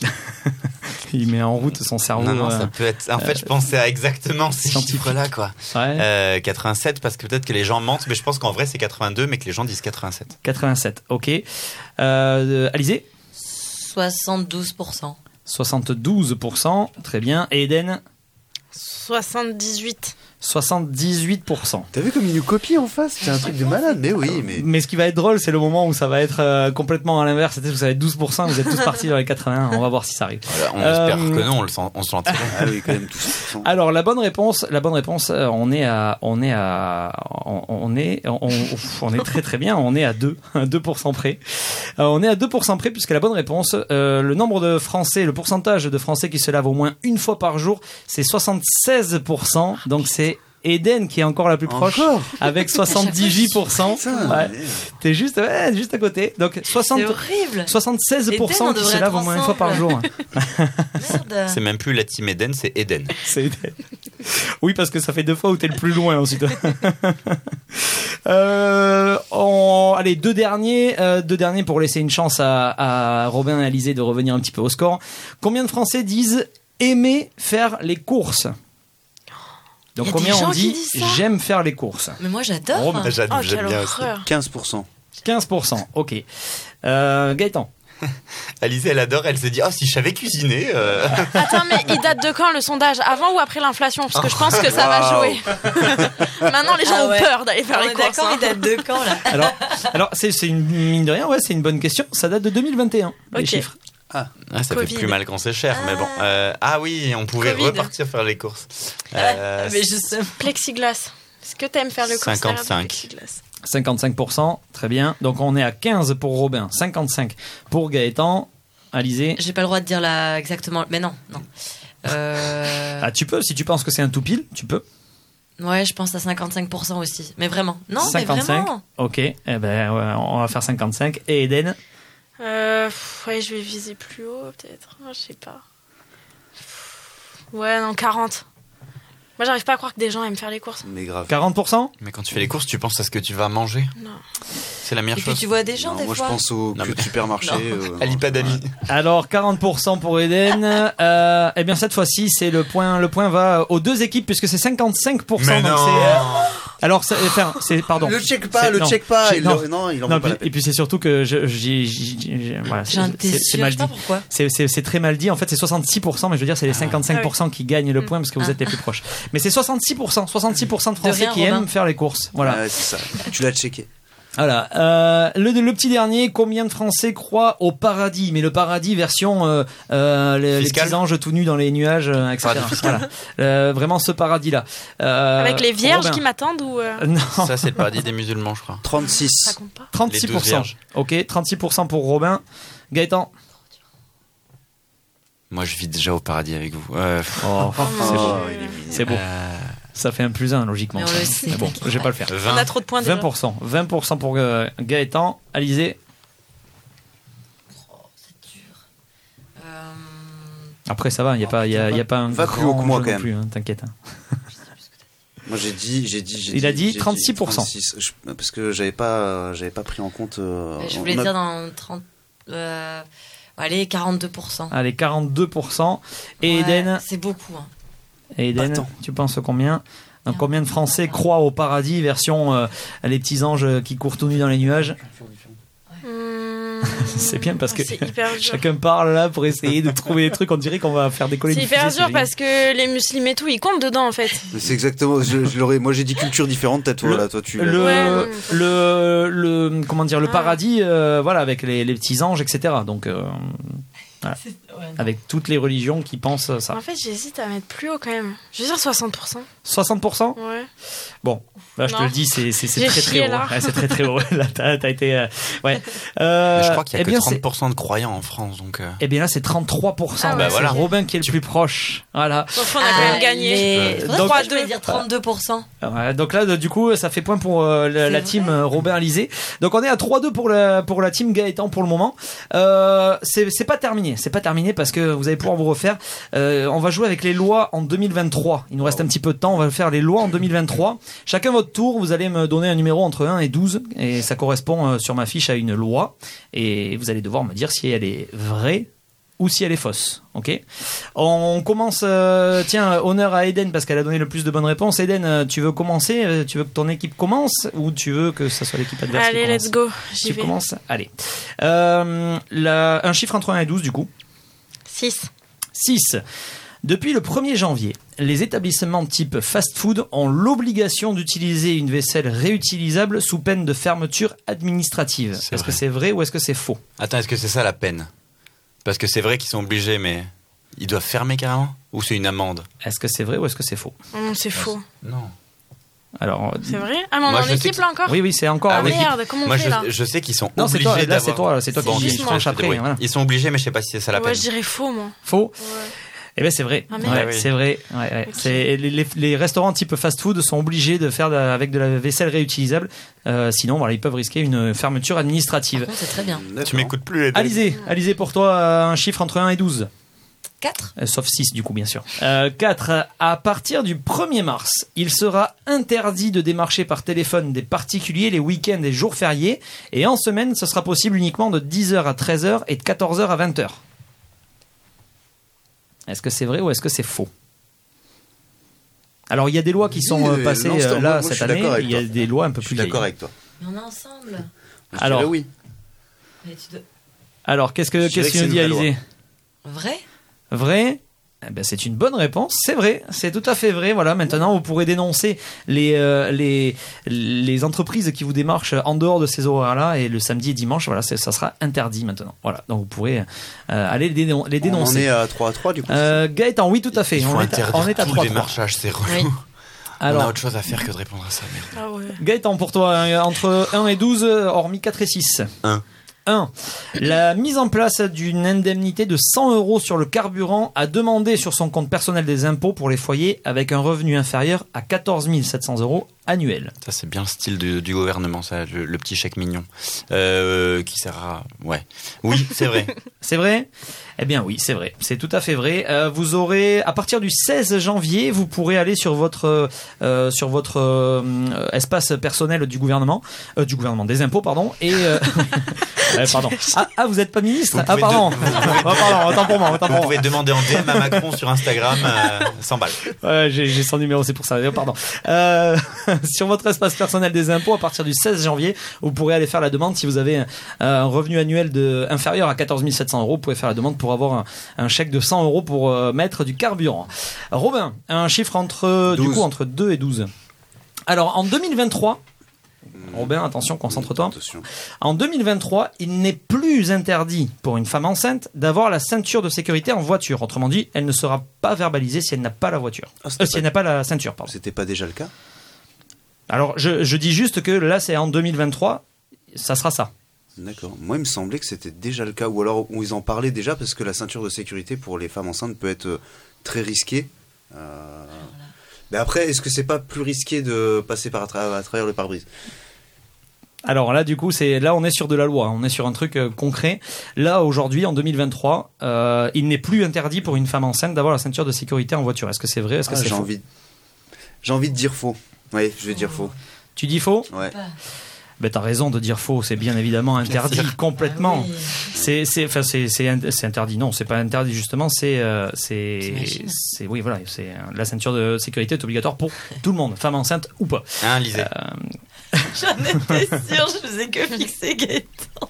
(laughs) il met en route son cerveau. Non, non, euh, ça peut être. En fait, je pensais à exactement ces chiffres-là, quoi. ouais, Euh, 87, parce que peut-être que les gens mentent, mais je pense qu'en vrai, c'est 82, mais que les gens disent 87. 87. Ok. Euh, Alizé? 72%. 72%. Très bien. Et Eden? 78. 78%. T'as vu comme il nous copie en face C'est un truc de malade, mais oui, mais. Mais ce qui va être drôle, c'est le moment où ça va être euh, complètement à l'inverse. C'est-à-dire que ça va être 12%, vous êtes tous partis dans les 81. On va voir si ça arrive. Voilà, on Euh, espère que non, on, le sent, on se sentira. Ah oui, quand même, tous. tous- Alors la bonne réponse, la bonne réponse, euh, on est à, on est à, on, on est, on, est très très bien, on est à 2, 2% (laughs) près. Euh, on est à 2% près puisque la bonne réponse, euh, le nombre de Français, le pourcentage de Français qui se lavent au moins une fois par jour, c'est 76%. Donc c'est Eden qui est encore la plus proche Encore avec (laughs) 78%. Putain, Ouais. mais- T'es juste, ouais, juste à côté. Donc 60, C'est horrible. 76% Eden, on qui se lavent au moins une fois par jour. (laughs) (laughs) Merde. C'est même plus la team Eden, c'est Eden. C'est Eden. Oui, parce que ça fait deux fois où t'es le plus loin ensuite. euh, on- Allez, deux derniers, euh, deux derniers pour laisser une chance à, à Robin et Alizé de revenir un petit peu au score. Combien de Français disent aimer faire les courses? Donc combien on dit j'aime faire les courses Mais moi j'adore. Oh, J'aime quelle j'aime bien horreur. 15%. 15%, ok. Euh, Gaëtan (laughs) Alizée, elle adore, elle se dit, oh, si je savais cuisiner. euh. (laughs) Attends, mais il date de quand le sondage? Avant ou après l'inflation? Parce que je pense que ça va Waouh. jouer. (laughs) Maintenant, les gens Ah ouais. ont peur d'aller faire On les est courses. d'accord, hein. il date de quand là? Alors, alors c'est une mine de rien, ouais, c'est une bonne question. Ça date de 2021, les chiffres. Ah, ça Covid. fait plus mal quand c'est cher, mais bon. Euh, ah oui, on pouvait Covid. repartir faire les courses. Euh, Mais justement. Plexiglas. Est-ce que t'aimes faire le course 55. Plexiglas 55%, très bien. Donc on est à 15 pour Robin, 55 pour Gaëtan. Alizé J'ai pas le droit de dire là exactement. Mais non, non. (laughs) Euh, Ah, tu peux, si tu penses que c'est un tout pile, tu peux. Ouais, je pense à 55% aussi. Mais vraiment. Non, mais 55. vraiment. Ok, eh ben, ouais, on va faire 55. Et Eden Euh, ouais, je vais viser plus haut, peut-être. Ah, Je sais pas. Ouais, non, 40. Moi, j'arrive pas à croire que des gens aiment faire les courses. Mais grave. 40% Mais quand tu fais les courses, tu penses à ce que tu vas manger Non. C'est la meilleure Et puis chose. tu vois des gens Non, des moi, fois. je pense au Non, mais- supermarché. Euh, Ali Padali. Alors 40% pour Eden. Euh, eh bien cette fois-ci, c'est le point. Le point va aux deux équipes puisque c'est 55%. Mais donc non. C'est, euh, alors c'est, enfin, c'est pardon. Le check pas, le non, check pas. non. il en Non, pas la et puis c'est surtout que je, j'ai, voilà, c'est, c'est- c'est mal dit. C'est, c'est, c'est très mal dit. En fait, c'est 66%, mais je veux dire, c'est les 55% qui gagnent le point parce que vous Ah. êtes les plus proches. Mais c'est 66%, 66% de Français rien, qui Robin. aiment faire les courses. Voilà. Ouais, c'est ça. Tu l'as checké. Voilà. Euh, le, le petit dernier, combien de Français croient au paradis? Mais le paradis version euh, euh, les, les petits anges tout nus dans les nuages, etc. Voilà. Euh, vraiment ce paradis-là. Euh, Avec les vierges Robin. qui m'attendent ou. euh, (laughs) Non. Ça, c'est le paradis des musulmans, je crois. 36. Ça compte pas 36%. Les douze vierges. Ok, 36% pour Robin. Gaëtan. Moi, je vis déjà au paradis avec vous. Euh, Oh, c'est beau. Oh, il est mignon. C'est beau. Euh, Ça fait un plus un logiquement. Mais on le sait, Mais bon, je vais pas le faire. 20. On a trop de points déjà. 20%. 20% pour euh, Gaëtan. Alizé. C'est dur. Euh, Après ça va, il y a pas, y a, il y a pas un Va plus haut que moi, quand même. plus, hein, t'inquiète. hein. (laughs) Moi j'ai dit, j'ai dit, j'ai Il a dit j'ai 36%. 36. Je- parce que j'avais pas, j'avais pas pris en compte. euh, je voulais a- dire dans 30. euh, allez, 42%. Allez, 42%. Et Ouais, Eden, C'est beaucoup. hein. Et Eden, Attends. tu penses combien? Donc, Combien de Français croient au paradis version euh, les petits anges qui courent tout nus dans les nuages? Hmm, (laughs) C'est bien parce que dur. chacun parle là pour essayer de trouver des trucs. On dirait qu'on va faire décoller C'est hyper dur c'est parce que les musulmans et tout, ils comptent dedans en fait. C'est exactement. Je, je l'aurais. Moi j'ai dit culture différente. T'as toi Le- là, toi tu. le, Ouais, le, le, comment dire, le Ah. paradis, euh, voilà, avec les, les petits anges, etc. Donc, euh, voilà. Ouais, avec toutes les religions qui pensent ça. En fait, j'hésite à mettre plus haut quand même. Je vais dire 60%. 60% Ouais. Bon, là je te le dis, c'est très chié, très haut. Ouais, c'est très très haut. (laughs) Là, t'as t'as été. euh, ouais. (laughs) Euh, Mais je crois qu'il y a eh que bien, c'est- 30% de croyants en France, donc. euh, Eh bien là, c'est 33%. Ah ouais. Bah c'est voilà. Robin qui est le plus proche. Voilà. Donc on a quand même gagné. Vrai Donc- je voulais dire 32%. Ouais, donc là, du coup, ça fait point pour euh, la, team Robin Alizé. Donc on est à 3-2 pour la, pour la team Gaëtan pour le moment. Euh, c'est c'est pas terminé. C'est pas terminé parce que vous allez pouvoir vous refaire. Euh, on va jouer avec les lois en 2023. Il nous reste un petit peu de temps. On va faire les lois en 2023. Chacun votre tour. Vous allez me donner un numéro entre 1 et 12. Et ça correspond euh, sur ma fiche à une loi. Et vous allez devoir me dire si elle est vraie ou si elle est fausse. Ok? On commence. euh, tiens, honneur à Eden parce qu'elle a donné le plus de bonnes réponses. Eden, euh, tu veux commencer? Euh, Tu veux que ton équipe commence ou tu veux que ça soit l'équipe adverse qui Allez, commence? let's go. J'y Tu vais. commences? Allez. Euh, la- un chiffre entre 1 et 12 du coup. 6. 6. Depuis le 1er janvier, les établissements type fast-food ont l'obligation d'utiliser une vaisselle réutilisable sous peine de fermeture administrative. Est-ce que c'est vrai ou est-ce que c'est faux? Attends, est-ce que c'est ça la peine? Parce que c'est vrai qu'ils sont obligés, mais ils doivent fermer carrément? Ou c'est une amende? Est-ce que c'est vrai ou est-ce que c'est faux? Non, c'est faux. Non. Alors, C'est vrai Ah, mais on Moi, est en équipe que- là encore oui, oui, c'est encore Ah avec- merde, comment on Moi, fait je, là je sais qu'ils sont Non, c'est obligés toi, d'avoir... c'est toi, c'est toi qui je je tranche après, voilà. Ils sont obligés, mais je sais pas si c'est ça la Ouais, peine. je dirais faux moi. Faux Ouais. Eh ben c'est vrai. Ah, merde. Ouais, Ah oui. C'est vrai. Ouais, ouais. Ok. C'est les, les- les restaurants type fast-food sont obligés de faire de- avec de la vaisselle réutilisable. Euh, sinon, voilà, ils peuvent risquer une fermeture administrative. c'est très bien. Tu m'écoutes plus, Alizé, Alizé pour toi euh, un chiffre entre 1 et 12. 4 Euh, sauf 6 du coup bien sûr. Euh, 4. À partir du 1er mars, il sera interdit de démarcher par téléphone des particuliers les week-ends et jours fériés. Et en semaine, ce sera possible uniquement de 10h à 13h et de 14h à 20h. Est-ce que c'est vrai ou est-ce que c'est faux? Alors il y a des lois qui sont euh, Oui, passées non, c'est- euh, là moi, je cette année. Il y a toi. des lois un peu Je plus suis d'accord avec toi. Mais on est ensemble. Je Alors- oui. Mais tu dois- Alors qu'est-ce que Je qu'est-ce que que nous dit Alizé? Vrai? Vrai? Eh ben, c'est une bonne réponse, c'est vrai, c'est tout à fait vrai. Voilà, maintenant vous pourrez dénoncer les, euh, les, les entreprises qui vous démarchent en dehors de ces horaires-là et le samedi et dimanche, voilà, ça sera interdit maintenant. Voilà, donc vous pourrez euh, aller les, dénon- les On dénoncer. est à 3 à 3 du coup. Euh, Gaëtan, oui, tout à fait. Il faut On est, à, on est à tout 3 le démarchage, c'est relou. Oui. On a Alors, autre chose à faire que de répondre à ça, merde. Ah ouais. Gaëtan, pour toi, hein, entre 1 et 12, euh, hormis 4 et 6. Un. 1. La mise en place d'une indemnité de 100 euros sur le carburant à demander sur son compte personnel des impôts pour les foyers avec un revenu inférieur à 14 700 euros annuels. Ça, c'est bien le style du, du gouvernement, ça, le, le petit chèque mignon. Euh, qui sert à. Ouais. Oui, c'est vrai. (laughs) C'est vrai? Eh bien oui, c'est vrai. C'est tout à fait vrai. Euh, vous aurez, à partir du 16 janvier, vous pourrez aller sur votre, euh, sur votre euh, espace personnel du gouvernement, euh, du gouvernement des impôts, pardon, et... euh, (laughs) pardon. Ah, ah, vous n'êtes pas ministre Ah, pardon. (laughs) de- Ah, pardon, autant pour moi, autant Vous pour moi. pouvez demander en DM à Macron sur Instagram euh, 100 balles. Ouais, j'ai son numéro, c'est pour ça. Euh, Pardon. Euh, (laughs) sur votre espace personnel des impôts, à partir du 16 janvier, vous pourrez aller faire la demande si vous avez un, revenu annuel de, inférieur à 14 700 euros. Vous pouvez faire la demande pour avoir un, un chèque de 100 euros pour euh, mettre du carburant. Robin, un chiffre entre, du 12. coup, entre 2 et 12. Alors, en 2023, Robin, attention, concentre-toi. En 2023, il n'est plus interdit pour une femme enceinte d'avoir la ceinture de sécurité en voiture. Autrement dit, elle ne sera pas verbalisée si elle n'a pas la voiture. Ah, Euh, si elle n'a pas la ceinture, pardon. C'était pas déjà le cas? Alors, je, je dis juste que là, c'est en 2023, ça sera ça. D'accord. Moi, il me semblait que c'était déjà le cas, ou alors où ils en parlaient déjà, parce que la ceinture de sécurité pour les femmes enceintes peut être euh, très risquée. Euh, Mais après, est-ce que c'est pas plus risqué de passer par à, tra- à travers le pare-brise? Alors là, du coup, c'est là, on est sur de la loi, on est sur un truc euh, concret. Là, aujourd'hui, en 2023, euh, il n'est plus interdit pour une femme enceinte d'avoir la ceinture de sécurité en voiture. Est-ce que c'est vrai? Est-ce que Ah, c'est J'ai envie, j'ai envie de dire faux. Oui, je vais dire faux. Tu dis faux Ouais. Ben t'as raison de dire faux, c'est bien évidemment interdit complètement. C'est c'est enfin c'est c'est in- c'est interdit non, c'est pas interdit justement, c'est euh, c'est oui voilà, c'est euh, la ceinture de sécurité est obligatoire pour (laughs) tout le monde, femme enceinte ou pas. Hein, lisez. Euh, (laughs) J'en étais sûre, je faisais que fixer Gaëtan.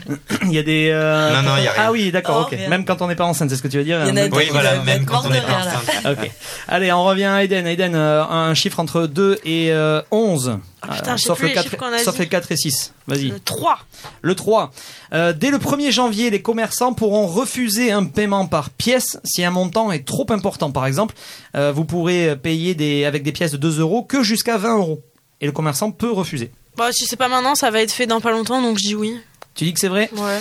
(coughs) Il y a des euh, Non, non, il y a rien. Ah oui, d'accord, Oh, OK. rien. Même quand on n'est pas enceinte, c'est ce que tu veux dire Il y en a Même- deux Oui, voilà, même quand on n'est pas enceinte. OK. Allez, on revient à Eden. Eden euh, un chiffre entre 2 et euh, 11. Ah, putain, Euh, sauf le les 4 chiffres qu'on a sauf les 4 et 6. Vas-y. Le 3. Le 3. Euh, dès le 1er janvier, les commerçants pourront refuser un paiement par pièce si un montant est trop important. Par exemple, euh, vous pourrez payer des, avec des pièces de 2 euros que jusqu'à 20 euros. Et le commerçant peut refuser. Bah, si c'est pas maintenant, ça va être fait dans pas longtemps, donc je dis oui. Tu dis que c'est vrai Ouais.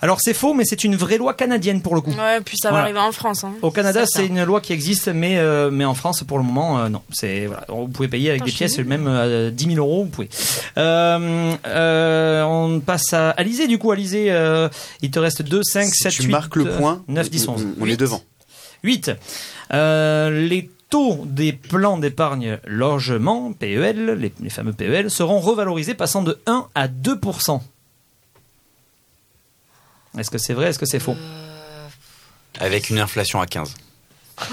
Alors c'est faux, mais c'est une vraie loi canadienne pour le coup. Ouais, puis ça va Voilà. arriver en France. Hein. Au Canada, C'est ça. c'est une loi qui existe, mais, euh, mais en France, pour le moment, euh, non. C'est voilà, vous pouvez payer avec Putain, des je pièces, même euh, 10 000 euros, vous pouvez. Euh, euh, on passe à Alizé, du coup, Alizé, euh, il te reste 2, 5, Si 7, tu 8, marques le point, 9, 10, on- 11. on, on est devant. 8. Euh, les taux des plans d'épargne logement, PEL, les, les fameux PEL, seront revalorisés passant de 1 à 2 Est-ce que c'est vrai Est-ce que c'est faux? Avec une inflation à 15. (laughs)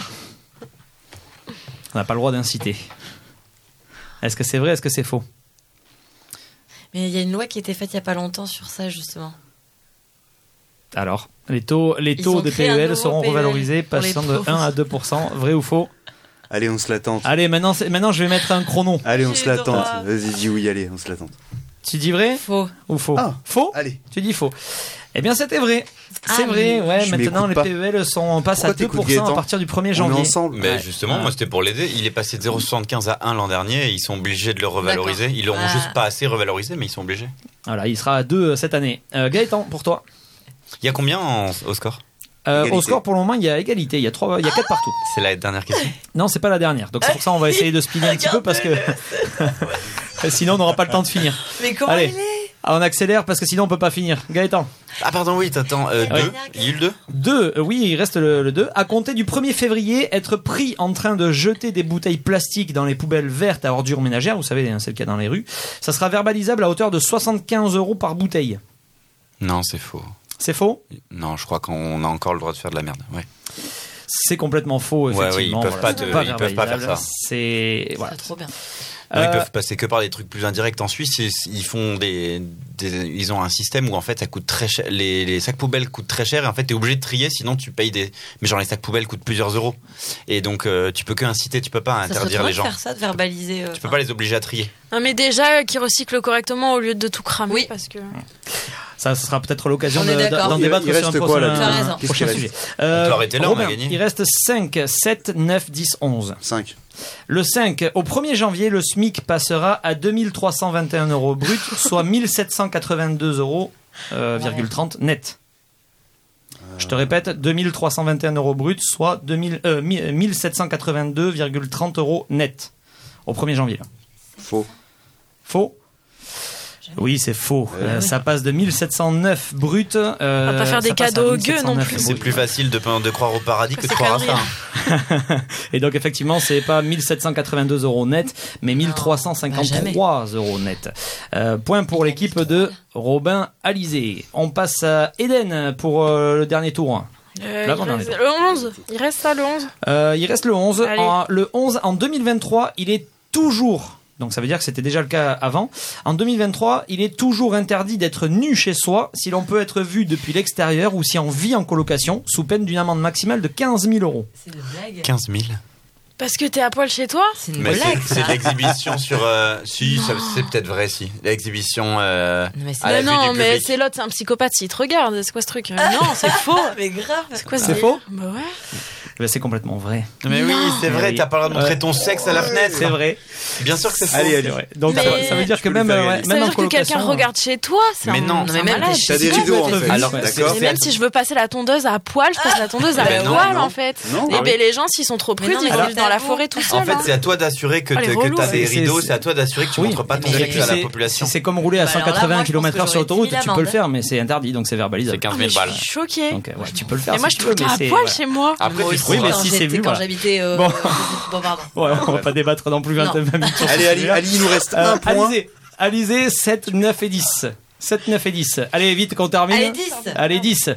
On n'a pas le droit d'inciter. Est-ce que c'est vrai Est-ce que c'est faux? Mais il y a une loi qui a été faite il y a pas longtemps sur ça, justement. Alors, les taux, les taux un PEL seront PEL revalorisés passant de pauvres. 1 à 2% Vrai ou faux? Allez, on se l'attente. Allez, maintenant, c'est- maintenant je vais mettre un chrono. Allez, on J'ai se l'attente. droit. Vas-y, dis oui, allez, on se l'attente. Tu dis vrai? Faux. ou faux? Ah. Faux? Allez. Tu dis faux. Eh bien, c'était vrai. C'est Ah, vrai, ouais. Je Maintenant, les pas. PEL sont, passent Pourquoi à 2% t'écoutes à partir du 1er On est janvier. ensemble. Mais Ouais. justement, Ouais. moi c'était pour l'aider. Il est passé de 0,75 à 1 l'an dernier et ils sont obligés de le revaloriser. Ils l'auront Ah. juste pas assez revalorisé, mais ils sont obligés. Voilà, il sera à 2 cette année. Euh, Gaëtan, pour toi Il y a combien en- au score? Euh, Au score, pour le moment, il y a égalité. Il y a, trois, il y a 4 partout. C'est la dernière question. (laughs) Non, c'est pas la dernière. Donc, c'est pour ça on va essayer de speeder un petit peu parce que (laughs) sinon, on n'aura pas le temps de finir. Mais comment Allez. il est Ah, on accélère parce que sinon, on peut pas finir. Gaëtan Ah pardon, oui, t'attends. Euh, Oui. deux Il y a eu le 2 2, euh, oui, il reste le, 2. À compter du 1er février, être pris en train de jeter des bouteilles plastiques dans les poubelles vertes à ordures ménagères, vous savez, hein, c'est le cas dans les rues, ça sera verbalisable à hauteur de 75 euros par bouteille. Non, c'est faux. C'est faux? Non, je crois qu'on a encore le droit de faire de la merde. Ouais. C'est complètement faux, Ouais, ouais, effectivement. ils peuvent pas c'est te- ils peuvent pas faire ça. C'est. Voilà. C'est trop bien. Non, Ils Euh, peuvent passer que par des trucs plus indirects. En Suisse, ils, ils font des, des- ils ont un système où en fait ça coûte très cher. Les, les sacs poubelles coûtent très cher et en fait t'es obligé de trier, sinon tu payes des. Mais genre les sacs poubelles coûtent plusieurs euros et donc euh, tu peux que inciter, tu peux pas interdire les de gens. faire ça, de verbaliser. euh, Tu peux pas les obliger à trier. Non, mais déjà, euh, qu'ils recyclent correctement au lieu de tout cramer. Oui. Parce que... Ça, sera peut-être l'occasion d'en Il- débattre il sur un reste quoi, prochain, sujet. Euh, On on a gagné. Il reste 5, 7, 9, 10, 11. 5. Le 5, au 1er janvier, le SMIC passera à 2321 euros brut, soit (laughs) 1782 euros, euh, virgule 30 net. Je te répète, 2321 euros brut, soit 2000, euh, mi- 1782,30 euros net. Au 1er janvier. Faux. Faux oui, c'est faux. Euh, ça passe de 1709 brut. euh, On va pas faire des cadeaux aux gueux non 1709 plus. C'est brut. plus facile de, de croire au paradis que de croire à ça. (laughs) Et donc effectivement, c'est pas 1782 euros net, mais 1353 euros net. Euh, point pour l'équipe de Robin Alizé. On passe à Eden pour euh, le dernier tour. Euh, reste- le 11. Il reste ça, le 11. Euh, il reste le 11. Allez. En, le 11 en 2023, il est toujours. Donc ça veut dire que c'était déjà le cas avant. En 2023, il est toujours interdit d'être nu chez soi si l'on peut être vu depuis l'extérieur ou si on vit en colocation, sous peine d'une amende maximale de 15 000 euros. C'est une blague. 15 000. Parce que t'es à poil chez toi C'est une Mais blague. c'est- l'exhibition sur. euh, si, ça- c'est peut-être vrai, si. L'exhibition euh, Mais c'est- à la Mais vue non, du mais public. c'est l'autre, c'est un psychopathe, s'il te regarde. C'est quoi ce truc Euh, Non, c'est (laughs) faux. Mais grave. C'est quoi ce C'est délire? Faux Bah ouais. Ben, c'est complètement vrai. Mais oui, c'est vrai, oui. t'as pas le droit de montrer Ouais. ton sexe à la fenêtre. C'est vrai. Bien sûr que c'est faux. Allez, C'est allez. vrai. Donc Mais- ça, veut dire que peux le même, faire, euh. Ça même veut en dire que quelqu'un colocation. regarde chez toi, c'est Mais non, mais c'est même. T'as des rideaux en fait. Alors, ouais. c'est- D'accord. C'est- même si je veux passer la tondeuse à poil, je passe la tondeuse à Mais non, poil en fait. Et Ah ben les gens s'ils sont trop prudes, non, ils vont dans la forêt tout seul. En fait, hein. c'est à toi d'assurer que Ah, t'as ouais. des C'est- rideaux, c'est- c'est à toi d'assurer que tu montres pas ton sexe à la c'est- population. C'est comme rouler à Bah alors là, 180 moi, je pense km/h sur l'autoroute, j'aurais tu 10 peux le000 faire, mais c'est interdit, donc c'est C'est verbalisable. 15 Ah, 000 mais balles. Ouais, tu peux le faire. Et moi je le mais à c'est- poil chez moi. Après, tu Oui, mais quand si c'est vu, Quand voilà. j'habitais. euh, Bon. (laughs) Bon, pardon. Ouais, on va pas débattre non plus 20 Non. minutes Allez, Ali, il nous reste Euh, un point. Alizé, Alizé, 7, 9 et 10. 7, 9 et 10. Allez, vite qu'on termine. Allez, 10. Allez, 10.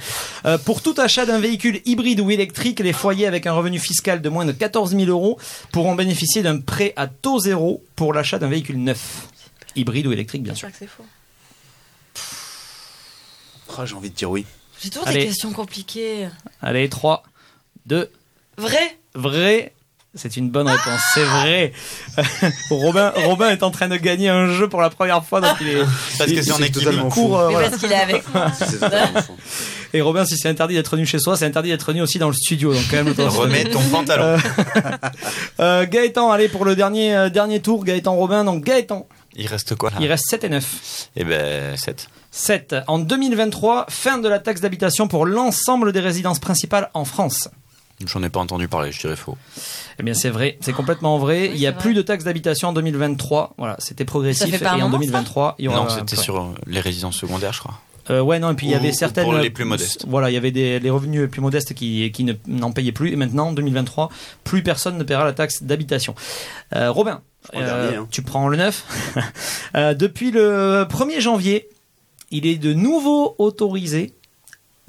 Euh, pour tout achat d'un véhicule hybride ou électrique, les foyers avec un revenu fiscal de moins de 14 000 euros pourront bénéficier d'un prêt à taux zéro pour l'achat d'un véhicule neuf. Hybride ou électrique, bien sûr. que c'est faux. Oh, J'ai envie de dire oui. J'ai toujours Allez. des questions compliquées. Allez, 3, 2, Vrai? Vrai. C'est une bonne réponse, c'est vrai. (laughs) Robin, Robin est en train de gagner un jeu pour la première fois, donc il est. Parce que il- c'est en il équipe. totalement court, euh, voilà. parce qu'il est avec moi. (laughs) Et Robin, si c'est interdit d'être nu chez soi, c'est interdit d'être nu aussi dans le studio. Donc quand même, Remets ton pantalon. Euh, (laughs) euh, Gaëtan, allez pour le dernier euh, dernier tour. Gaëtan Robin. Donc Gaëtan, Il reste quoi là? Il reste 7 et 9. Eh ben, 7. 7. En 2023, fin de la taxe d'habitation pour l'ensemble des résidences principales en France. J'en ai pas entendu parler, je dirais faux. Eh bien, c'est vrai, c'est complètement vrai. Oui, il y a vrai. plus de taxe d'habitation en 2023. Voilà, c'était progressif. Et en moment, ça 2023, il y aura. Non, c'était sur euh, les résidences secondaires, je crois. Euh, ouais, non, et puis il y avait certaines. pour les plus modestes. Voilà, il y avait des les revenus plus modestes qui, qui ne, n'en payaient plus. Et maintenant, en 2023, plus personne ne paiera la taxe d'habitation. Euh, Robin, prends le dernier, hein. tu prends le 9. (laughs) Euh, depuis le 1er janvier, il est de nouveau autorisé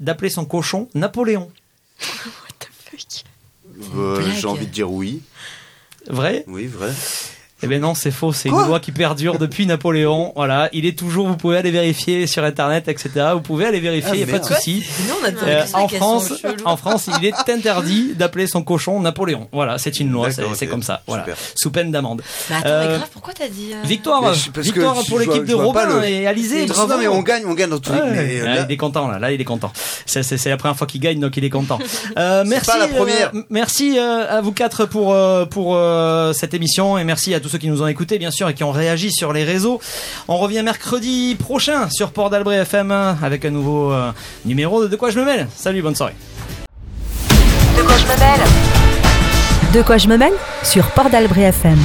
d'appeler son cochon Napoléon. (laughs) Euh. J'ai envie de dire oui. Vrai? Oui, vrai. Eh bien non, c'est faux. C'est une loi qui perdure depuis Napoléon. Voilà, il est toujours. Vous pouvez aller vérifier sur internet, etc. Vous pouvez aller vérifier. Ah, Il n'y a pas de souci. Euh, en France, en France, il est interdit d'appeler son cochon Napoléon. Voilà, c'est une loi, c'est comme ça. Voilà, Super. sous peine d'amende. Mais attends, Euh, mais grave, pourquoi t'as dit. euh, Victoire, parce victoire pour l'équipe de Robin le- et Alizé. Non, Bravo. mais on gagne, on gagne dans tous les. Ouais, mais, euh, là, là- il est content là, là il est content. C'est, la première fois qu'il gagne donc il est content. (laughs) Euh, merci, pas la première. euh, merci euh, à vous quatre pour euh, pour euh, cette émission et merci à tous ceux qui nous ont écoutés bien sûr et qui ont réagi sur les réseaux. On revient mercredi prochain sur Port d'Albret FM avec un nouveau euh, numéro de De quoi je me mêle. Salut, bonne soirée. De quoi je me mêle? Sur Port d'Albret FM.